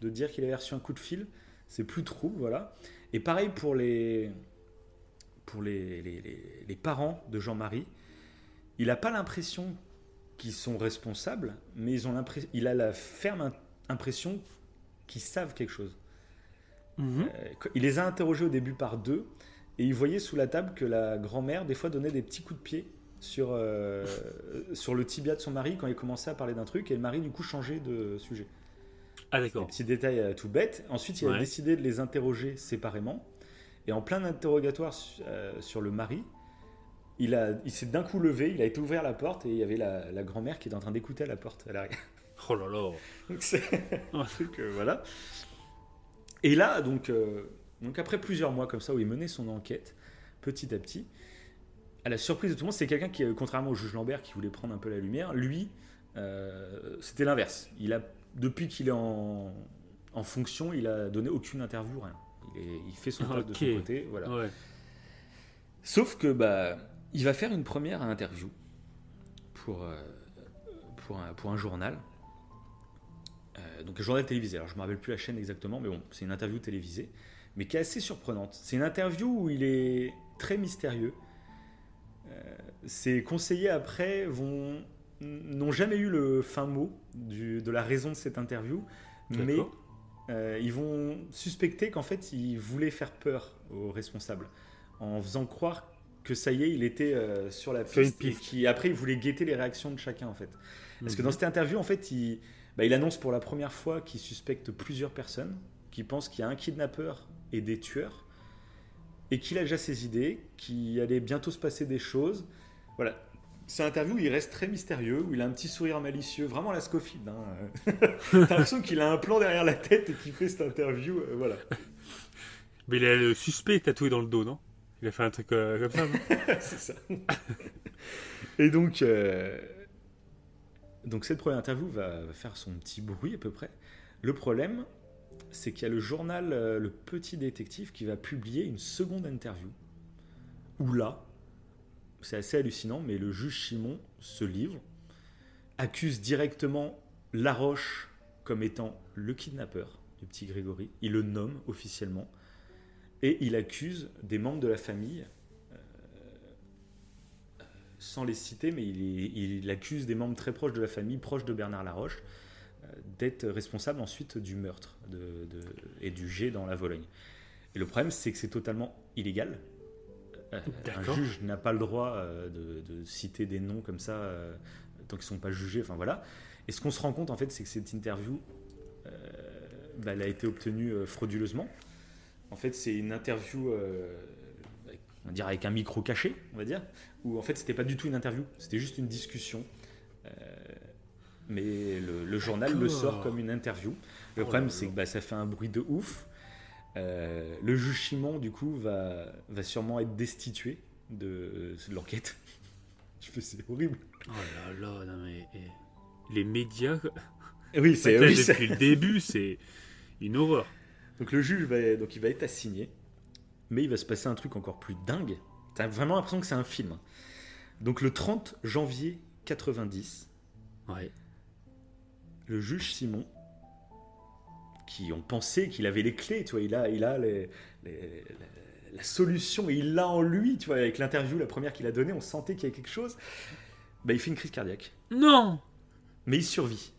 Speaker 1: de dire qu'il avait reçu un coup de fil? C'est plus trop, voilà. Et pareil pour les, pour les, les, les- les parents de Jean-Marie. Il n'a pas l'impression qu'ils sont responsables, mais ils ont l'impression, il a la ferme impression qu'ils savent quelque chose.
Speaker 17: Mhm.
Speaker 1: Euh, il les a interrogés au début par deux, et il voyait sous la table que la grand-mère, des fois, donnait des petits coups de pied sur, euh, [LAUGHS] sur le tibia de son mari quand il commençait à parler d'un truc, et le mari, du coup, changeait de sujet.
Speaker 17: Ah, d'accord.
Speaker 1: Des petits détails euh, tout bêtes. Ensuite, il a décidé de les interroger séparément. Et en plein interrogatoire su- sur le mari, il, a, il s'est d'un coup levé, il a été ouvert la porte et il y avait la, la grand-mère qui était en train d'écouter à la porte à l'arrière. [LAUGHS]
Speaker 17: Oh là là.
Speaker 1: Donc c'est [LAUGHS] un truc, euh, voilà. Et là, donc, euh, donc après plusieurs mois comme ça où il menait son enquête, petit à petit, à la surprise de tout le monde, c'est quelqu'un qui, euh, contrairement au juge Lambert qui voulait prendre un peu la lumière, lui, euh, c'était l'inverse. Il a, depuis qu'il est en, en fonction, il a donné aucune interview, rien. Il, est- il fait son taf de son côté, voilà.
Speaker 17: Ouais.
Speaker 1: Sauf que bah, il va faire une première interview pour, euh, pour, un, pour un journal. Euh, donc un journal télévisé. Alors je me rappelle plus la chaîne exactement, mais bon, c'est une interview télévisée, mais qui est assez surprenante. C'est une interview où il est très mystérieux. Euh, ses conseillers après vont n'ont jamais eu le fin mot du- de la raison de cette interview, mais euh, ils vont suspecter qu'en fait il voulait faire peur aux responsables en faisant croire que ça y est, il était euh, sur la
Speaker 17: Sur
Speaker 1: piste, et
Speaker 17: piste.
Speaker 1: qui après il voulait guetter les réactions de chacun en fait. Parce que
Speaker 17: Mhm.
Speaker 1: dans cette interview en fait il, bah, il annonce pour la première fois qu'il suspecte plusieurs personnes, qu'il pense qu'il y a un kidnappeur et des tueurs, et qu'il a déjà ses idées, qu'il allait bientôt se passer des choses. Voilà. C'est une interview où il reste très mystérieux, où il a un petit sourire malicieux, vraiment la Scofield. Hein. [LAUGHS] T'as l'impression qu'il a un plan derrière la tête et qu'il fait cette interview. euh, voilà.
Speaker 17: Mais il a le suspect tatoué dans le dos, non? Il a fait un truc euh, comme ça, [LAUGHS]
Speaker 1: c'est ça. Et donc, euh, cette première interview va, va faire son petit bruit à peu près. Le problème, c'est qu'il y a le journal euh, Le Petit Détective qui va publier une seconde interview. Où là, c'est assez hallucinant, mais le juge Chimon se livre, accuse directement Laroche comme étant le kidnappeur du petit Grégory. Il le nomme officiellement. Et il accuse des membres de la famille, euh, sans les citer, mais il, accuse des membres très proches de la famille, proches de Bernard Laroche, euh, d'être responsable ensuite du meurtre de- de- et du jet dans la Vologne. Et le problème, c'est que c'est totalement illégal. Euh, un juge n'a pas le droit euh, de, de citer des noms comme ça tant qu'ils ne sont pas jugés. Enfin voilà. Et ce qu'on se rend compte en fait, c'est que cette interview, bah, elle a été obtenue frauduleusement. En fait, c'est une interview, euh, avec- on va dire avec un micro caché, on va dire, où en fait c'était pas du tout une interview, c'était juste une discussion. Euh, mais le, le journal le sort comme une interview. Le
Speaker 17: Oh
Speaker 1: problème, c'est que bah, ça fait un bruit de ouf. Euh, le juge Chimon, du coup, va, va sûrement être destitué de, de l'enquête. [LAUGHS] Je fais, c'est horrible.
Speaker 17: Oh là là, non mais. Les médias.
Speaker 1: Oui, c'est- oui, c'est-
Speaker 17: depuis le début, c'est une horreur.
Speaker 1: Donc le juge va, donc il va être assigné, mais il va se passer un truc encore plus dingue. T'as vraiment l'impression que c'est un film. Donc le 30 janvier 90, le juge Simon, qui ont pensé qu'il avait les clés, tu vois, il a, il a les- les- la, la solution il l'a en lui, tu vois, avec l'interview, la première qu'il a donnée, on sentait qu'il y avait quelque chose. Bah, il fait une crise cardiaque.
Speaker 17: Non
Speaker 1: Mais il survit.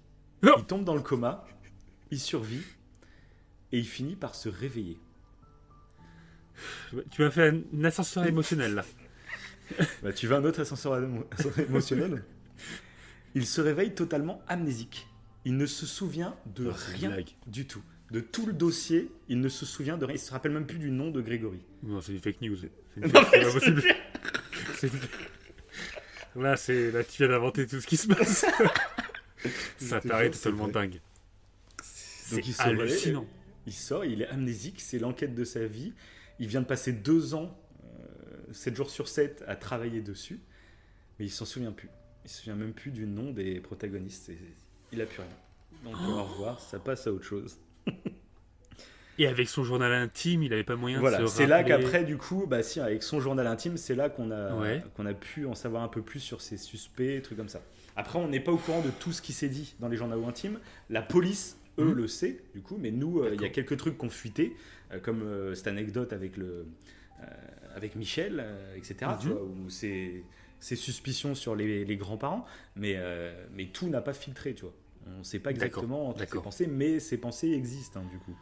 Speaker 1: Il tombe dans le coma, il survit, et il finit par se réveiller.
Speaker 17: Tu m'as fait un ascenseur émotionnel là. [LAUGHS]
Speaker 1: Bah, tu veux un autre ascenseur émo- émotionnel? Il se réveille totalement amnésique. Il ne se souvient de
Speaker 17: Oh, une
Speaker 1: rien
Speaker 17: blague.
Speaker 1: du tout. De tout le dossier, il ne se souvient de rien. Il se rappelle même plus du nom de Grégory.
Speaker 17: Non, c'est du fake news. C'est une fake- possible. une- Là, c'est là, tu viens d'inventer tout ce qui se passe. [LAUGHS] Ça paraît totalement dingue. C'est hallucinant.
Speaker 1: Il sort, il est amnésique, c'est l'enquête de sa vie. Il vient de passer deux ans, euh, 7 jours sur 7, à travailler dessus, mais il s'en souvient plus. Il se souvient même plus du nom des protagonistes. Et il a plus rien. Donc
Speaker 17: Oh.
Speaker 1: au revoir, ça passe à autre chose. [LAUGHS]
Speaker 17: Et avec son journal intime, il avait pas moyen
Speaker 1: Voilà,
Speaker 17: de se
Speaker 1: c'est là qu'après, du coup, bah si, avec son journal intime, c'est là qu'on a,
Speaker 17: Ouais.
Speaker 1: qu'on a pu en savoir un peu plus sur ces suspects, trucs comme ça. Après, on n'est pas au courant de tout ce qui s'est dit dans les journaux intimes. La police, eux,
Speaker 17: Mhm.
Speaker 1: le sait, du coup, mais nous, euh, il y a quelques trucs qu'on fuitait, euh, comme euh, cette anecdote avec, le, avec Michel, etc., tu
Speaker 17: Mhm.
Speaker 1: vois, où c'est ces suspicions sur les, les grands-parents, mais, euh, mais tout n'a pas filtré, tu vois. On ne sait pas exactement ces pensées, mais ces pensées existent, hein, du coup.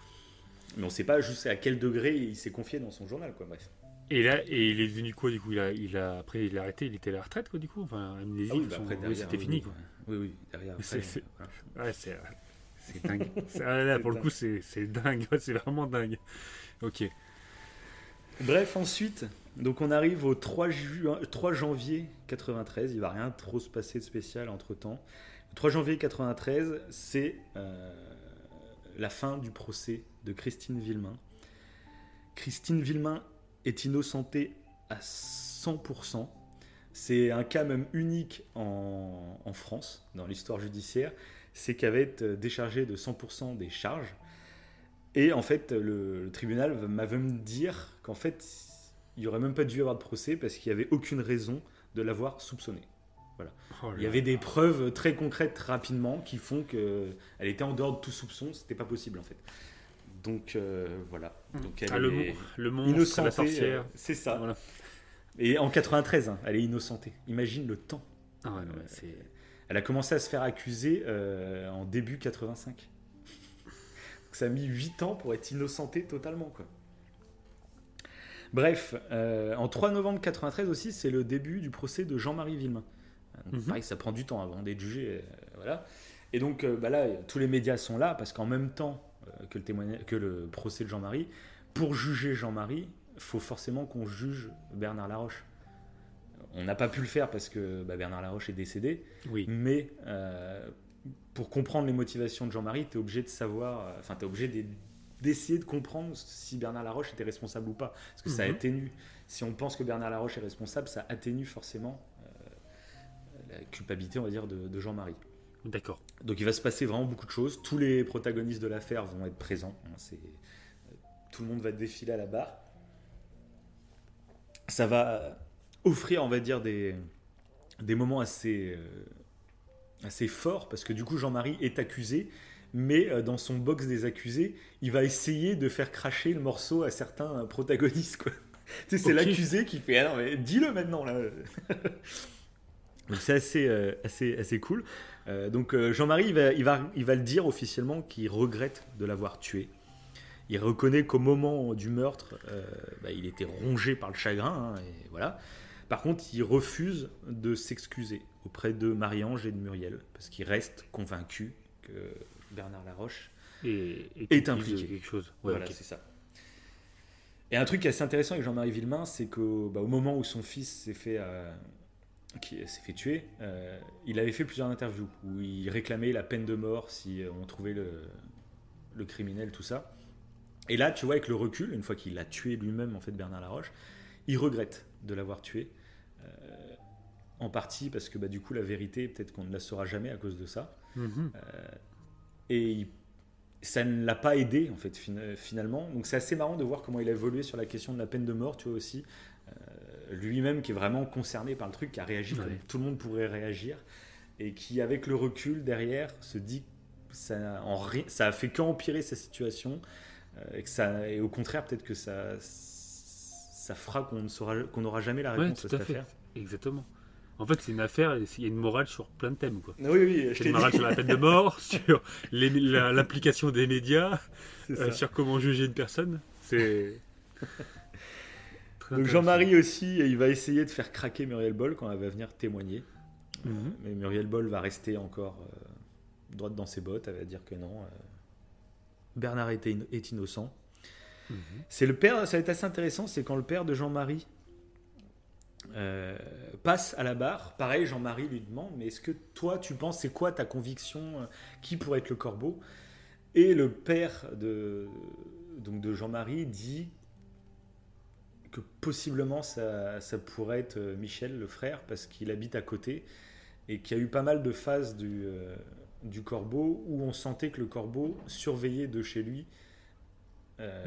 Speaker 1: Mais on ne sait pas juste à quel degré il s'est confié dans son journal, quoi. Bref.
Speaker 17: Et là, et il est devenu quoi du coup? Il a, il a, Après, il a arrêté, il était à la retraite quoi du coup? Enfin, amnésie,
Speaker 1: Ah oui,
Speaker 17: son-
Speaker 1: bah après, derrière,
Speaker 17: c'était
Speaker 1: oui,
Speaker 17: fini quoi.
Speaker 1: Oui, oui, derrière,
Speaker 17: C'est-
Speaker 1: voilà.
Speaker 17: ouais, c'est dingue. [LAUGHS] Ah, là, pour le
Speaker 1: dingue.
Speaker 17: coup, c'est c'est dingue. Ouais, c'est vraiment dingue. Ok.
Speaker 1: Bref, ensuite, donc on arrive au 3, juin, 3 janvier 93. Il va rien trop se passer de spécial entre temps. Le 3 janvier 93, c'est euh, la fin du procès de Christine Villemain. Christine Villemain est innocentée à 100%. C'est un cas même unique en, en France, dans l'histoire judiciaire. C'est qu'elle va être déchargée de 100% des charges. Et en fait, le, le tribunal m'avait me dire qu'en fait, il n'y aurait même pas dû y avoir de procès parce qu'il n'y avait aucune raison de l'avoir soupçonné. Voilà.
Speaker 17: Oh
Speaker 1: il y avait des preuves très concrètes rapidement qui font qu'elle était en dehors de tout soupçon. C'était pas possible en fait. Donc euh, voilà. Donc elle
Speaker 17: Ah, le
Speaker 1: est
Speaker 17: le monstre, la sorcière.
Speaker 1: euh, c'est ça.
Speaker 17: Voilà.
Speaker 1: Et en 93, hein, elle est innocentée. Imagine le temps.
Speaker 17: Ah ouais, non, c'est-
Speaker 1: Elle a commencé à se faire accuser euh, en début 85. Donc ça a mis 8 ans pour être innocentée totalement. Quoi. Bref, euh, en 3 novembre 93 aussi, c'est le début du procès de Jean-Marie Villemain. Donc,
Speaker 17: Mhm.
Speaker 1: Pareil, ça prend du temps avant d'être jugé. euh, voilà. Et donc euh, bah là, tous les médias sont là parce qu'en même temps euh, que, le témoignage, que le procès de Jean-Marie, pour juger Jean-Marie, il faut forcément qu'on juge Bernard Laroche. On n'a pas pu le faire parce que bah, Bernard Laroche est décédé.
Speaker 17: Oui.
Speaker 1: Mais euh, pour comprendre les motivations de Jean-Marie, tu es obligé de savoir, euh, enfin, tu es obligé de- d'essayer de comprendre si Bernard Laroche était responsable ou pas. Parce que ça
Speaker 17: Mhm.
Speaker 1: atténue. Si on pense que Bernard Laroche est responsable, ça atténue forcément euh, la culpabilité, on va dire, de, de Jean-Marie.
Speaker 17: D'accord.
Speaker 1: Donc il va se passer vraiment beaucoup de choses. Tous les protagonistes de l'affaire vont être présents. hein, c'est- Tout le monde va défiler à la barre. Ça va offrir, on va dire, des, des moments assez, euh, assez fort parce que du coup Jean-Marie est accusé, mais euh, dans son box des accusés, il va essayer de faire cracher le morceau à certains protagonistes. Quoi. [LAUGHS] Tu sais, c'est l'accusé qui fait ah non mais dis-le maintenant là. [LAUGHS] Donc c'est assez, euh, assez, assez cool. Euh, donc euh, Jean-Marie, il va, il, va, il va le dire officiellement qu'il regrette de l'avoir tué. Il reconnaît qu'au moment du meurtre, bah, il était rongé par le chagrin. hein, et voilà. Par contre, il refuse de s'excuser auprès de Marie-Ange et de Muriel, parce qu'il reste convaincu que Bernard Laroche
Speaker 17: Et, et
Speaker 1: est impliqué.
Speaker 17: quelque chose. Ouais,
Speaker 1: voilà, c'est ça. Et un truc assez intéressant avec Jean-Marie Villemain, c'est qu'au bah, au moment où son fils s'est fait, euh, qui s'est fait tuer, euh, il avait fait plusieurs interviews où il réclamait la peine de mort si euh, on trouvait le, le criminel, tout ça. Et là, tu vois, avec le recul, une fois qu'il a tué lui-même, en fait, Bernard Laroche, il regrette de l'avoir tué. Euh, en partie parce que bah, du coup, la vérité, peut-être qu'on ne la saura jamais à cause de ça.
Speaker 17: Mhm.
Speaker 1: Euh, et ça ne l'a pas aidé, en fait, fin- finalement. Donc c'est assez marrant de voir comment il a évolué sur la question de la peine de mort, tu vois, aussi. Euh, Lui-même qui est vraiment concerné par le truc, qui a réagi comme tout le monde pourrait réagir, et qui, avec le recul derrière, se dit que ça, en ça a fait qu'empirer sa situation, euh, et, que ça, et au contraire, peut-être que ça, ça fera qu'on ne saura- qu'on n'aura jamais la
Speaker 17: Ouais,
Speaker 1: réponse
Speaker 17: tout
Speaker 1: à cette
Speaker 17: fait.
Speaker 1: affaire.
Speaker 17: Exactement. En fait, c'est une affaire, et il y a une morale sur plein de thèmes. Quoi.
Speaker 1: Oui, oui, je
Speaker 17: une morale
Speaker 1: dit.
Speaker 17: sur la peine de mort, [LAUGHS] sur l'implication des médias,
Speaker 1: C'est
Speaker 17: euh, sur comment juger une personne. C'est. [LAUGHS]
Speaker 1: Donc. Jean-Marie aussi, il va essayer de faire craquer Muriel Boll quand elle va venir témoigner. Euh,
Speaker 17: Mhm.
Speaker 1: mais Muriel Boll va rester encore euh, droite dans ses bottes, elle va dire que non. euh, Bernard est, in- est innocent.
Speaker 17: Mhm.
Speaker 1: C'est le père, ça va être assez intéressant, c'est quand le père de Jean-Marie euh, passe à la barre. Pareil, Jean-Marie lui demande, mais est-ce que toi, tu penses, c'est quoi ta conviction, euh, qui pourrait être le corbeau? Et le père de, de Jean-Marie dit que possiblement ça, ça pourrait être euh, Michel, le frère, parce qu'il habite à côté, et qu'il y a eu pas mal de phases du, du corbeau où on sentait que le corbeau surveillait de chez lui euh,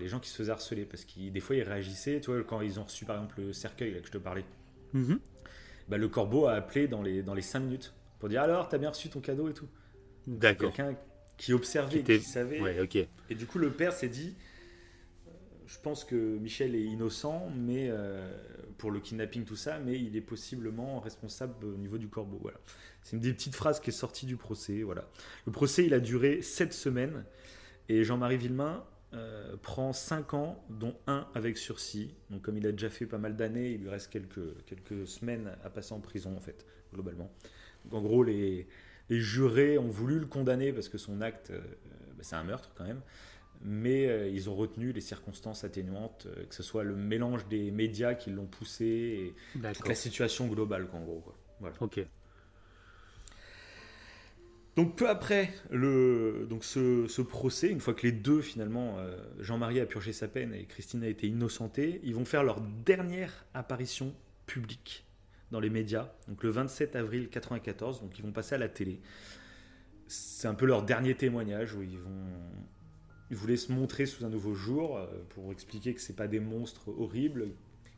Speaker 1: les, gens qui se faisaient harceler, parce que des fois ils réagissaient, tu vois, quand ils ont reçu par exemple le cercueil là, que je te parlais,
Speaker 17: Mhm.
Speaker 1: bah, le corbeau a appelé dans les, dans les 5 minutes pour dire alors, t'as bien reçu ton cadeau et tout.
Speaker 17: D'accord.
Speaker 1: Quelqu'un qui observait,
Speaker 17: Qui
Speaker 1: savait.
Speaker 17: Ouais, ok.
Speaker 1: Et du coup, le père s'est dit euh, Je pense que Michel est innocent, mais euh, pour le kidnapping, tout ça, mais il est possiblement responsable au niveau du corbeau. Voilà. C'est une des petites phrases qui est sortie du procès. Voilà. Le procès, il a duré 7 semaines, et Jean-Marie Villemain euh, prend 5 ans, dont un avec sursis. Donc, comme il a déjà fait pas mal d'années, il lui reste quelques, quelques semaines à passer en prison, en fait, globalement. Donc, en gros, les, les jurés ont voulu le condamner parce que son acte, euh, bah, c'est un meurtre quand même, mais euh, ils ont retenu les circonstances atténuantes, que ce soit le mélange des médias qui l'ont poussé et toute la situation globale, quoi, en gros. Quoi. Voilà.
Speaker 17: Ok.
Speaker 1: Donc peu après le, donc ce, procès, une fois que les deux finalement, euh, Jean-Marie a purgé sa peine et Christine a été innocentée, ils vont faire leur dernière apparition publique dans les médias, donc le 27 avril 94, donc ils vont passer à la télé. C'est un peu leur dernier témoignage où ils vont, ils voulaient se montrer sous un nouveau jour euh, pour expliquer que c'est pas des monstres horribles,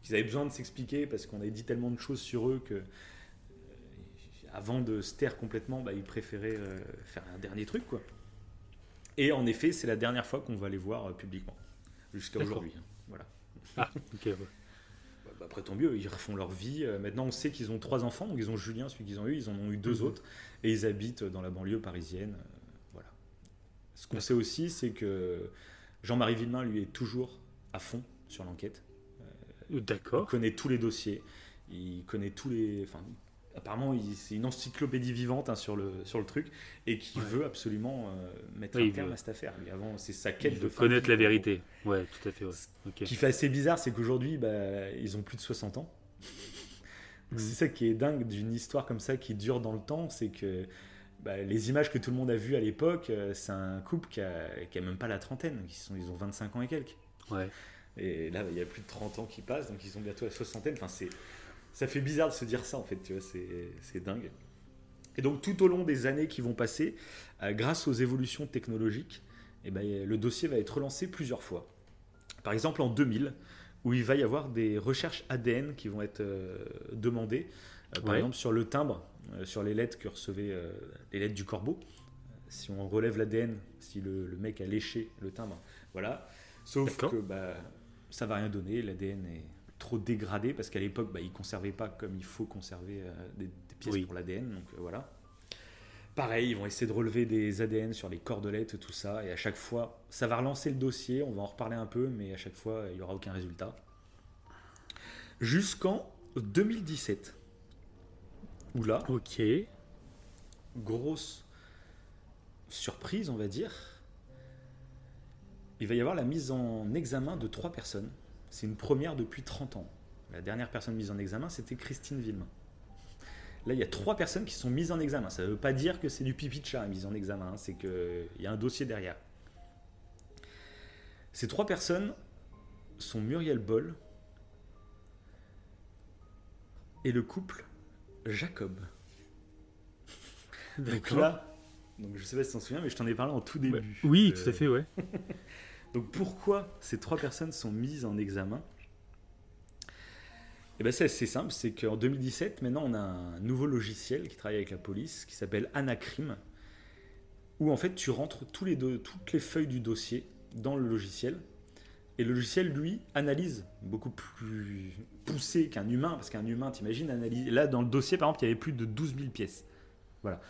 Speaker 1: qu'ils avaient besoin de s'expliquer parce qu'on avait dit tellement de choses sur eux que avant de se taire complètement, bah, ils préféraient euh, faire un dernier truc. quoi. Et en effet, c'est la dernière fois qu'on va les voir euh, publiquement, jusqu'à aujourd'hui. hein. Voilà.
Speaker 17: Ah, ouais.
Speaker 1: Bah, après, tant mieux, ils refont leur vie. Euh, maintenant, on sait qu'ils ont trois enfants. Donc, ils ont Julien, celui qu'ils ont eu, ils en ont eu deux
Speaker 17: Mhm.
Speaker 1: autres. Et ils habitent dans la banlieue parisienne. Voilà. Ce qu'on sait aussi, c'est que Jean-Marie Villemain, lui, est toujours à fond sur l'enquête. Il
Speaker 17: D'accord.
Speaker 1: connaît tous les dossiers. Il connaît tous les. Enfin, apparemment, c'est une encyclopédie vivante hein, sur, le, sur le truc et qui
Speaker 17: Ouais.
Speaker 1: veut absolument euh, mettre un terme
Speaker 17: veut-
Speaker 1: à cette affaire. Lui, avant, c'est sa quête
Speaker 17: Il
Speaker 1: de
Speaker 17: veut
Speaker 1: fin de
Speaker 17: connaître la vérité. Ouais, tout à fait. Ouais.
Speaker 1: Ce qui fait assez bizarre, c'est qu'aujourd'hui, bah, ils ont plus de 60 ans. C'est ça qui est dingue d'une histoire comme ça qui dure dans le temps, c'est que bah, les images que tout le monde a vues à l'époque, euh, c'est un couple qui a, qui a même pas la trentaine, ils, sont, ils ont 25 ans et quelques.
Speaker 17: Ouais.
Speaker 1: Et là, il y a plus de 30 ans qui passent, donc ils sont bientôt à la soixantaine. Enfin, c'est, ça fait bizarre de se dire ça, en fait, tu vois, c'est, dingue. Et donc, tout au long des années qui vont passer, euh, grâce aux évolutions technologiques, eh ben, le dossier va être relancé plusieurs fois. Par exemple, en 2000, où il va y avoir des recherches ADN qui vont être euh, demandées Euh, par
Speaker 17: Ouais.
Speaker 1: exemple, sur le timbre, sur les lettres que recevait euh, les lettres du corbeau, si on relève l'ADN, si le, le mec a léché le timbre, voilà. Sauf que bah, ça va rien donner, l'ADN est trop dégradé parce qu'à l'époque, bah, ils conservaient pas comme il faut conserver euh, des, des pièces
Speaker 17: Oui.
Speaker 1: pour l'ADN, donc euh, voilà. Pareil, ils vont essayer de relever des ADN sur les cordelettes, tout ça, et à chaque fois, ça va relancer le dossier, on va en reparler un peu, mais à chaque fois, il n'y aura aucun résultat. Jusqu'en 2017. Où là,
Speaker 17: Ok.
Speaker 1: grosse surprise, on va dire, il va y avoir la mise en examen de trois personnes. C'est une première depuis 30 ans. La dernière personne mise en examen, c'était Christine Villemin. Là, il y a trois personnes qui sont mises en examen. Ça ne veut pas dire que c'est du pipi de chat mise en examen, hein. c'est qu'il y a un dossier derrière. Ces trois personnes sont Muriel Boll et le couple Jacob. Donc là, donc je sais pas si tu t'en souviens, mais je t'en ai parlé en tout début.
Speaker 17: Bah, oui,
Speaker 1: Euh,
Speaker 17: tout à fait, ouais. [LAUGHS]
Speaker 1: donc pourquoi ces trois personnes sont mises en examen? Eh ben c'est assez simple, c'est qu'en 2017, maintenant on a un nouveau logiciel qui travaille avec la police qui s'appelle Anacrim, où en fait tu rentres toutes les feuilles du dossier dans le logiciel. Et le logiciel, lui, analyse beaucoup plus poussé qu'un humain, parce qu'un humain, t'imagines, analyse. Là, dans le dossier, par exemple, il y avait plus de 12 000 pièces. Voilà.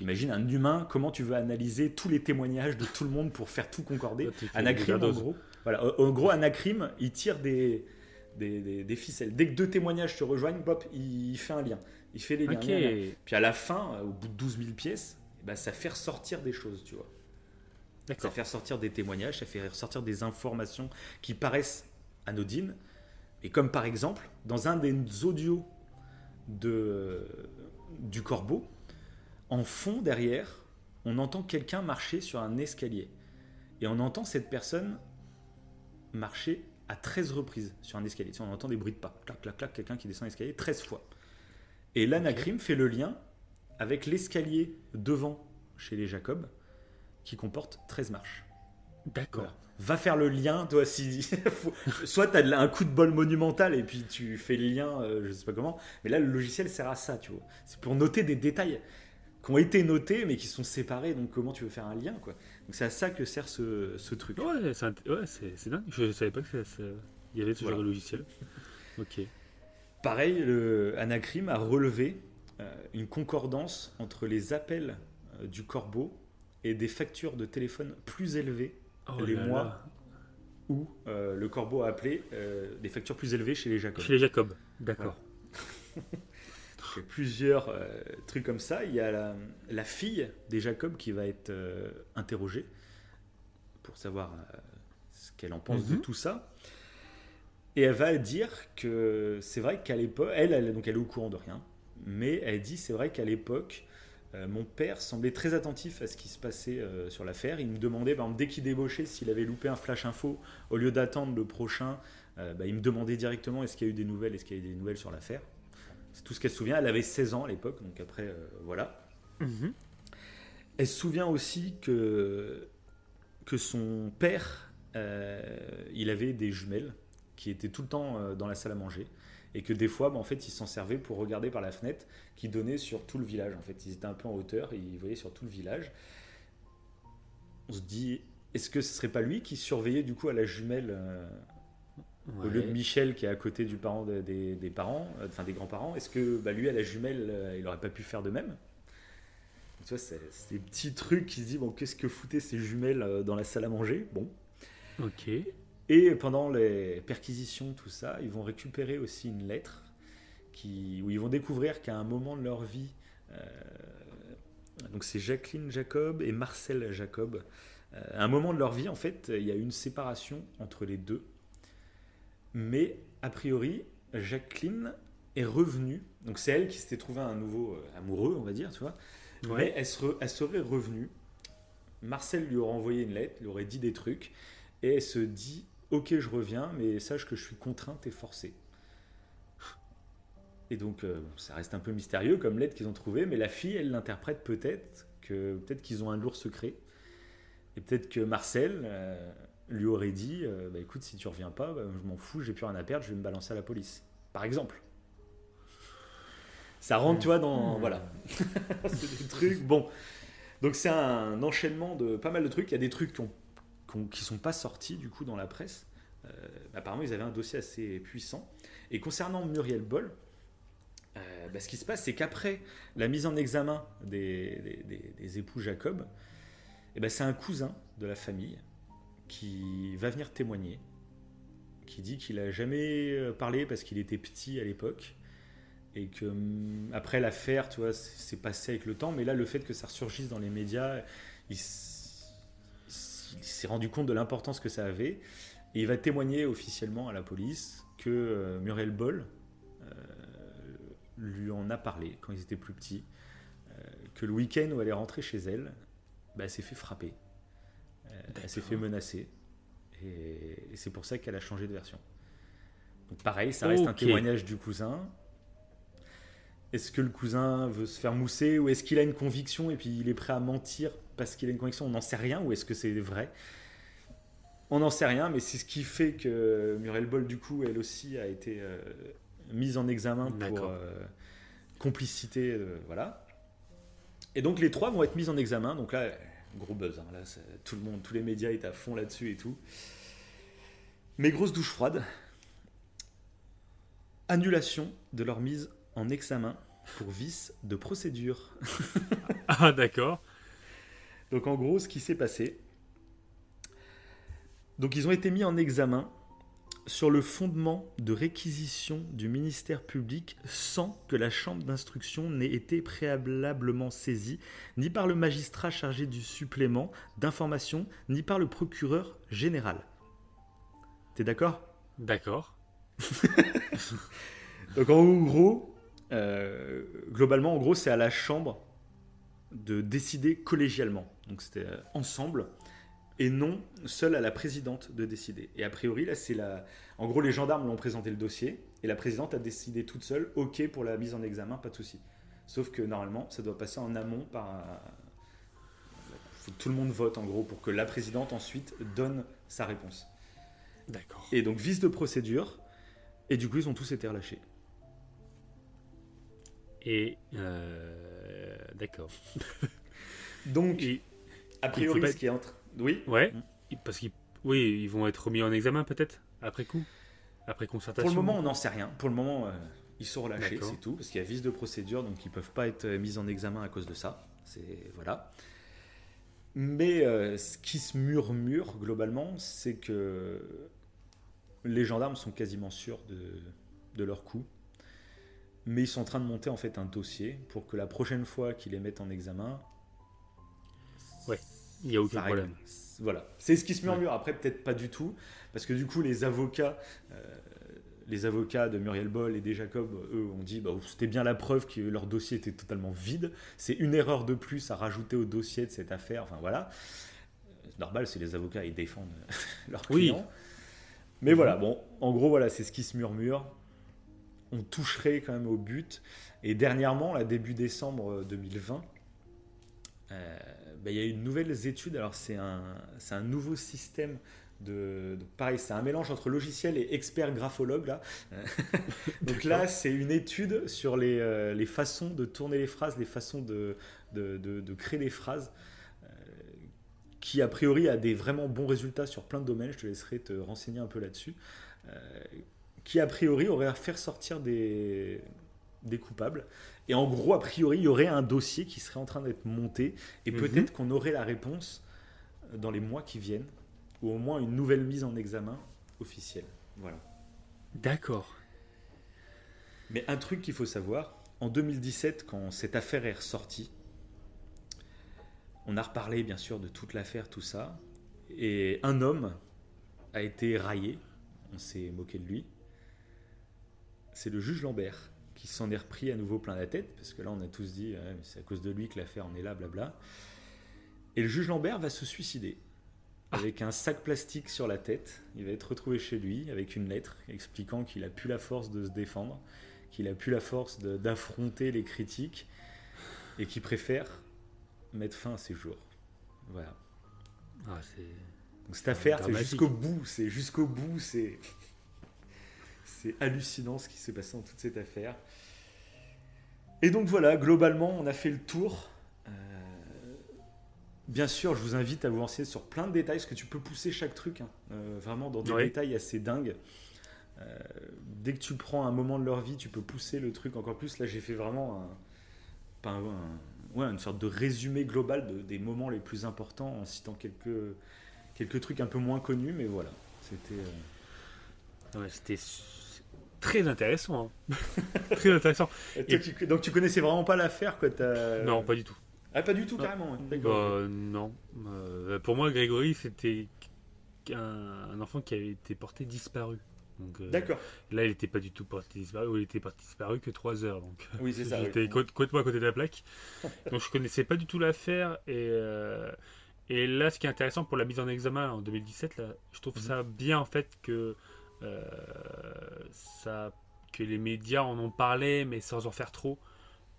Speaker 1: Imagine un humain, comment tu veux analyser tous les témoignages de tout le monde pour faire tout concorder? [LAUGHS] Anacrim, en gros. Voilà, en gros, Anacrim, il tire des, des, des- des ficelles. Dès que deux témoignages se rejoignent, hop, il fait un lien. Il fait les liens. Liens. Puis à la fin, euh, au bout de 12 000 pièces, ben, ça fait ressortir des choses, tu vois. Ça fait ressortir des témoignages, ça fait ressortir des informations qui paraissent anodines. Et comme par exemple, dans un des audios de, du corbeau, en fond derrière, on entend quelqu'un marcher sur un escalier. Et on entend cette personne marcher à 13 reprises sur un escalier. Tu sais, on entend des bruits de pas. Clac, clac, clac, quelqu'un qui descend l'escalier 13 fois. Et l'anacrim fait le lien avec l'escalier devant chez les Jacob qui comporte 13 marches.
Speaker 17: D'accord.
Speaker 1: Voilà. Va faire le lien, toi, si. Soit tu as un coup de bol monumental et puis tu fais le lien, euh, je sais pas comment. Mais là, le logiciel sert à ça, tu vois. C'est pour noter des détails qui ont été notés mais qui sont séparés. Donc, comment tu veux faire un lien, quoi. Donc, c'est à ça que sert ce, ce truc.
Speaker 17: Ouais, c'est ouais, dingue. Je savais pas que ça- il y avait ce
Speaker 1: Voilà.
Speaker 17: genre de logiciel. Ok.
Speaker 1: Pareil, le Anacrim a relevé euh, une concordance entre les appels euh, du corbeau et des factures de téléphone plus élevées
Speaker 17: Oh
Speaker 1: les
Speaker 17: là
Speaker 1: mois
Speaker 17: là.
Speaker 1: où euh, le corbeau a appelé des factures plus élevées chez les Jacob.
Speaker 17: Chez les Jacob. D'accord. [LAUGHS]
Speaker 1: Donc, il y a plusieurs euh, trucs comme ça. Il y a la, la fille des Jacob qui va être euh, interrogée pour savoir euh, ce qu'elle en pense de
Speaker 17: Mhm.
Speaker 1: tout ça. Et elle va dire que c'est vrai qu'à l'époque, elle, elle, donc elle est au courant de rien, mais elle dit c'est vrai qu'à l'époque, mon père semblait très attentif à ce qui se passait sur l'affaire. Il me demandait, par exemple, dès qu'il débauchait, s'il avait loupé un flash info, au lieu d'attendre le prochain, bah, il me demandait directement est-ce qu'il y a eu des nouvelles, est-ce qu'il y a eu des nouvelles sur l'affaire. C'est tout ce qu'elle se souvient. Elle avait 16 ans à l'époque, donc après, euh, voilà.
Speaker 17: Mhm.
Speaker 1: Elle se souvient aussi que, que son père, euh, il avait des jumelles qui étaient tout le temps euh, dans la salle à manger. Et que des fois, bah, en fait, il s'en servait pour regarder par la fenêtre qui donnait sur tout le village. En fait, ils étaient un peu en hauteur et ils voyaient sur tout le village. On se dit, est-ce que ce serait pas lui qui surveillait du coup à la jumelle au lieu de. Michel qui est à côté du parent de- des, des parents, euh, enfin des grands-parents Est-ce que bah, lui à la jumelle, euh, il aurait pas pu faire de même? Tu vois, c'est des petits trucs qui se disent bon, qu'est-ce que foutaient ces jumelles euh, dans la salle à manger? Bon.
Speaker 17: Ok.
Speaker 1: Et pendant les perquisitions, tout ça, ils vont récupérer aussi une lettre qui, où ils vont découvrir qu'à un moment de leur vie, donc c'est Jacqueline Jacob et Marcel Jacob, à un moment de leur vie, en fait, il y a eu une séparation entre les deux. Mais a priori, Jacqueline est revenue. Donc c'est elle qui s'était trouvée un nouveau euh, amoureux, on va dire, tu vois.
Speaker 17: Ouais.
Speaker 1: Mais elle, se- elle serait revenue. Marcel lui aurait envoyé une lettre, lui aurait dit des trucs. Et elle se dit Ok, je reviens, mais sache que je suis contrainte et forcée. Et donc, euh, ça reste un peu mystérieux comme lettre qu'ils ont trouvée, mais la fille, elle l'interprète peut-être que peut-être qu'ils ont un lourd secret. Et peut-être que Marcel euh, lui aurait dit euh, bah, écoute, si tu reviens pas, bah, je m'en fous, j'ai plus rien à perdre, je vais me balancer à la police. Par exemple. Ça rentre, tu vois, dans. Voilà. [LAUGHS] c'est des trucs. [LAUGHS] Bon. Donc, c'est un enchaînement de pas mal de trucs. Il y a des trucs qui, ont, qui, ont- qui sont pas sortis, du coup, dans la presse. Euh, apparemment, ils avaient un dossier assez puissant. Et concernant Muriel Boll, euh, bah, ce qui se passe, c'est qu'après la mise en examen des, des- des- des époux Jacob, eh ben, c'est un cousin de la famille qui va venir témoigner, qui dit qu'il a jamais euh, parlé parce qu'il était petit à l'époque et que hum, après l'affaire, tu vois, c'est passé avec le temps, mais là, le fait que ça ressurgisse dans les médias, il, s'est rendu compte de l'importance que ça avait et il va témoigner officiellement à la police que euh, Muriel Boll euh, lui en a parlé quand ils étaient plus petits, que le week-end où elle est rentrée chez elle, bah, elle s'est fait frapper, elle s'est fait menacer, et, et c'est pour ça qu'elle a changé de version. Donc pareil, ça reste un témoignage du cousin. Est-ce que le cousin veut se faire mousser ou est-ce qu'il a une conviction et puis il est prêt à mentir parce qu'il a une conviction? On n'en sait rien ou est-ce que c'est vrai? On n'en sait rien, mais c'est ce qui fait que Muriel Boll, du coup, elle aussi a été euh, mise en examen pour euh, complicité. euh, voilà. Et donc les trois vont être mis en examen. Donc là, gros buzz. hein, là, tout le monde, tous les médias étaient à fond là-dessus et tout. Mais grosse douche froide. Annulation de leur mise en examen pour vice de procédure. [LAUGHS]
Speaker 17: Ah, d'accord.
Speaker 1: Donc en gros, ce qui s'est passé. Donc ils ont été mis en examen sur le fondement de réquisition du ministère public sans que la chambre d'instruction n'ait été préalablement saisie, ni par le magistrat chargé du supplément d'information, ni par le procureur général. T'es d'accord?
Speaker 17: D'accord. [LAUGHS]
Speaker 1: Donc en gros, euh, globalement, en gros, c'est à la chambre de décider collégialement. Donc c'était euh, ensemble et non seule à la présidente de décider. Et a priori, là, c'est la. En gros, les gendarmes l'ont présenté le dossier et la présidente a décidé toute seule, ok pour la mise en examen, pas de souci. Sauf que normalement, ça doit passer en amont par. un- Faut que tout le monde vote en gros pour que la présidente ensuite donne sa réponse.
Speaker 17: D'accord.
Speaker 1: Et donc vice de procédure. Et du coup, ils ont tous été relâchés.
Speaker 17: Et. euh, d'accord.
Speaker 1: Donc, a priori, ce qui est entre. Oui
Speaker 17: Ouais. Parce qu'ils. Oui, ils vont être remis en examen peut-être après coup? Après concertation?
Speaker 1: Pour le moment, on n'en sait rien. Pour le moment, euh, ils sont relâchés, c'est tout, parce qu'il y a vice de procédure, donc ils peuvent pas être euh, mis en examen à cause de ça. C'est voilà. Mais euh, ce qui se murmure globalement, c'est que les gendarmes sont quasiment sûrs de, de leur coup. Mais ils sont en train de monter en fait un dossier pour que la prochaine fois qu'ils les mettent en examen,
Speaker 17: il n'y a aucun problème.
Speaker 1: Voilà, c'est ce qui se murmure. Après, peut-être pas du tout, parce que du coup, les avocats, euh, les avocats de Muriel Boll et des Jacob, eux, ont dit, bah, c'était bien la preuve que leur dossier était totalement vide. C'est une erreur de plus à rajouter au dossier de cette affaire. Enfin voilà, C'est normal, c'est les avocats, ils défendent [LAUGHS] leurs
Speaker 17: Oui.
Speaker 1: clients. Mais voilà, bon, en gros, voilà, c'est ce qui se murmure. On toucherait quand même au but. Et dernièrement, là, début décembre euh, 2020, euh, bah, il y a une nouvelle étude. Alors, c'est un, nouveau système de. de- pareil, c'est un mélange entre logiciel et expert graphologue. Là. Euh, [LAUGHS] Donc là, c'est une étude sur les, euh, les façons de tourner les phrases, les façons de, de, de- de créer des phrases. euh, qui a priori a des vraiment bons résultats sur plein de domaines. Je te laisserai te renseigner un peu là-dessus. Euh, qui a priori aurait à faire sortir des, des coupables. Et en gros, a priori, il y aurait un dossier qui serait en train d'être monté. Et
Speaker 17: Mhm.
Speaker 1: peut-être qu'on aurait la réponse dans les mois qui viennent. Ou au moins une nouvelle mise en examen officielle. Voilà.
Speaker 17: D'accord.
Speaker 1: Mais un truc qu'il faut savoir, en 2017, quand cette affaire est ressortie, on a reparlé bien sûr de toute l'affaire, tout ça, et un homme a été raillé, on s'est moqué de lui, c'est le juge Lambert qui s'en est repris à nouveau plein la tête, parce que là on a tous dit, c'est à cause de lui que l'affaire en est là, blabla. Et le juge Lambert va se suicider avec un sac plastique sur la tête. Il va être retrouvé chez lui avec une lettre expliquant qu'il a plus la force de se défendre, qu'il a plus la force d'affronter les critiques et qu'il préfère mettre fin à ses jours. Voilà.
Speaker 17: Ah, c'est.
Speaker 1: Donc cette affaire, c'est jusqu'au bout, c'est jusqu'au bout, c'est c'est hallucinant ce qui s'est passé dans toute cette affaire. Et donc voilà, globalement, on a fait le tour. Euh, bien sûr, je vous invite à vous renseigner sur plein de détails, parce que tu peux pousser chaque truc, hein, euh, vraiment dans des
Speaker 17: Ouais.
Speaker 1: détails assez dingues. Euh, dès que tu prends un moment de leur vie, tu peux pousser le truc encore plus. Là, j'ai fait vraiment un, pas un- un- ouais, une sorte de résumé global de- des moments les plus importants en citant quelques, quelques trucs un peu moins connus, mais voilà. C'était.
Speaker 17: Ouais, C'était très intéressant. hein. [LAUGHS] très intéressant.
Speaker 1: Et toi, tu- donc tu connaissais vraiment pas l'affaire quoi
Speaker 17: Non, pas du tout.
Speaker 1: Ah, pas du tout,
Speaker 17: Non.
Speaker 1: carrément.
Speaker 17: Bah, non. Euh, pour moi, Grégory, c'était un, un enfant qui avait été porté disparu. Euh,
Speaker 1: D'accord.
Speaker 17: Là, il n'était pas du tout porté disparu, il était porté disparu que 3 heures. Donc,
Speaker 1: Oui, c'est ça, oui.
Speaker 17: J'étais co- complètement à côté de la plaque. donc, je connaissais pas du tout l'affaire. Et, euh, et là, ce qui est intéressant pour la mise en examen en 2017, là, je trouve
Speaker 1: Mhm.
Speaker 17: ça bien en fait que, ça, que les médias en ont parlé, mais sans en faire trop.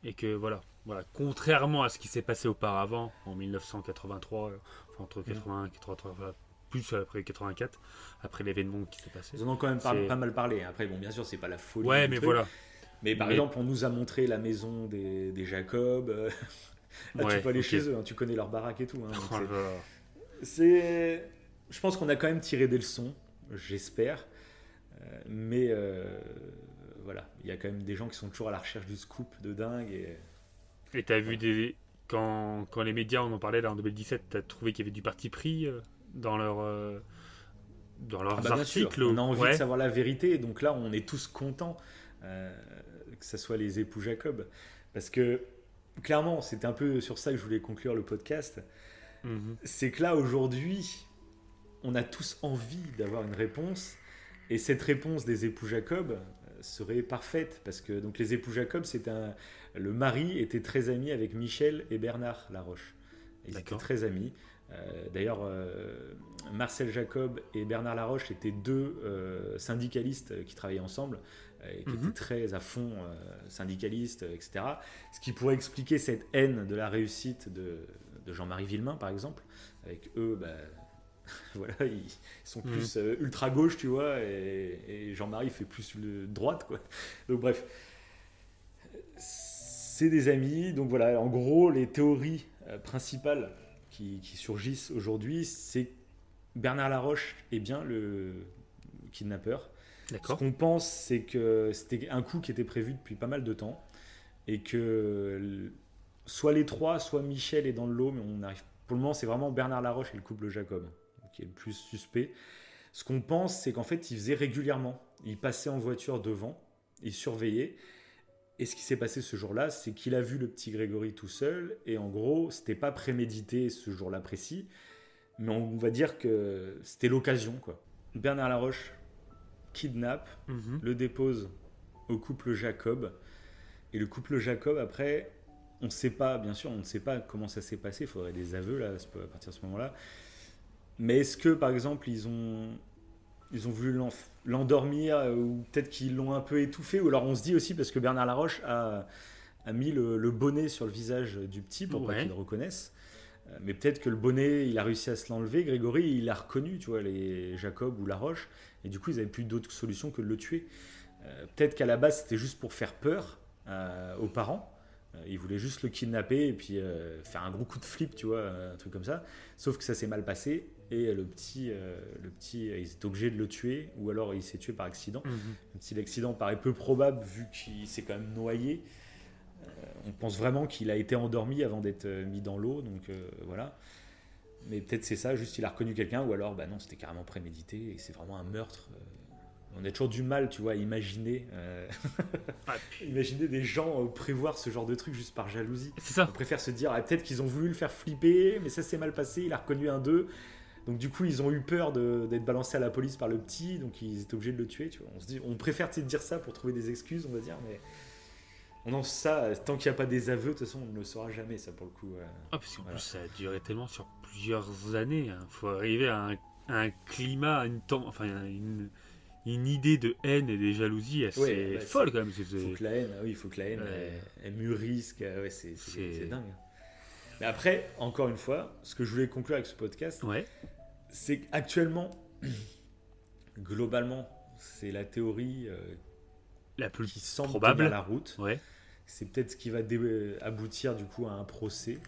Speaker 17: Et que voilà, voilà, contrairement à ce qui s'est passé auparavant en 1983, euh, enfin, entre
Speaker 1: Mhm.
Speaker 17: 81 et 83, enfin, plus après 84, après l'événement qui s'est passé.
Speaker 1: Ils en ont quand même pas, mal parlé. Après, bon, bien sûr, c'est pas la folie.
Speaker 17: Ouais, mais
Speaker 1: truc.
Speaker 17: voilà.
Speaker 1: Mais par
Speaker 17: Mais-
Speaker 1: exemple, on nous a montré la maison des, des Jacob. euh, [LAUGHS] Là,
Speaker 17: Ouais,
Speaker 1: tu peux aller chez eux, hein, tu connais leur baraque et tout. hein,
Speaker 17: Oh
Speaker 1: c'est. Je pense qu'on a quand même tiré des leçons, j'espère. Euh, mais euh, voilà, il y a quand même des gens qui sont toujours à la recherche du scoop de dingue. Et...
Speaker 17: Et t'as vu des. Quand, quand les médias en ont parlé là en 2017, t'as trouvé qu'il y avait du parti pris euh, dans leur. dans leurs
Speaker 1: Ah bah,
Speaker 17: articles
Speaker 1: on a envie
Speaker 17: Ouais.
Speaker 1: de savoir la vérité, donc là on est tous contents euh, que ce soit les époux Jacob. Parce que clairement, c'était un peu sur ça que je voulais conclure le podcast.
Speaker 17: Mhm.
Speaker 1: C'est que là aujourd'hui, on a tous envie d'avoir une réponse, et cette réponse des époux Jacob euh, serait parfaite. Parce que donc, les époux Jacob, c'est un. Le mari était très ami avec Michel et Bernard Laroche. Ils étaient très amis. Euh, D'ailleurs, euh, Marcel Jacob et Bernard Laroche étaient deux euh, syndicalistes qui travaillaient ensemble et qui
Speaker 17: Mhm.
Speaker 1: étaient très à fond syndicalistes, etc. Ce qui pourrait expliquer cette haine de la réussite de, de Jean-Marie Villemain, par exemple. Avec eux, bah, [LAUGHS] voilà, ils, sont
Speaker 17: Mhm.
Speaker 1: plus euh, ultra gauche, tu vois, et, et Jean-Marie fait plus le droite, quoi. Donc bref, c'est des amis. Donc voilà, en gros, les théories euh, principales qui, qui surgissent aujourd'hui, c'est que Bernard Laroche est bien le kidnappeur.
Speaker 17: D'accord.
Speaker 1: Ce qu'on pense, c'est que c'était un coup qui était prévu depuis pas mal de temps et que soit les trois, soit Michel est dans le lot, mais on arrive. Pour le moment, c'est vraiment Bernard Laroche et le couple Jacob qui est le plus suspect. Ce qu'on pense, c'est qu'en fait, il faisait régulièrement. Il passait en voiture devant, il surveillait. Et ce qui s'est passé ce jour-là, c'est qu'il a vu le petit Grégory tout seul. Et en gros, c'était pas prémédité ce jour-là précis. Mais on va dire que c'était l'occasion, quoi. Bernard Laroche kidnappe,
Speaker 17: Mhm.
Speaker 1: le dépose au couple Jacob. Et le couple Jacob, après, on ne sait pas, bien sûr, on ne sait pas comment ça s'est passé. Il faudrait des aveux là, à partir de ce moment-là. Mais est-ce que, par exemple, ils ont, ils ont voulu l'en- l'endormir euh, ou peut-être qu'ils l'ont un peu étouffé Ou alors on se dit aussi, parce que Bernard Laroche a, a mis le, le bonnet sur le visage du petit pour pas qu'il le reconnaisse. Euh, Mais peut-être que le bonnet, il a réussi à se l'enlever. Grégory, il l'a reconnu, tu vois, les Jacob ou Laroche. Et du coup, ils n'avaient plus d'autre solution que de le tuer. Euh, peut-être qu'à la base, c'était juste pour faire peur euh, aux parents. Ils voulaient juste le kidnapper et puis euh, faire un gros coup de flip, tu vois, un truc comme ça. Sauf que ça s'est mal passé et le petit, euh, le petit, ils étaient obligés de le tuer ou alors il s'est tué par accident.
Speaker 17: Mhm.
Speaker 1: Même si l'accident paraît peu probable vu qu'il s'est quand même noyé. Euh, on pense vraiment qu'il a été endormi avant d'être euh, mis dans l'eau, donc euh, voilà. Mais peut-être c'est ça, juste il a reconnu quelqu'un, ou alors bah non, c'était carrément prémédité et c'est vraiment un meurtre. On a toujours du mal, tu vois, à imaginer,
Speaker 17: Ah, [LAUGHS]
Speaker 1: imaginer des gens prévoir ce genre de truc juste par jalousie.
Speaker 17: C'est ça.
Speaker 1: On préfère se dire, ah, peut-être qu'ils ont voulu le faire flipper, mais ça s'est mal passé, il a reconnu un d'eux. Donc du coup, ils ont eu peur de- d'être balancés à la police par le petit, donc ils étaient obligés de le tuer. Tu vois. On, se dit, on préfère dire ça pour trouver des excuses, on va dire, mais non, ça, tant qu'il n'y a pas des aveux, de toute façon, on ne le saura jamais, ça pour le coup. euh.
Speaker 17: Ah, parce qu'en
Speaker 1: Voilà.
Speaker 17: plus, ça a duré tellement sur plusieurs années. Il faut arriver à un, à un climat, à une, enfin, une, une idée de haine et des jalousies assez
Speaker 1: Ouais, bah,
Speaker 17: folle quand même.
Speaker 1: Il faut que la haine, ah oui, il faut que la haine,
Speaker 17: Ouais.
Speaker 1: elle, elle mûrisse, ouais, c'est dingue. Mais après, encore une fois, ce que je voulais conclure avec ce podcast,
Speaker 17: Ouais.
Speaker 1: C'est qu'actuellement, [CLEARS THROAT] globalement, c'est la théorie euh,
Speaker 17: La plus
Speaker 1: qui semble
Speaker 17: probable.
Speaker 1: tenir la route.
Speaker 17: Ouais.
Speaker 1: C'est peut-être ce qui va dé- aboutir du coup à un procès.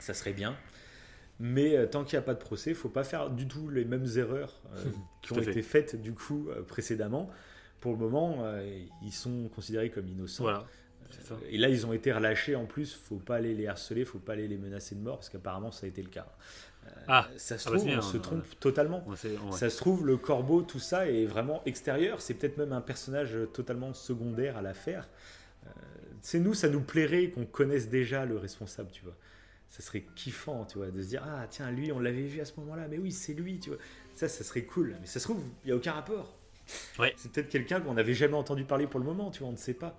Speaker 1: Ça serait bien. Mais euh, tant qu'il n'y a pas de procès, il faut pas faire du tout les mêmes erreurs euh, [LAUGHS] qui ont
Speaker 17: à fait.
Speaker 1: été faites du coup euh, précédemment. Pour le moment, euh, ils sont considérés comme innocents.
Speaker 17: Voilà.
Speaker 1: Et là, ils ont été relâchés en plus. Faut pas aller les harceler, faut pas aller les menacer de mort parce qu'apparemment, ça a été le cas. Euh,
Speaker 17: Ah,
Speaker 1: ça se
Speaker 17: ah
Speaker 1: trouve,
Speaker 17: bien,
Speaker 1: on se
Speaker 17: hein,
Speaker 1: trompe
Speaker 17: ouais.
Speaker 1: totalement.
Speaker 17: Ouais, c'est- ouais.
Speaker 1: Ça se trouve, le corbeau, tout ça est vraiment extérieur. C'est peut-être même un personnage totalement secondaire à l'affaire. Euh, c'est nous, ça nous plairait qu'on connaisse déjà le responsable, tu vois. Ça serait kiffant, tu vois, de se dire ah tiens lui on l'avait vu à ce moment-là, mais oui c'est lui, tu vois. Ça, ça serait cool. Mais ça se trouve il y a aucun rapport.
Speaker 17: Ouais.
Speaker 1: C'est peut-être quelqu'un qu'on n'avait jamais entendu parler pour le moment, tu vois, on ne sait pas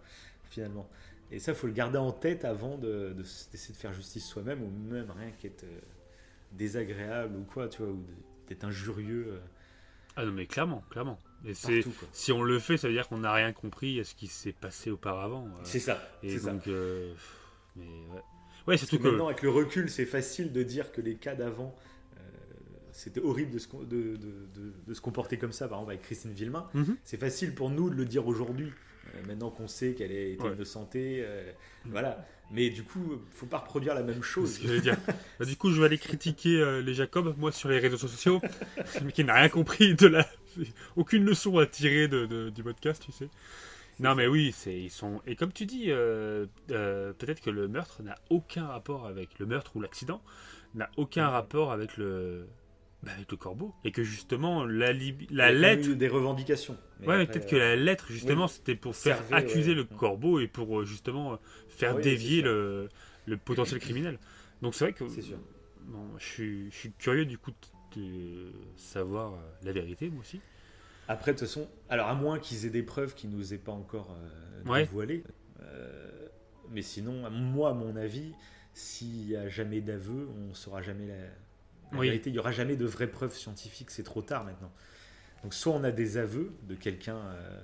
Speaker 1: finalement. Et ça, faut le garder en tête avant de- de- d'essayer de, faire justice soi-même, ou même rien qu'être euh, désagréable ou quoi, tu vois, ou d'être injurieux. euh.
Speaker 17: Ah non, mais clairement, clairement. Et c'est, si on le fait, ça veut dire qu'on n'a rien compris à ce qui s'est passé auparavant. euh.
Speaker 1: C'est ça,
Speaker 17: Et
Speaker 1: c'est ça.
Speaker 17: donc, euh, mais ouais. Ouais, surtout
Speaker 1: que
Speaker 17: que.
Speaker 1: maintenant, avec le recul, c'est facile de dire que les cas d'avant, euh, c'était horrible de se, de, de- se comporter comme ça, par exemple avec Christine Villemain.
Speaker 17: Mhm.
Speaker 1: C'est facile pour nous de le dire aujourd'hui, maintenant qu'on sait qu'elle été
Speaker 17: Ouais.
Speaker 1: innocentée. euh, Voilà. Mais du coup, faut pas reproduire la même chose.
Speaker 17: que dire. [LAUGHS] Bah, du coup, je vais aller critiquer euh, les Jacob, moi, sur les réseaux sociaux, [LAUGHS] mais qui n'a rien compris de la. [LAUGHS] Aucune leçon à tirer de, de- du podcast, tu sais. Non, mais oui, c'est ils sont. Et comme tu dis, euh, euh, peut-être que le meurtre n'a aucun rapport avec le meurtre ou l'accident, n'a aucun rapport avec le. Bah, avec le corbeau. Et que justement, la, lettre.
Speaker 1: des revendications. Mais
Speaker 17: ouais, peut-être que
Speaker 1: euh,
Speaker 17: la lettre, justement,
Speaker 1: oui,
Speaker 17: c'était pour faire
Speaker 1: servait,
Speaker 17: accuser
Speaker 1: ouais.
Speaker 17: le corbeau et pour euh, justement euh, faire
Speaker 1: oui,
Speaker 17: dévier le, le potentiel criminel. Donc c'est vrai que
Speaker 1: C'est sûr.
Speaker 17: bon, je, suis, je suis curieux du coup de, savoir euh, la vérité, moi aussi.
Speaker 1: Après, de toute façon, alors à moins qu'ils aient des preuves qui nous aient pas encore euh,
Speaker 17: Ouais.
Speaker 1: dévoilées. euh, mais sinon, moi, à mon avis, s'il n'y a jamais d'aveu, on ne saura jamais la, la
Speaker 17: Oui.
Speaker 1: vérité. Il n'y aura jamais de vraies preuves scientifiques. C'est trop tard maintenant. Donc, soit on a des aveux de quelqu'un. euh,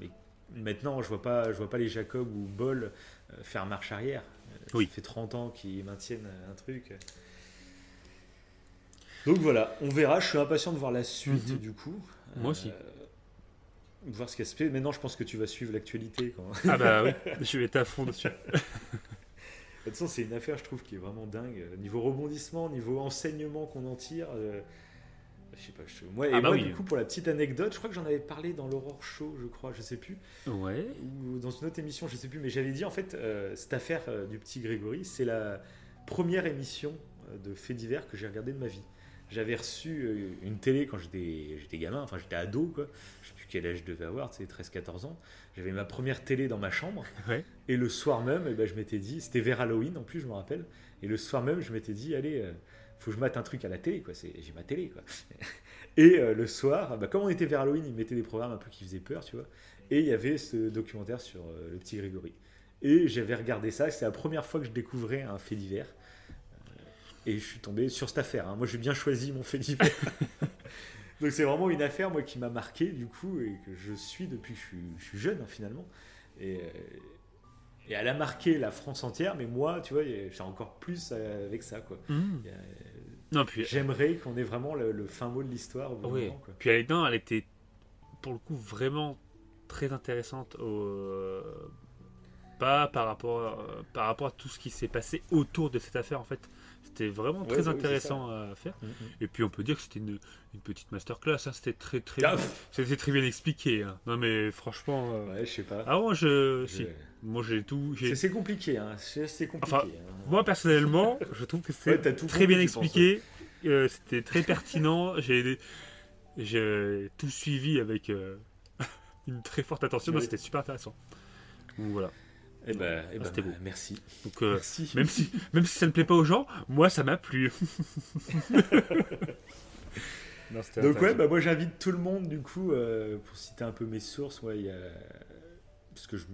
Speaker 1: mais maintenant, je vois pas, je vois pas les Jacob ou Boll euh, faire marche arrière. Euh,
Speaker 17: Oui.
Speaker 1: Ça fait 30 ans qu'ils maintiennent un truc. Donc voilà, on verra. Je suis impatient de voir la suite
Speaker 17: Mhm.
Speaker 1: du coup.
Speaker 17: Moi aussi.
Speaker 1: de voir ce qui se fait. Maintenant, je pense que tu vas suivre l'actualité.
Speaker 17: Ah bah oui, [LAUGHS] je vais être à fond dessus. [LAUGHS]
Speaker 1: De toute façon, c'est une affaire, je trouve, qui est vraiment dingue. Niveau rebondissement, niveau enseignement qu'on en tire. euh, Je sais pas, je... moi, et
Speaker 17: Ah bah
Speaker 1: moi,
Speaker 17: oui.
Speaker 1: du coup, pour la petite anecdote, je crois que j'en avais parlé dans l'Aurore Show, je crois, je sais plus.
Speaker 17: Ouais.
Speaker 1: Ou dans une autre émission, je sais plus, mais j'avais dit, en fait, euh, cette affaire euh, du petit Grégory, c'est la première émission euh, de faits divers que j'ai regardé de ma vie. J'avais reçu une télé quand j'étais gamin, enfin j'étais ado, quoi. Je quel âge je devais avoir, tu sais, 13-14 ans. J'avais ma première télé dans ma chambre.
Speaker 17: Ouais.
Speaker 1: Et le soir même, eh ben, je m'étais dit, c'était vers Halloween en plus, je me rappelle. Et le soir même, je m'étais dit, allez, euh, faut que je mate un truc à la télé, quoi. C'est- J'ai ma télé, quoi. [LAUGHS] Et euh, le soir, bah, comme on était vers Halloween, ils mettaient des programmes un peu qui faisaient peur, tu vois. Et il y avait ce documentaire sur euh, le petit Grégory. Et j'avais regardé ça, c'est la première fois que je découvrais un fait divers. Euh, Et je suis tombé sur cette affaire. hein. Moi, j'ai bien choisi mon fait divers. [LAUGHS] Donc c'est vraiment une affaire, moi, qui m'a marqué, du coup, et que je suis depuis que je suis, je suis jeune, hein, finalement. Et, euh, et elle a marqué la France entière, mais moi, tu vois, j'ai encore plus euh, avec ça, quoi. A-
Speaker 17: Non, puis-
Speaker 1: J'aimerais qu'on ait vraiment le, le fin mot de l'histoire.
Speaker 17: Oui.
Speaker 1: moment, quoi.
Speaker 17: Puis elle, non, elle était pour le coup vraiment très intéressante au- pas par rapport euh, par rapport à tout ce qui s'est passé autour de cette affaire en fait. C'était vraiment
Speaker 1: Ouais,
Speaker 17: très
Speaker 1: bah
Speaker 17: intéressant à faire.
Speaker 1: Mhm.
Speaker 17: Et puis on peut dire que c'était une, une petite masterclass. hein. C'était très très
Speaker 1: Ah,
Speaker 17: c'était très bien expliqué. hein. Non mais franchement. euh,
Speaker 1: Ouais, je sais pas.
Speaker 17: Ah moi je,
Speaker 1: Je-
Speaker 17: si. Moi j'ai tout.
Speaker 1: C'est- compliqué, hein. c'est c'est compliqué.
Speaker 17: Enfin, moi personnellement, je trouve que c'est
Speaker 1: Ouais,
Speaker 17: très bien expliqué. Euh, C'était très pertinent. [LAUGHS] J'ai j'ai tout suivi avec euh, [LAUGHS] une très forte attention.
Speaker 1: Oui.
Speaker 17: C'était super intéressant. Donc voilà.
Speaker 1: Eh ben, eh
Speaker 17: Ah,
Speaker 1: ben,
Speaker 17: c'était beau.
Speaker 1: merci.
Speaker 17: Donc, euh,
Speaker 1: Merci. [LAUGHS]
Speaker 17: Même si même si ça ne plaît pas aux gens, moi ça m'a plu. [LAUGHS] Non,
Speaker 1: Donc ouais, bah moi j'invite tout le monde du coup euh, pour citer un peu mes sources. Ouais, il y a... parce que je...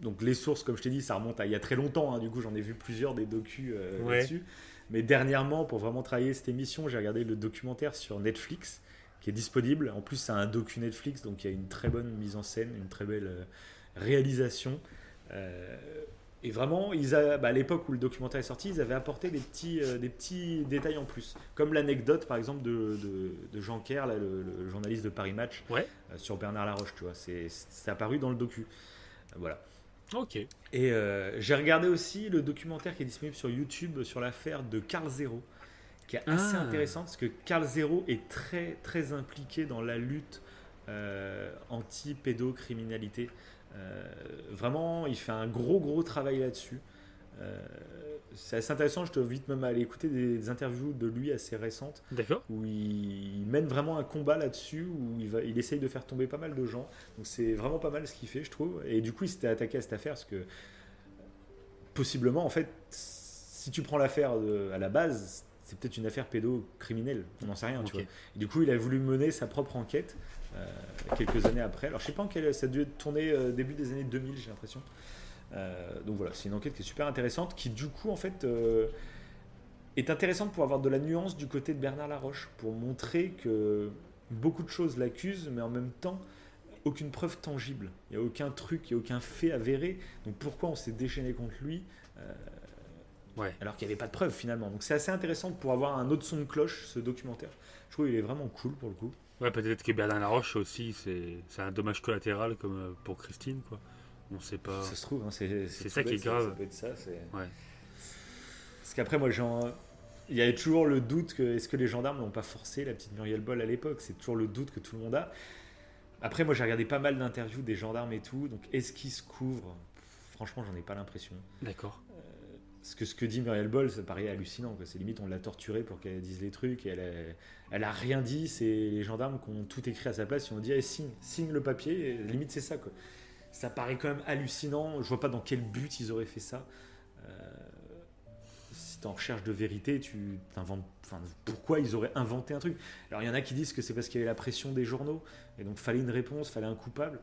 Speaker 1: donc les sources, comme je t'ai dit, ça remonte à il y a très longtemps. hein, du coup, j'en ai vu plusieurs des docus euh,
Speaker 17: Ouais.
Speaker 1: là-dessus. Mais dernièrement, pour vraiment travailler cette émission, j'ai regardé le documentaire sur Netflix qui est disponible. En plus, c'est un docu Netflix, donc il y a une très bonne mise en scène, une très belle euh, réalisation. Euh, et vraiment, ils a, bah, à l'époque où le documentaire est sorti, ils avaient apporté des petits, euh, des petits détails en plus. Comme l'anecdote, par exemple, de, de, de Jean Kerr, là, le, le journaliste de Paris Match,
Speaker 17: Ouais.
Speaker 1: euh, sur Bernard Laroche, tu vois. C'est apparu dans le docu. Voilà.
Speaker 17: Ok.
Speaker 1: Et euh, j'ai regardé aussi le documentaire qui est disponible sur YouTube sur l'affaire de Carl Zero, qui est assez
Speaker 17: Ah.
Speaker 1: intéressant parce que Carl Zero est très très impliqué dans la lutte euh, anti-pédocriminalité. Euh, vraiment, il fait un gros gros travail là-dessus. Euh, c'est assez intéressant, je te invite même à aller écouter des, des interviews de lui assez récentes.
Speaker 17: D'accord.
Speaker 1: Où il, il mène vraiment un combat là-dessus, où il, va, il essaye de faire tomber pas mal de gens. Donc c'est vraiment pas mal ce qu'il fait, je trouve. Et du coup, il s'était attaqué à cette affaire parce que possiblement, en fait, si tu prends l'affaire à la base, c'est peut-être une affaire pédocriminelle, on n'en sait rien, tu
Speaker 17: Ok.
Speaker 1: vois. Et du coup, il a voulu mener sa propre enquête quelques années après. Alors, je sais pas en quelle, ça a dû être tourné euh, début des années 2000, j'ai l'impression. Euh, donc voilà, c'est une enquête qui est super intéressante, qui du coup, en fait, euh, est intéressante pour avoir de la nuance du côté de Bernard Laroche, pour montrer que beaucoup de choses l'accusent, mais en même temps, aucune preuve tangible. Il n'y a aucun truc, il n'y a aucun fait avéré. Donc pourquoi on s'est déchaîné contre lui euh,
Speaker 17: Ouais.
Speaker 1: alors qu'il n'y avait pas de preuves finalement. Donc c'est assez intéressant pour avoir un autre son de cloche, ce documentaire. Je trouve qu'il est vraiment cool pour le coup.
Speaker 17: Ouais, peut-être que Bernard Laroche aussi, c'est un dommage collatéral comme euh, pour Christine, quoi. On sait pas.
Speaker 1: Ça se trouve, hein, c'est
Speaker 17: ça qui est grave.
Speaker 1: Ça, peut être ça. c'est-
Speaker 17: Ouais.
Speaker 1: Parce qu'après, moi, j'en- il y avait toujours le doute que est-ce que les gendarmes n'ont pas forcé la petite Muriel Boll à l'époque? C'est toujours le doute que tout le monde a. Après, moi, j'ai regardé pas mal d'interviews des gendarmes et tout. Donc, est-ce qu'ils se couvrent? Franchement, j'en ai pas l'impression.
Speaker 17: D'accord.
Speaker 1: Parce que ce que dit Muriel Boll, ça paraît hallucinant. C'est limite, on l'a torturée pour qu'elle dise les trucs. Et elle, a, elle a rien dit. C'est les gendarmes qui ont tout écrit à sa place. Ils ont dit Eh, signe, signe le papier. Et limite, c'est ça. Ça paraît quand même hallucinant. Je vois pas dans quel but ils auraient fait ça. Euh, si tu en recherche de vérité, tu t'inventes. Enfin, pourquoi ils auraient inventé un truc? Alors, il y en a qui disent que c'est parce qu'il y avait la pression des journaux. Et donc, fallait une réponse, fallait un coupable.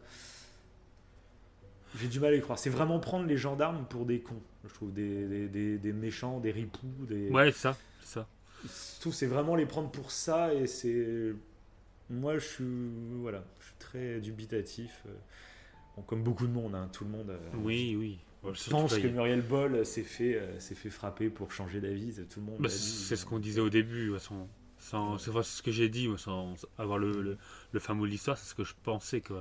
Speaker 1: J'ai du mal à y croire. C'est vraiment prendre les gendarmes pour des cons, je trouve. Des, des, des- des méchants, des ripoux. Des...
Speaker 17: Ouais, c'est ça. C'est ça.
Speaker 1: Je trouve c'est vraiment les prendre pour ça. Et c'est. Moi, je suis. Voilà. Je suis très dubitatif. Euh, bon, comme beaucoup de monde, hein, tout le monde. euh,
Speaker 17: Oui, oui. Ouais,
Speaker 1: je pense que Muriel Boll s'est fait, euh, s'est fait frapper pour changer d'avis. Tout le monde.
Speaker 17: Bah, c'est ce qu'on disait au début, ouais, sans, sans, c'est vrai, c'est ce que j'ai dit, ouais, sans avoir le, le, le fin mot de l'histoire, c'est ce que je pensais que,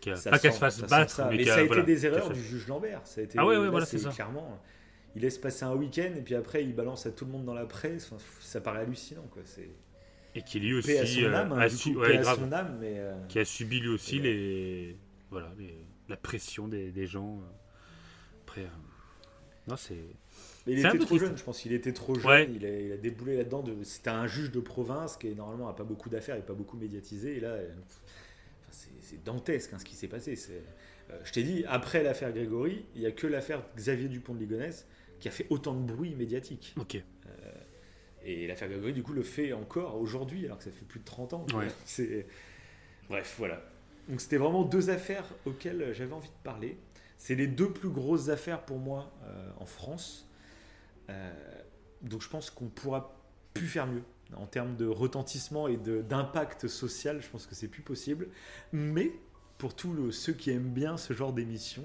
Speaker 17: pas qu'elle se fasse battre, mais,
Speaker 1: ça a été
Speaker 17: voilà,
Speaker 1: des erreurs du juge Lambert. Ça a été,
Speaker 17: Ah ouais, ouais,
Speaker 1: là,
Speaker 17: voilà, c'est ça.
Speaker 1: Clairement, il laisse passer un week-end et puis après il balance à tout le monde dans la presse. Enfin, ça paraît hallucinant, quoi. C'est
Speaker 17: Et qui lui aussi
Speaker 1: à son
Speaker 17: euh,
Speaker 1: âme, hein,
Speaker 17: a
Speaker 1: du
Speaker 17: su-
Speaker 1: coup,
Speaker 17: ouais,
Speaker 1: paix à
Speaker 17: grave.
Speaker 1: son âme, mais, euh,
Speaker 17: qui a subi lui aussi
Speaker 1: euh,
Speaker 17: les, voilà, les- la pression des, des gens. euh. Après, euh, non, c'est.
Speaker 1: Mais il était trop
Speaker 17: triste.
Speaker 1: jeune, je pense qu'il était trop jeune.
Speaker 17: Ouais.
Speaker 1: Il, a, il a déboulé là-dedans. De... C'était un juge de province qui normalement a pas beaucoup d'affaires et pas beaucoup médiatisé. Et là, euh, c'est, dantesque hein, ce qui s'est passé. Euh, je t'ai dit, après l'affaire Grégory, il n'y a que l'affaire Xavier Dupont de Ligonnès qui a fait autant de bruit médiatique.
Speaker 17: Ok.
Speaker 1: Euh, et l'affaire Grégory, du coup, le fait encore aujourd'hui, alors que ça fait plus de 30 ans.
Speaker 17: Ouais. [LAUGHS]
Speaker 1: C'est... Bref, voilà. Donc c'était vraiment deux affaires auxquelles j'avais envie de parler. C'est les deux plus grosses affaires pour moi euh, en France. Donc je pense qu'on pourra plus faire mieux. En termes de retentissement et d'impact social, je pense que c'est plus possible. Mais pour tous le- ceux qui aiment bien ce genre d'émission,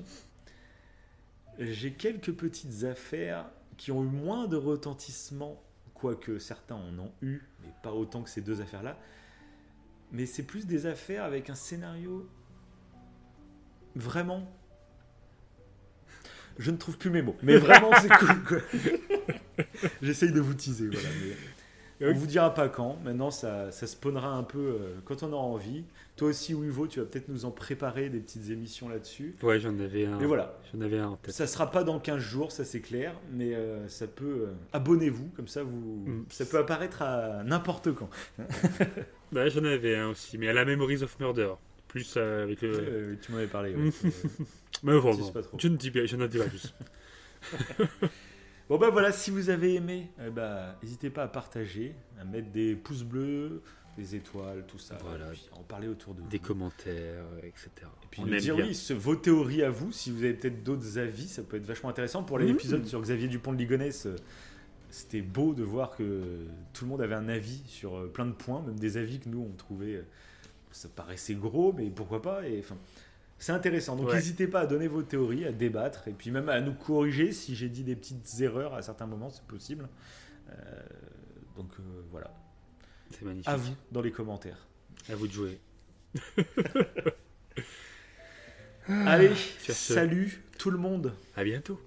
Speaker 1: j'ai quelques petites affaires qui ont eu moins de retentissement, quoique certains en ont eu, mais pas autant que ces deux affaires-là. Mais c'est plus des affaires avec un scénario vraiment. Je ne trouve plus mes mots, mais vraiment c'est cool. [LAUGHS] J'essaye de vous teaser, voilà. mais on vous dira pas quand. Maintenant, ça, ça spawnera un peu euh, quand on aura envie. Toi aussi, Wivo, tu vas peut-être nous en préparer des petites émissions là-dessus.
Speaker 17: Ouais, j'en avais un.
Speaker 1: Et voilà.
Speaker 17: J'en avais un en tête.
Speaker 1: Ça sera pas dans 15 jours, ça c'est clair, mais euh, ça peut. euh, Abonnez-vous, comme ça vous,
Speaker 17: Mm.
Speaker 1: ça peut apparaître à n'importe quand.
Speaker 17: Ouais, [LAUGHS] j'en avais un aussi, mais à la Memories of Murder. Plus avec le.
Speaker 1: Tu m'en avais parlé. ouais. [LAUGHS]
Speaker 17: Mais bon, bon,
Speaker 1: pas trop.
Speaker 17: je ne dis pas, je n'en dis pas plus. [LAUGHS]
Speaker 1: Bon bah voilà, si vous avez aimé, eh bah, n'hésitez pas à partager, à mettre des pouces bleus, des étoiles, tout ça.
Speaker 17: Voilà.
Speaker 1: puis en parler autour de vous.
Speaker 17: Des commentaires, euh, etc.
Speaker 1: Et puis
Speaker 17: On
Speaker 1: nous dire
Speaker 17: bien.
Speaker 1: oui, ce- vos théories à vous, si vous avez peut-être d'autres avis, ça peut être vachement intéressant. Pour l'épisode
Speaker 17: Mmh.
Speaker 1: sur Xavier Dupont de Ligonnès, euh, c'était beau de voir que tout le monde avait un avis sur euh, plein de points, même des avis que nous on trouvait, ça paraissait gros, mais pourquoi pas et, enfin, C'est intéressant. Donc
Speaker 17: Ouais.
Speaker 1: n'hésitez pas à donner vos théories, à débattre, et puis même à nous corriger si j'ai dit des petites erreurs à certains moments, c'est possible. Euh, donc euh, voilà.
Speaker 17: C'est magnifique.
Speaker 1: À vous dans les commentaires.
Speaker 17: À vous de jouer. [LAUGHS]
Speaker 1: Allez, salut tout le monde.
Speaker 17: À bientôt.